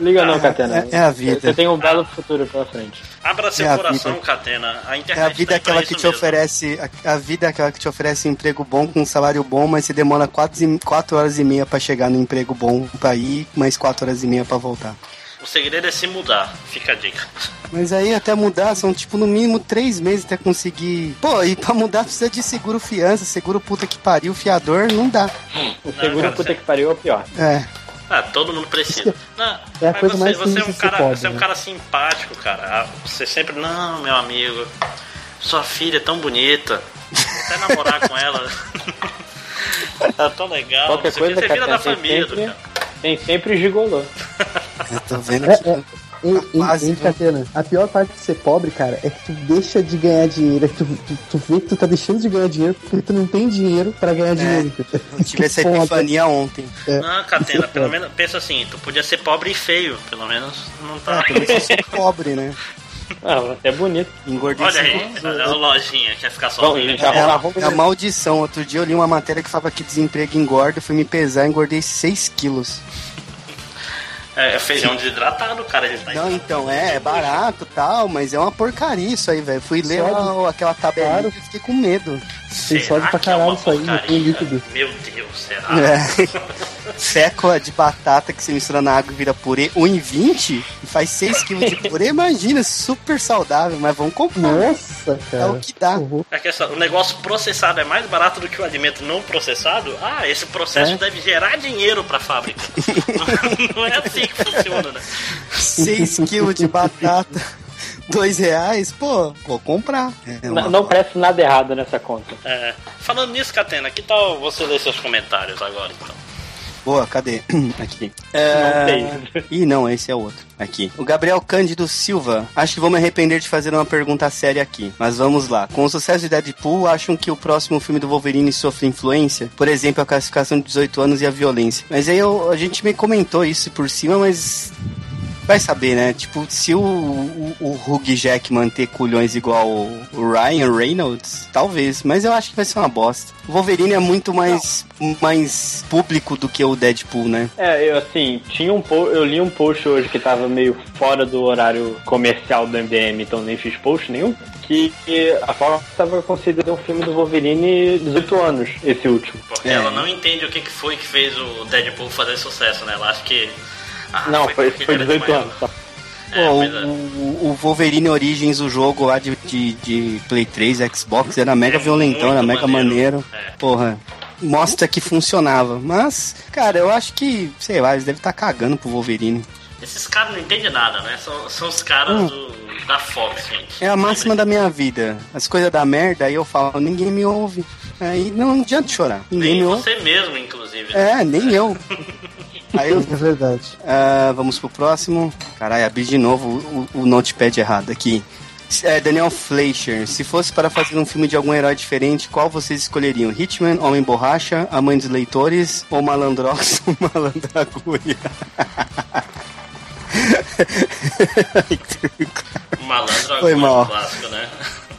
Liga não, Catena. é- é a vida. Você tem um belo futuro pela frente. Abra seu É a coração, vida. Catena. A internet É a vida tá aquela que te mesmo. oferece. A, a vida é aquela que te oferece um emprego bom com um salário bom, mas você demora 4, horas e meia pra chegar no emprego bom pra ir, mais 4 horas e meia pra voltar. O segredo é se mudar, fica a dica. Mas aí até mudar são tipo no mínimo 3 meses até conseguir. Pô, e pra mudar precisa de seguro fiança, seguro puta que pariu, fiador, não dá. O seguro cara, puta que pariu é o pior. É. Ah, todo mundo precisa. Não, É a mas coisa você, mais você é um simples que cara, pode, você é um né? cara simpático, cara. Ah, Você sempre, não, meu amigo, sua filha é tão bonita. Até namorar com ela. tá tão legal. Qualquer Você, você coisa, vira da família, sempre, cara. tem sempre gigolô. Eu tô vendo É, que. é. Em, em, quase, em viu? Catena, a pior parte de ser pobre, cara, é que tu deixa de ganhar dinheiro. É que tu, tu, tu vê que tu tá deixando de ganhar dinheiro porque tu não tem dinheiro pra ganhar dinheiro. Eu tive essa Foda. epifania ontem. Não, Catena, pelo menos, pensa assim, tu podia ser pobre e feio, pelo menos não tá. Eu sou pobre, né? Ah, é bonito. Engordei Olha aí, olha a lojinha, quer ficar Bom, sozinho. já É, é a maldição. Outro dia eu li uma matéria que falava que desemprego engorda. Fui me pesar, engordei 6 quilos. É, é feijão desidratado, cara. Ele tá Não, então, é, é barato e tal, mas é uma porcaria isso aí, velho. Fui ler aquela tabelinha Claro. e fiquei com medo. Tem sódio pra é caralho isso aí. Meu Deus, será? É. Fécula de batata que você mistura na água e vira purê, 1,20 e faz 6 quilos de purê. Imagina, super saudável, mas vamos comprar. Nossa, É cara. o que dá. Horror. É que essa- o negócio processado é mais barato do que o alimento não processado? Ah, esse processo É. deve gerar dinheiro pra fábrica. não é assim que funciona, né? 6 quilos de batata, Dois reais? Pô, vou comprar. É uma- N- Não parece nada errado nessa conta. É, falando nisso, Catena, que tal você ler seus comentários agora, então? Boa, cadê? Aqui. É... tem. Ih, não, esse é o outro. Aqui. O Gabriel Cândido Silva. Acho que vou me arrepender de fazer uma pergunta séria aqui. Mas vamos lá. Com o sucesso de Deadpool, acham que o próximo filme do Wolverine sofre influência? Por exemplo, a classificação de 18 anos e a violência. Mas aí eu- a gente me comentou isso por cima, mas. Vai saber, né? Tipo, se o, o, o Hugh Jackman ter culhões igual o, Ryan Reynolds, talvez. Mas eu acho que vai ser uma bosta. O Wolverine é muito mais, mais público do que o Deadpool, né? É, eu assim, tinha um po eu li um post hoje que tava meio fora do horário comercial do MDM, então nem fiz post nenhum. Que a Fox tava considerando um filme do Wolverine 18 anos, esse último. Porque É. ela não entende o que, que foi que fez o Deadpool fazer sucesso, né? Ela acha que. Ah, Não, foi, foi era 18 demais. anos. Tá? É, Pô, é. o, o Wolverine Origins, o jogo lá de, de, de Play 3, Xbox, era mega É violentão, era mega maneiro. maneiro. É. Porra, mostra que funcionava. Mas, cara, eu acho que, sei lá, eles devem estar cagando pro Wolverine. Esses caras não entendem nada, né? São, são os caras Hum. do, da Fox, gente. É a máxima da minha vida. As coisas da merda, aí eu falo, ninguém me ouve. Aí não adianta chorar. Ninguém Nem me ouve. você mesmo, inclusive. né? É, nem eu. Aí eu É verdade. Ah, vamos pro próximo. Caralho, abri de novo o, o notepad errado aqui. É, Daniel Fleischer, se fosse para fazer um filme de algum herói diferente, qual vocês escolheriam? Hitman, Homem Borracha, A Mãe dos Leitores ou Malandrox ou Malandragulha? O malandro Foi é mal. um clássico, né?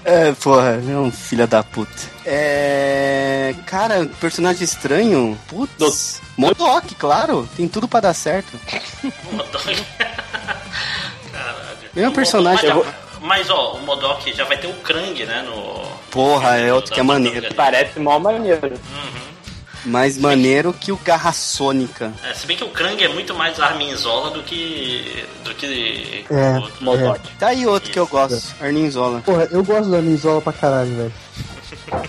é, porra, é um filho da puta. É. Cara, personagem estranho? Putz. Modok, claro. Tem tudo pra dar certo. O Modok. Caralho. Mesmo O personagem. Modok- Mas, ó, o Modok já vai ter o Krang, né? No... Porra, é outro que é maneiro. Parece mó maneiro. Uhum. Mais maneiro que o Garra Sônica. É, se bem que o Krang é muito mais Arminzola do que. do que. É, o outro. Modok. Tá aí outro que eu gosto, Arninzola. Porra, eu gosto da Nizola pra caralho, velho.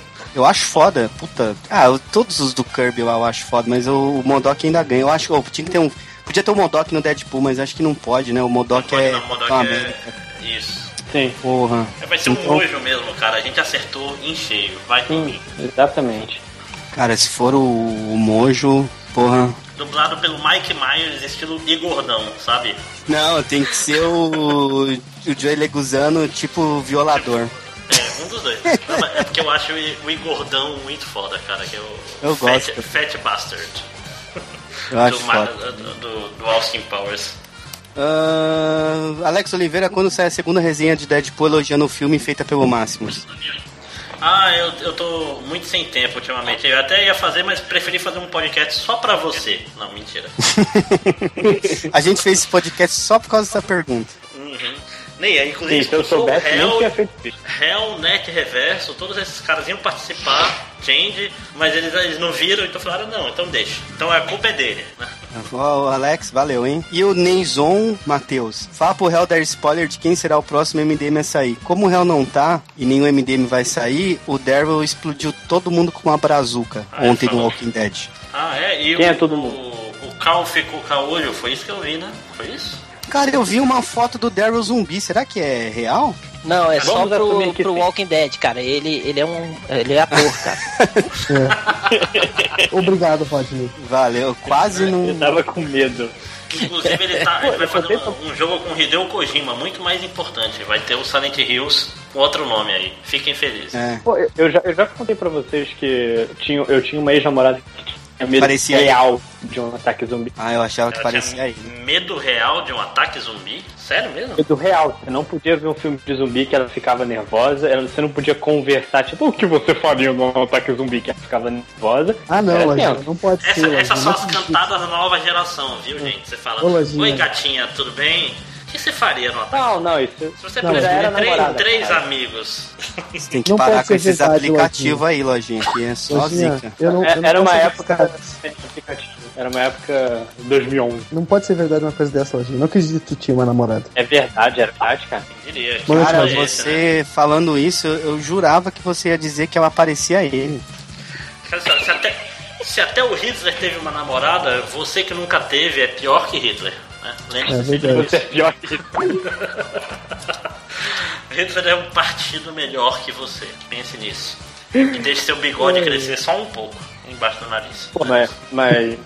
Eu acho foda, puta. Ah, eu- todos os do Kirby lá eu acho foda, mas o, o Modok ainda ganha. Eu acho que tinha que ter um. Podia ter o Modok no Deadpool, mas acho que não pode, né? O Modok é. não, o Modok é-. Isso. Sim, Porra. Vai ser um Então- nojo mesmo, cara. A gente acertou em cheio. Vai por mim. exatamente. Cara, se for o, o Mojo, porra. Dublado pelo Mike Myers, estilo Igordão, sabe? Não, tem que ser o. o Joey Leguzano, tipo violador. É, um dos dois. Não, é porque eu acho o Igordão muito foda, cara. Que é o Eu Fat, gosto. Fat Bastard. Eu acho do, foda. do, do, do Austin Powers. Ah, Alex Oliveira, quando sai a segunda resenha de Deadpool elogiando o filme feita pelo Máximos? Ah, eu, eu tô muito sem tempo ultimamente. Eu até ia fazer, mas preferi fazer um podcast só pra você. Não, mentira. a gente fez esse podcast só por causa dessa pergunta. Uhum. Nem aí, inclusive, Sim, se eu o soubesse, nem Hell, tinha feito isso. Hell, Net Reverso, todos esses caras iam participar, Change, mas eles, eles não viram, então falaram, não, então deixa. Então a culpa é dele. né? Ó, Alex, valeu, hein? E o Neizon Matheus. Fala pro Hell dar spoiler de quem será o próximo MDM a sair. Como o Hell não tá e nenhum MDM vai sair, o Daryl explodiu todo mundo com uma brazuca Ah, ontem falou. no Walking Dead. Ah, é? E Quem o, é todo o, mundo? o Cal ficou caolho, foi isso que eu vi, né? Foi isso? Cara, eu vi uma foto do Daryl zumbi. Será que é real? Não, é só Vamos pro, que pro sim. Walking Dead, cara. Ele, ele é um. Ele é ator, cara. Obrigado, Rodney. Valeu, quase não. Eu tava com medo. Inclusive ele, tá, ele vai fazer um, um jogo com Hideo Kojima, muito mais importante. Vai ter o Silent Hills com outro nome aí. Fiquem felizes. É. Pô, eu- eu já, eu já contei pra vocês que tinha, eu tinha uma ex-namorada que tinha medo Parecia real de um ataque zumbi. Ah, eu achava que Ela parecia aí. medo real de um ataque zumbi? Sério mesmo? Medo real. Você não podia ver um filme de zumbi que ela ficava nervosa. ela- Você não podia conversar, tipo, o que você faria num ataque zumbi que ela ficava nervosa. Ah, não, Era tenso. não pode Essa, ser. essas são as cantadas da nova geração, viu, gente? Você fala, Ô, oi gatinha, tudo bem? O que você faria no ataque? Não, não, isso. Se você Não, era ter três, namorada, três cara. amigos. Você tem que Não parar com esses aplicativos aí, lojinha, que é só Lojinha, zica. eu não, É- eu não Era uma época. Era uma época 2011. Não pode ser verdade uma coisa dessa, Lojinha. Não acredito que tu tinha uma namorada. É verdade, era verdade, cara. Quem diria? Mano, Cara, é esse, né? você falando isso, eu jurava que você ia dizer que ela parecia a ele. Cara, se até, se até o Hitler teve uma namorada, você que nunca teve é pior que Hitler. Né? É Lembre-se sempre verdade. Você é pior que. Hitler é um partido melhor que você. Pense nisso. E deixe seu bigode crescer só um pouco embaixo do nariz. Pô, mas, mas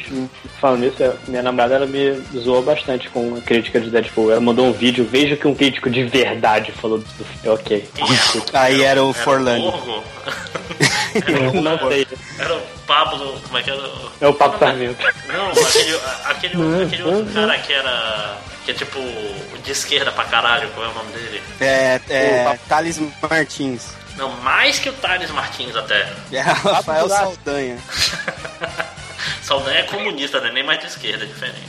falando nisso, eu- minha namorada ela me zoou bastante com a crítica de Deadpool. Ela mandou um vídeo, veja que um crítico de verdade falou do filme. Ok. Aí era o Era Forlani. Borgo? Não sei. Era o Pablo. Como é que era? o- É o Papo Sarmento. Não, aquele, aquele, aquele outro cara que era. Que é tipo de esquerda pra caralho, qual é o nome dele? É, é Thales Martins. Não, mais que o Thales Martins até. É Rafael Saldanha. Saldanha é comunista, né? Nem mais de esquerda, é diferente.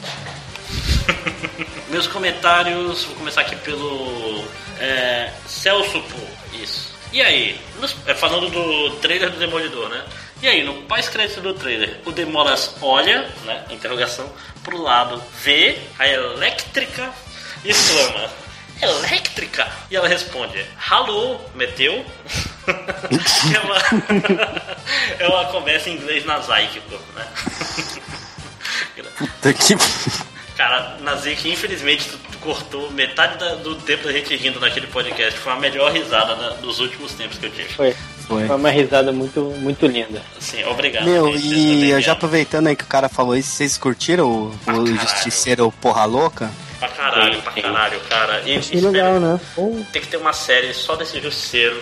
Meus comentários, vou começar aqui pelo é, Celso Pô, isso. E aí, nos- é, falando do trailer do Demolidor, né? E aí, no pós-crédito do trailer, o Demoras olha, né? Interrogação, pro lado, vê a elétrica e exclama: Elétrica? E ela responde: Alô, meteu? ela, ela começa em inglês nasáico, né? Puta que. Cara, Nazik, infelizmente, tu, tu cortou metade da- do tempo da gente rindo naquele podcast. Foi a melhor risada da- dos últimos tempos que eu tive. Foi. Foi. Foi uma risada muito, muito linda. Sim, obrigado. Meu, gente. e já aproveitando aí que o cara falou isso, vocês curtiram o, o Justiceiro Porra Louca? Pra caralho, pra caralho, cara. E, Achei e, legal, né? Tem que ter uma série só desse justiceiro.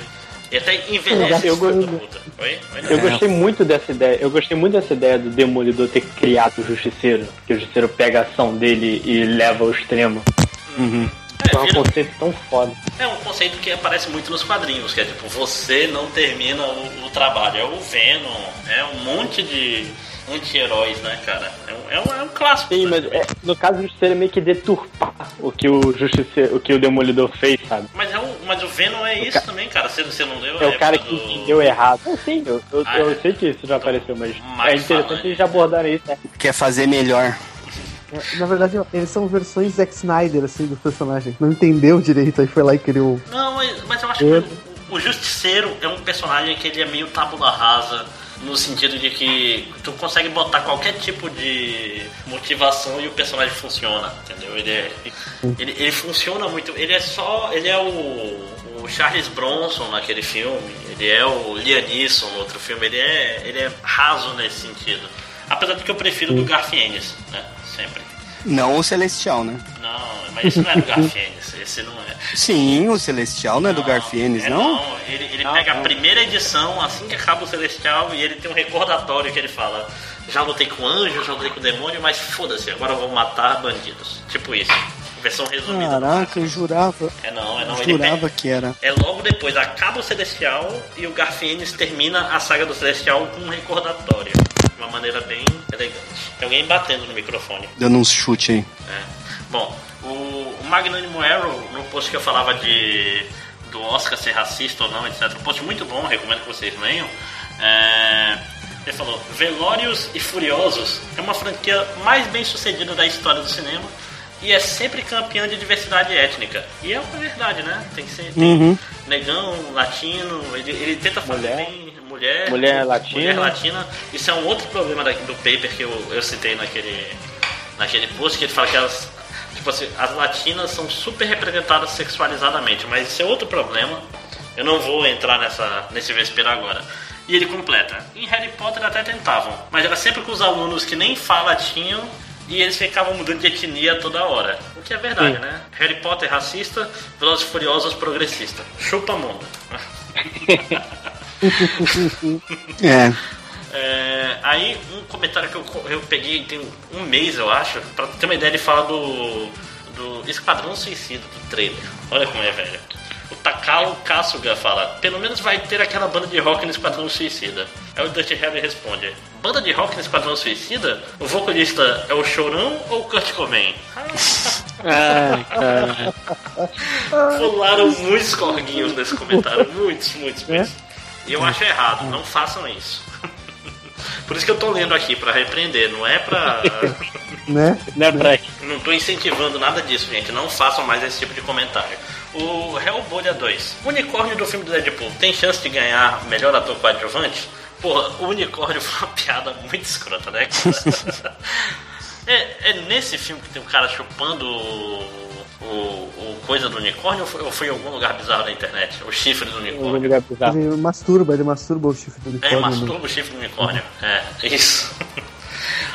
E até envelhece Eu esse filho da go- puta. Oi? Oi, Eu gostei muito dessa ideia. Eu gostei muito dessa ideia do Demolidor ter criado o Justiceiro. Que o Justiceiro pega a ação dele e leva ao extremo. É, É um vira- conceito tão foda. É um conceito que aparece muito nos quadrinhos, que é tipo, você não termina o, o trabalho. É o Venom, é um monte de anti-heróis, né, cara? É um, é um, é um clássico. Sim, mas é, no caso do Justiceiro é meio que deturpar o que o Justiceiro, o que o Demolidor fez, sabe? Mas, é o, mas o Venom é isso também, cara. Você, você não leu? É o cara época que do- entendeu errado. É, sim, eu, eu, Ah, eu é. sei que isso já apareceu, mas Mas é interessante fala, eles já abordarem isso, né? Quer fazer melhor. Na verdade, eles são versões Zack Snyder, assim, do personagem. Não entendeu direito, aí foi lá e criou. Não, mas, mas eu acho que o, o Justiceiro é um personagem que ele é meio tábula rasa, no sentido de que tu consegue botar qualquer tipo de motivação e o personagem funciona, entendeu? Ele, é, ele, ele funciona muito. Ele é só. Ele é o, o Charles Bronson naquele filme, ele é o Liam Neeson no outro filme, ele é, ele é raso nesse sentido. Apesar de que eu prefiro do Garfienes, né? Não o Celestial, né? Não, mas esse não é do Garfienes, esse não é. Sim, o Celestial não é do Garfienes, É, não? ele, ele pega a primeira edição, assim que acaba o Celestial, e ele tem um recordatório que ele fala: Já lutei com anjo, já lutei com demônio, mas foda-se, agora eu vou matar bandidos. Tipo isso. Versão resumida. Caraca, eu jurava. É não, é não. Jurava pega, que era. é logo depois, acaba o Celestial e o Garfienes termina a saga do Celestial com um recordatório. De uma maneira bem elegante. Tem alguém batendo no microfone. Dando uns chute aí. É. Bom, o, o Magnânimo Arrow, no post que eu falava de do Oscar ser racista ou não, etc. Um post muito bom, recomendo que vocês leiam. É, ele falou: Velórios e Furiosos é uma franquia mais bem sucedida da história do cinema e é sempre campeã de diversidade étnica. E é uma verdade, né? Tem que ser tem Uhum. negão, latino, ele, ele tenta fazer Mulher. bem mulher, Mulher latina. mulher latina. Isso é um outro problema da- do paper que eu, eu citei naquele, naquele post, que ele fala que as, tipo assim, as latinas são super representadas sexualizadamente, mas isso é outro problema. Eu não vou entrar nessa, nesse vespeiro agora. E ele completa. Em Harry Potter até tentavam, mas era sempre com os alunos que nem fala tinham e eles ficavam mudando de etnia toda hora. O que é verdade, Sim. né? Harry Potter racista, Velozes e Furiosos progressista. Chupa mundo. É. É, aí, um comentário que eu, eu peguei tem um mês, eu acho, pra ter uma ideia, ele fala do, do Esquadrão Suicida, do trailer. Olha como é, velho. O Takao Kasuga fala, pelo menos vai ter aquela banda de rock no Esquadrão Suicida. Aí o Dutch Harry responde, banda de rock no Esquadrão Suicida? O vocalista é o Chorão ou o Kurt Cobain? Ai, cara. Pularam muitos corguinhos nesse comentário, muitos, muitos, muitos. E eu acho errado, não façam isso. Por isso que eu tô lendo aqui, pra repreender, não é pra... Né? Não é pra Não tô incentivando nada disso, gente. Não façam mais esse tipo de comentário. O Hellbolha 2. O unicórnio do filme do Deadpool tem chance de ganhar melhor ator coadjuvante? Porra, o unicórnio foi uma piada muito escrota, né? é, é nesse filme que tem o cara chupando o, o o, coisa do unicórnio ou foi, ou foi em algum lugar bizarro da internet? O chifre do unicórnio. Algum lugar bizarro. Ele masturba, ele masturba o chifre do É, unicórnio. né? masturba o chifre do unicórnio. É, isso.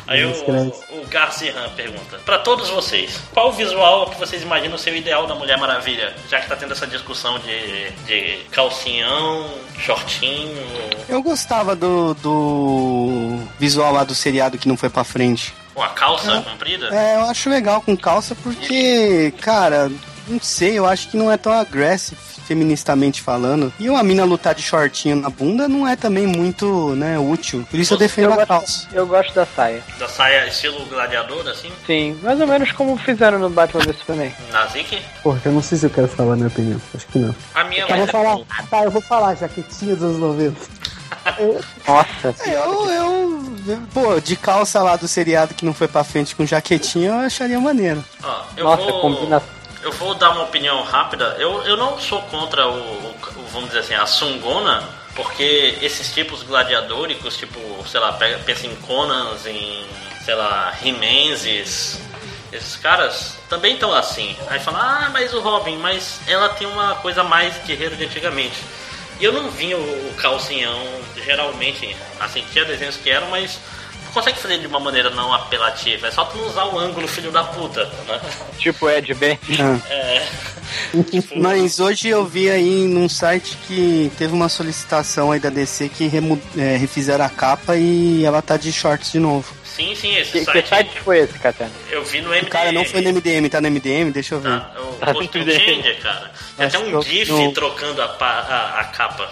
Aí o, Escreve. o Garcia pergunta: Pra todos vocês, qual o visual que vocês imaginam ser o ideal da Mulher Maravilha? Já que tá tendo essa discussão de, de calcinhão, shortinho. Eu gostava do, do visual lá do seriado que não foi pra frente. Com a calça comprida? É, eu acho legal com calça porque, cara, não sei, eu acho que não é tão agressivo feministamente falando. E uma mina lutar de shortinho na bunda não é também muito, né, útil. Por isso eu defendo a calça. Eu gosto da saia. Da saia estilo gladiador, assim? Sim, mais ou menos como fizeram no Batman vs Superman. Nazik? Porra, eu não sei se eu quero falar a minha opinião. Acho que não. A minha eu vou falar. Tá, eu vou falar, jaquetinha dos anos 90. Nossa. Eu, eu, pô, de calça lá do seriado que não foi pra frente com jaquetinha, eu acharia maneiro. Ó, eu Nossa, vou, combina. Eu vou dar uma opinião rápida. Eu, eu não sou contra o, o- vamos dizer assim, a sungona, porque esses tipos gladiadóricos, tipo, sei lá, pensa em Conans, em, sei lá, Rimenses, esses caras também estão assim. Aí fala, ah, mas o Robin, mas ela tem uma coisa mais guerreiro de antigamente. E eu não vi o, o calcinhão, geralmente, assim, tinha desenhos que eram, mas tu consegue fazer de uma maneira não apelativa. É só tu não usar o ângulo filho da puta, né? Tipo Ed Ben. É. Mas hoje eu vi aí num site que teve uma solicitação aí da DC que remu- é, refizeram a capa e ela tá de shorts de novo. Sim, sim, esse Que, que site, site foi esse, Catena? eu vi no MDM. Cara, não foi no MDM, tá no MDM? Deixa eu ver. Tá, o post do Changer, cara. Tem Acho até um eu- GIF no- trocando a, a, a capa.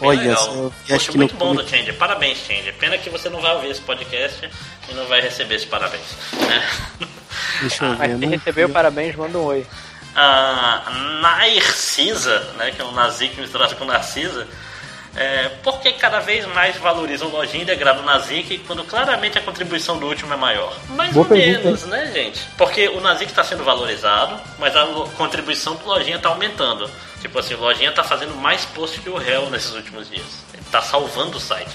Bem Olha, legal. eu- Poxa, acho que muito bom do Changer. Parabéns, Changer. Pena que você não vai ouvir esse podcast e não vai receber esse parabéns. né? Deixa eu ver. Mas se recebeu parabéns, manda um oi. a Narcisa, né, que é um Nazik misturado com Narcisa, é, por que cada vez mais valorizam lojinha e degradam o Nazik quando claramente a contribuição do último é maior? Mais Boa ou pergunta, menos, né, gente? Porque o Nazik está sendo valorizado, mas a contribuição do lojinha está aumentando. Tipo assim, o lojinha está fazendo mais post que o réu nesses últimos dias. Ele está salvando o site.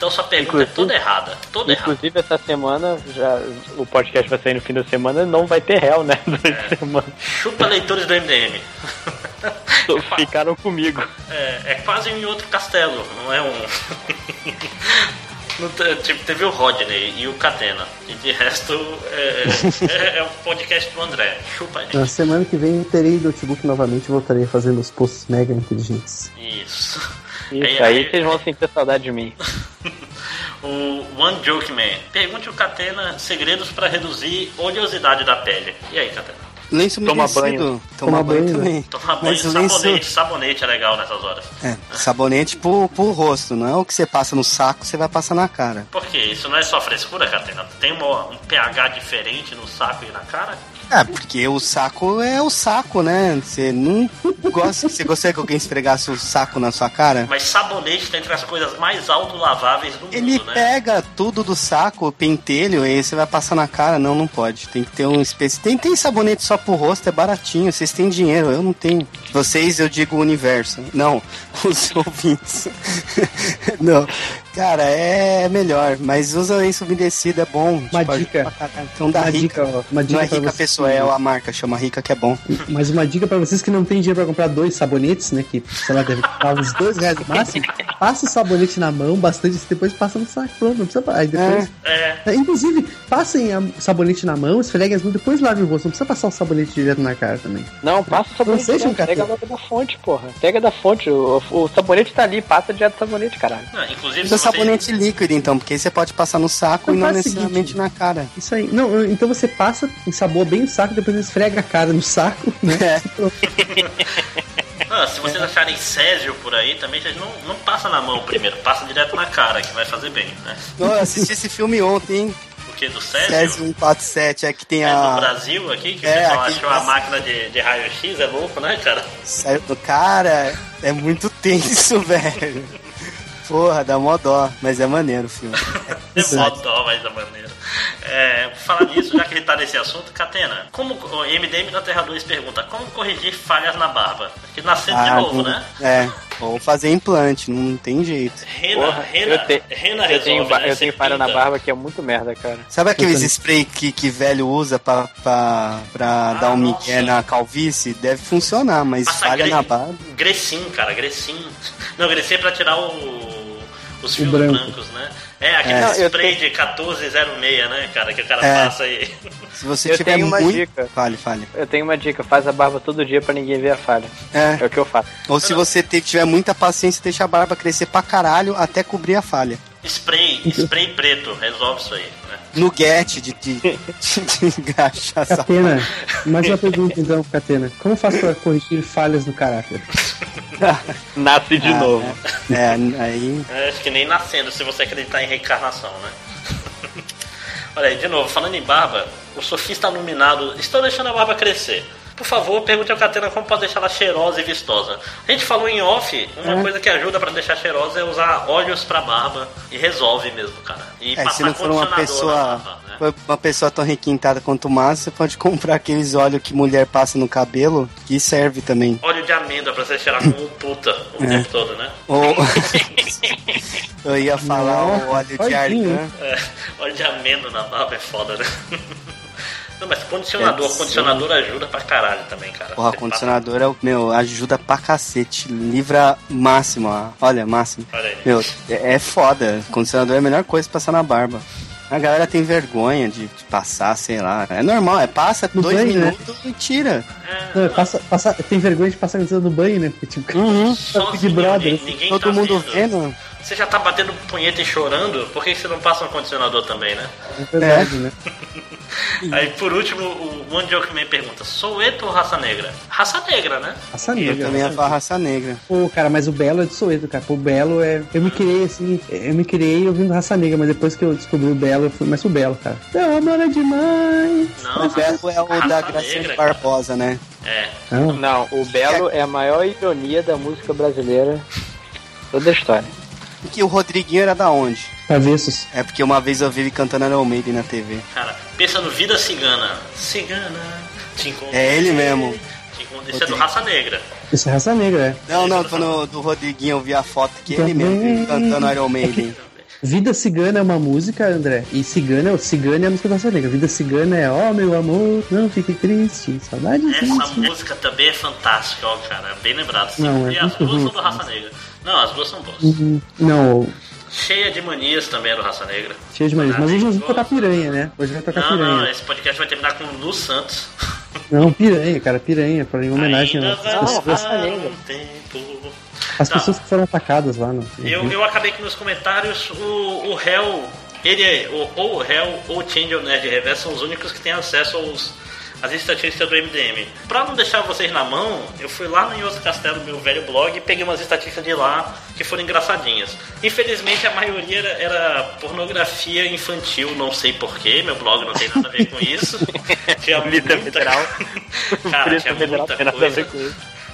Então sua pergunta Inclusive- é toda errada. Toda errada. Inclusive, essa semana, já, o podcast vai sair no fim da semana, não vai ter réu, né? Durante a semana. Chupa leitores do MDM. Ficaram comigo. É, é quase em outro castelo, não é um. Tipo, teve o Rodney e o Catena. E de resto é, é, é o podcast do André. Chupa gente. Na semana que vem eu terei notebook novamente e voltarei a fazer meus posts mega inteligentes. Isso. Isso, Aí- aí, vocês vão sentir saudade de mim. O One Joke Man. Pergunte ao Catena segredos para reduzir oleosidade da pele. E aí, Catena? Lenço Toma banho. Toma, Toma banho banho, também. Tomar banho, Mas o lenço... sabonete. Sabonete é legal nessas horas. É, sabonete pro, pro rosto, não é o que você passa no saco, você vai passar na cara. Por quê? Isso não é só frescura, Catena? Tem uma- um pH diferente no saco e na cara? É, porque o saco é o saco, né? Você não gosta. Você gostaria que alguém esfregasse o saco na sua cara? Mas sabonete tá entre as coisas mais autolaváveis do Ele mundo, né? pega tudo do saco, o pentelho, e aí você vai passar na cara. Não, não pode. Tem que ter um espécie. Tem, tem sabonete só pro rosto, é baratinho. Vocês têm dinheiro, eu não tenho. Vocês, eu digo o universo. Não, os ouvintes. não. Cara, é melhor, mas usa lenço umedecido, é bom. Uma ajuda dica. Então dá Uma rica. dica, ó, uma dica não é rica a pessoa, é a marca, chama rica que é bom. Mas uma dica pra vocês que não tem dinheiro pra comprar dois sabonetes, né? Que, sei lá, deve custar uns dois reais no máximo. Passa o sabonete na mão, bastante, depois passa no saco. Pronto, não precisa. Aí depois. É, É, Inclusive, passem o sabonete na mão, esfreguem as mãos, depois lavem o rosto. Não precisa passar o sabonete direto na cara também. Não, passa o sabonete. Não seja um pega logo da fonte, porra. Pega da fonte. O, o sabonete tá ali, passa direto do sabonete, caralho. não, inclusive se. Sabonete líquido, então, porque aí você pode passar no saco Então e não necessariamente seguinte. na cara. Isso aí. Não, então você passa, ensaboa bem o saco, depois esfrega a cara no saco, né? Ah, se vocês acharem Césio por aí, também vocês não, não passa na mão primeiro, passa direto na cara, que vai fazer bem, né? Não, eu assisti esse filme ontem, hein? O que? Do Césio? Césio 147, é que tem É do a. Brasil aqui, que É, o pessoal achou do a máquina de, de raio-x, é louco, né, cara? Saiu do cara, é muito tenso, velho. Porra, dá mó dó, mas é maneiro o filme. É mó dó, mas da maneira. É, falar nisso, já que ele tá nesse assunto, Catena, como o MDM da Terra 2 pergunta, como corrigir falhas na barba? Que nascendo de Ah, novo, não- né? É. Ou fazer implante, não tem jeito. Rena, Porra, Rena, eu, te- Rena eu resolve, tenho, ba- né? eu tenho falha na barba que é muito merda, cara. Sabe aqueles spray que, que velho usa pra, pra, pra dar um migué na calvície? Deve funcionar, mas Passa falha gre- na barba. Grecin, cara, Grecin. Não, Grecin é pra tirar o, os fios branco. brancos, né? É, aquele É. Spray de 1406, né, cara, que o cara É. passa aí. Se você Eu tiver tenho uma muito... dica. Fale, fale. Eu tenho uma dica, faz a barba todo dia pra ninguém ver a falha. É. É o que eu faço. Ou se você tiver muita paciência, deixa a barba crescer pra caralho até cobrir a falha. Spray, spray preto, resolve isso aí, né? Nuguete de, de, de, de cachaça. Catena, mais uma pergunta então, Catena. Como eu faço pra corrigir falhas no caráter? Nasce de Ah, novo. É, aí. É, acho que nem nascendo, se você acreditar em reencarnação, né? Olha aí, de novo, falando em barba, o sofista iluminado estão deixando a barba crescer. Por favor, pergunte ao Catena como pode deixar ela cheirosa e vistosa. A gente falou em off, uma É. coisa que ajuda pra deixar cheirosa é usar óleos pra barba e resolve mesmo, cara. E É, se passar não for uma pessoa, barba, né? uma pessoa tão requintada quanto o Márcio, você pode comprar aqueles óleos que mulher passa no cabelo, que serve também. Óleo de amêndoa pra você cheirar como puta o É. tempo todo, né? Ou... Eu ia falar Nossa, o óleo de argan. É, óleo de amêndoa na barba é foda, né? Não, mas condicionador, É, sim. condicionador ajuda pra caralho também, cara. Porra, Você condicionador é o meu, ajuda pra cacete. Livra máximo, ó. olha, máximo. Olha aí. Meu, é, é foda. Condicionador é a melhor coisa pra passar na barba. A galera tem vergonha de, de passar, sei lá. É normal, é passa No dois banho, né? minutos e tira. Não, passa, passa, tem vergonha de passar a no banho, né? Porque, tipo, Uhum. Big Brother. ninguém- ninguém Todo tá mundo vendo. vendo. Você já tá batendo punheta e chorando, por que você não passa um condicionador também, né? É verdade, né? Aí por último, o One Joke Man pergunta: Soueto ou raça negra? Raça negra, né? Raça Eu negra. também ia falar raça negra. Pô, cara, mas o Belo é de Soweto, cara. Pô, o Belo é. Eu me criei assim, eu me criei ouvindo raça negra, mas depois que eu descobri o Belo, eu fui mais pro Belo, cara. Teu amor é demais. Não, O Belo é o da Graciane. Barbosa, né? É. Não. Não, o Belo é a maior ironia da música brasileira toda a história. E que o Rodriguinho era da onde? Avessos. É porque uma vez eu vi ele cantando Iron Maiden na TV. Cara, pensa no Vida Cigana. Cigana, te encontrei. É ele mesmo. Te encontrei. Isso é do Raça Negra. Isso é raça negra, é. Não, não, quando do Rodriguinho eu vi a foto que ele Também. mesmo cantando Iron Maiden. Vida Cigana é uma música, André. E Cigana, Cigana é a música da raça negra. Vida Cigana é, ó, meu amor, não fique triste. Saudade Essa triste. música também é fantástica, ó, cara. Bem lembrado. Sim. Não, é e as duas são do Raça Negra. Não, as duas são boas. Uhum. Não, Cheia de manias também é do Raça Negra. cheio de manias. Mas hoje nós vamos tocar piranha, né? Hoje vai tocar Não, não, piranha. esse podcast vai terminar com Lu Santos. Não, piranha, cara, piranha, pra em homenagem Ainda um tempo. as Tá. pessoas que foram atacadas lá no. Eu, eu acabei aqui nos comentários, o, o Hell, ele é, ou o Hell ou o Change Nerd Reverso são os únicos que têm acesso aos, às estatísticas do MDM. Pra não deixar vocês na mão, eu fui lá no Yoso Castelo, meu velho blog, e peguei umas estatísticas de lá que foram engraçadinhas. Infelizmente a maioria era, era pornografia infantil, não sei porquê, meu blog não tem nada a ver com isso. Tinha muita... Federal. Cara, tinha muita coisa.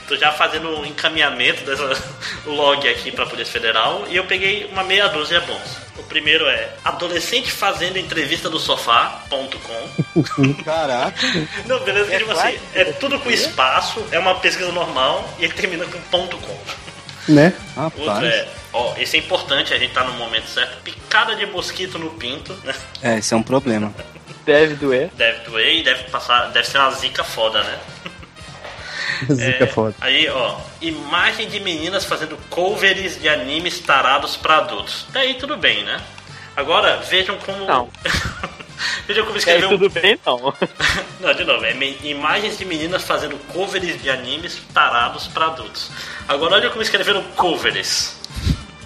Tô já fazendo um encaminhamento dessa o log aqui pra Polícia Federal e eu peguei uma meia dúzia bons. O primeiro é adolescente fazendo entrevista do sofá.com. Caraca. Não, beleza, que tipo assim, é tudo com espaço, é uma pesquisa normal e ele termina com ponto .com. Né? O outro é, ó, esse é importante, a gente tá no momento certo, picada de mosquito no pinto, né? É, esse é um problema. Deve doer. Deve doer e deve passar, deve ser uma zica foda, né? Zica é foda. Aí, ó, imagem de meninas fazendo covers de animes tarados pra adultos. Daí tudo bem, né? Agora vejam como. Não. vejam como É, escreveu. tudo bem, não. Não, de novo, é me- imagens de meninas fazendo covers de animes tarados pra adultos. Agora olha como escreveram covers.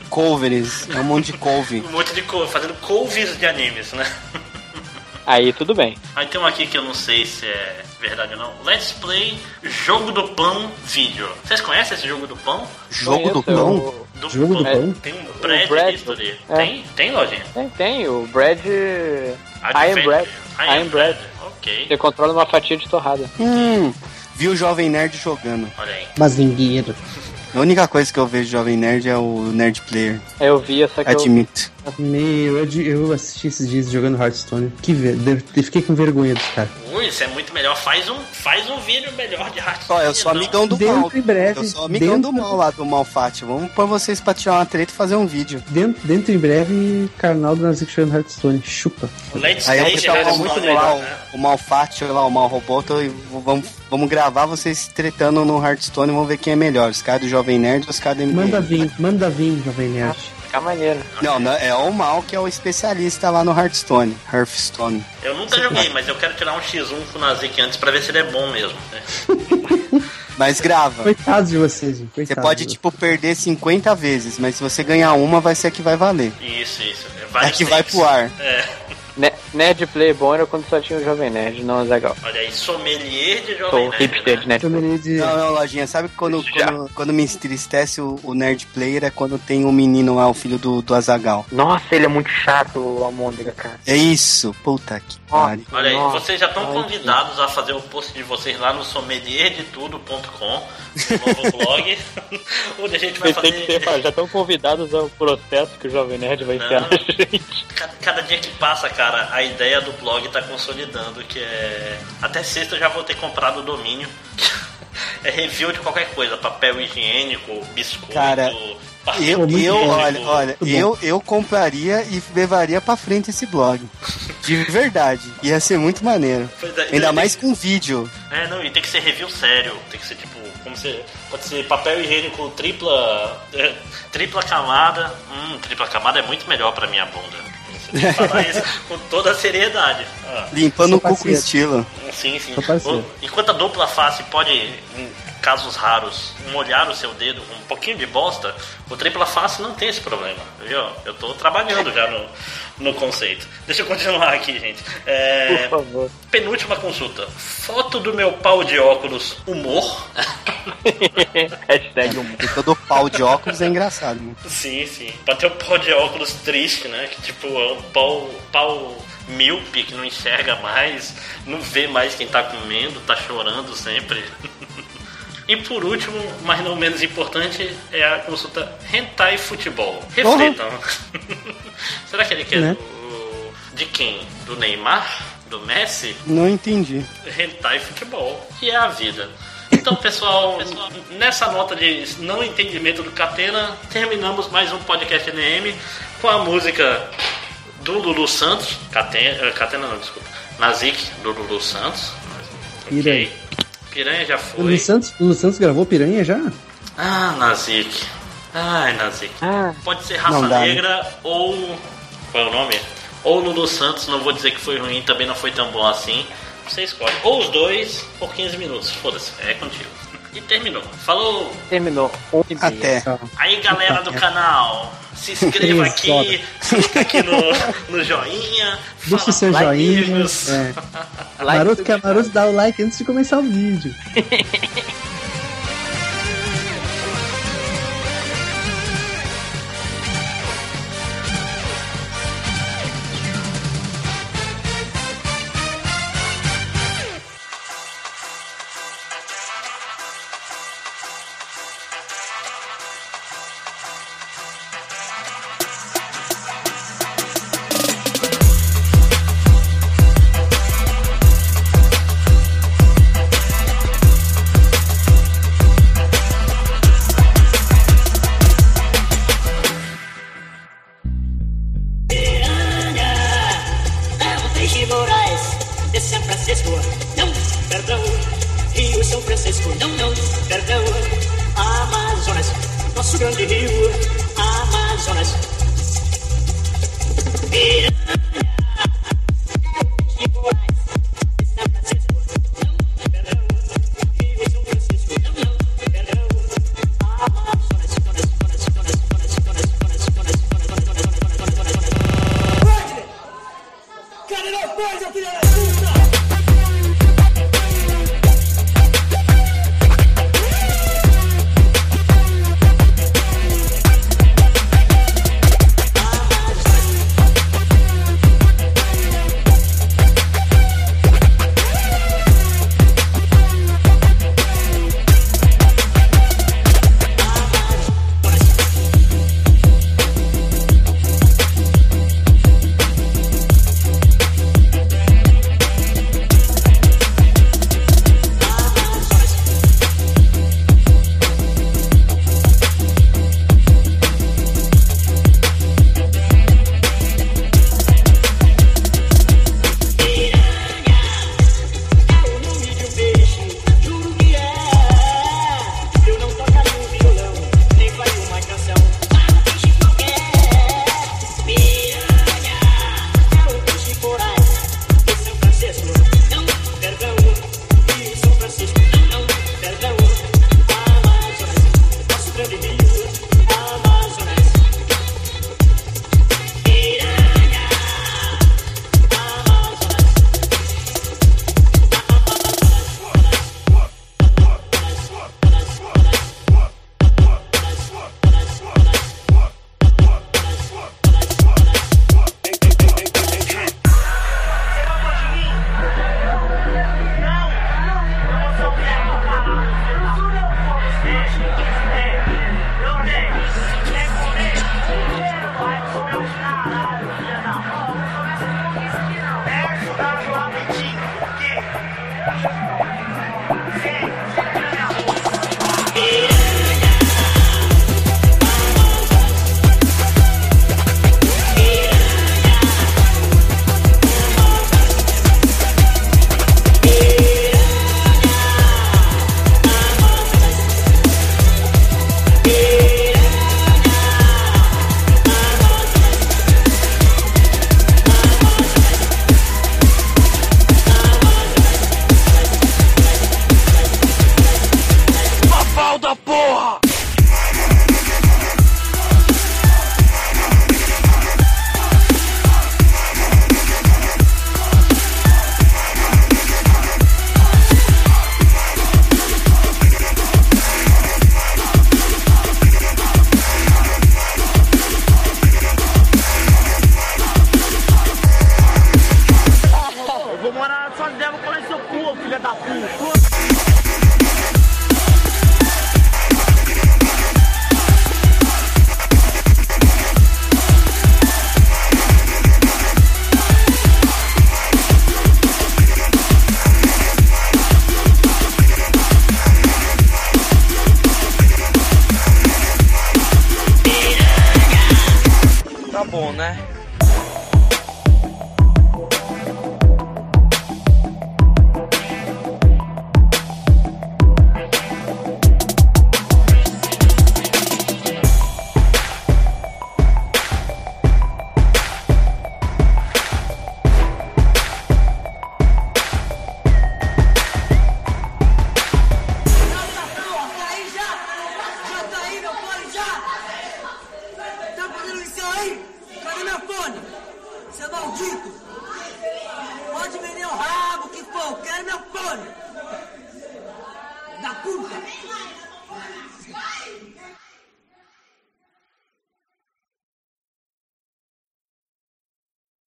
Couveres, é um monte de couve. Um monte de cover, fazendo covers de animes, né? Aí tudo bem. Aí tem um aqui que eu não sei se é verdade ou não. Let's Play Jogo do Pão Vídeo. Vocês conhecem esse jogo do pão? Jogo do Conheço, pão? o- Do Jogo do pão? Tem um Brad, Brad. History. É. Tem? Tem, lojinha? Tem, tem, o Brad. I am. Brad. I I am Brad. Ok. Você controla uma fatia de torrada. Hum, vi o Jovem Nerd jogando. Olha aí. Mazingueiro. A única coisa que eu vejo Jovem Nerd é o Nerd Player. Eu vi essa que eu, Admito. Meu, eu, assisti esses dias jogando Hearthstone. Que ver, fiquei com vergonha dos caras. Ui, isso é muito melhor. Faz um, faz um vídeo melhor de Hearthstone. Ó, eu sou amigão do Dentro mal. em breve, Eu sou amigão dentro- do mal lá do Malfátio. Vamos pôr vocês pra tirar uma treta e fazer um vídeo. Dentro, dentro em breve, canal do Nazik jogando Hearthstone. Chupa. O Let's Aí eu vou chamar é muito mal, melhor, né? o Malfátio lá, o Mal Roboto, e vamos, vamos gravar vocês tretando no Hearthstone e vamos ver quem é melhor. Os caras do Jovem Nerd ou os caras do MDM. Manda vir, manda vir, Jovem Nerd. Fica maneiro. Não, não, é o Mal que é o especialista lá no Hearthstone. Hearthstone. Eu nunca joguei, mas eu quero tirar um X1 com o Nazik antes pra ver se ele é bom mesmo. né? Mas grava. Coitados de vocês, gente. Você Coitados pode, de tipo, perder 50 vezes, mas se você ganhar uma, vai ser a que vai valer. Isso, isso. É que vai pro ar. É. Ne- Nerd Play bom era quando só tinha o Jovem Nerd, não o Zagal. Olha aí, sommelier de Sou Jovem Nerd. hipster de Nerd Play. Não, não, Lojinha, sabe quando, quando, quando me entristece o, o Nerd Player é quando tem um menino lá, o filho do, do Azagal. Nossa, ele é muito chato, o Almôndega, cara. É isso, puta que. Olha aí, Nossa. vocês já estão convidados a fazer o post de vocês lá no sommelierdetudo.com, o novo blog, onde a gente vai fazer. ter, já estão convidados ao processo que o Jovem Nerd vai enfiar na gente. Cada, cada dia que passa, cara, a ideia do blog tá consolidando, que é. Até sexta eu já vou ter comprado o domínio. É review de qualquer coisa, papel higiênico, biscoito, Cara, Eu, eu olha, olha, eu, eu compraria e levaria pra frente esse blog. De verdade. Ia ser muito maneiro. É, Ainda mais com vídeo. É, não, e tem que ser review sério. Tem que ser tipo, como se. Pode ser papel higiênico tripla. é, tripla camada. Hum, tripla camada é muito melhor pra minha bunda. Você tem que falar isso com toda a seriedade. Ah. Limpando o cu com estilo. Sim, sim. Enquanto a dupla face pode, em casos raros, molhar o seu dedo com um pouquinho de bosta, o tripla face não tem esse problema. Viu? Eu tô trabalhando já no, no conceito. Deixa eu continuar aqui, gente. É, Por favor. penúltima consulta. Foto do meu pau de óculos, humor? Hashtag um. Porque todo pau de óculos é engraçado. né? sim, sim. Pode ter um pau de óculos triste, né? Que tipo, é um pau, pau míope que não enxerga mais, não vê mais quem tá comendo, tá chorando sempre. E por último, mas não menos importante, é a consulta Hentai Futebol. Reflitam. Será que ele quer Né? do... de quem? Do Neymar? Do Messi? Não entendi. Hentai Futebol, que é a vida. Então, pessoal, nessa nota de não entendimento do Catena, terminamos mais um podcast NM com a música do Lulu Santos. Catena, eh, Catena não, desculpa. Nazik, do Lulu Santos. Ok. Piranha. Piranha já O foi. Lulu Santos, o Lulu Santos gravou Piranha já? Ah, Nazik. Ai, Nazik. Ah, Pode ser Raça dá, né? Negra ou. Qual é o nome? Ou Lulu Santos, não vou dizer que foi ruim, também não foi tão bom assim. Você escolhe. Ou os dois por 15 minutos. Foda-se, é contigo. E terminou. Falou! terminou. Até. Aí galera do canal, se inscreva aqui, clica aqui no, no joinha, Deixa fala seu com joinha. É. Like Maroto do que é Maroto, dá o like antes de começar o vídeo. Apoia, criança!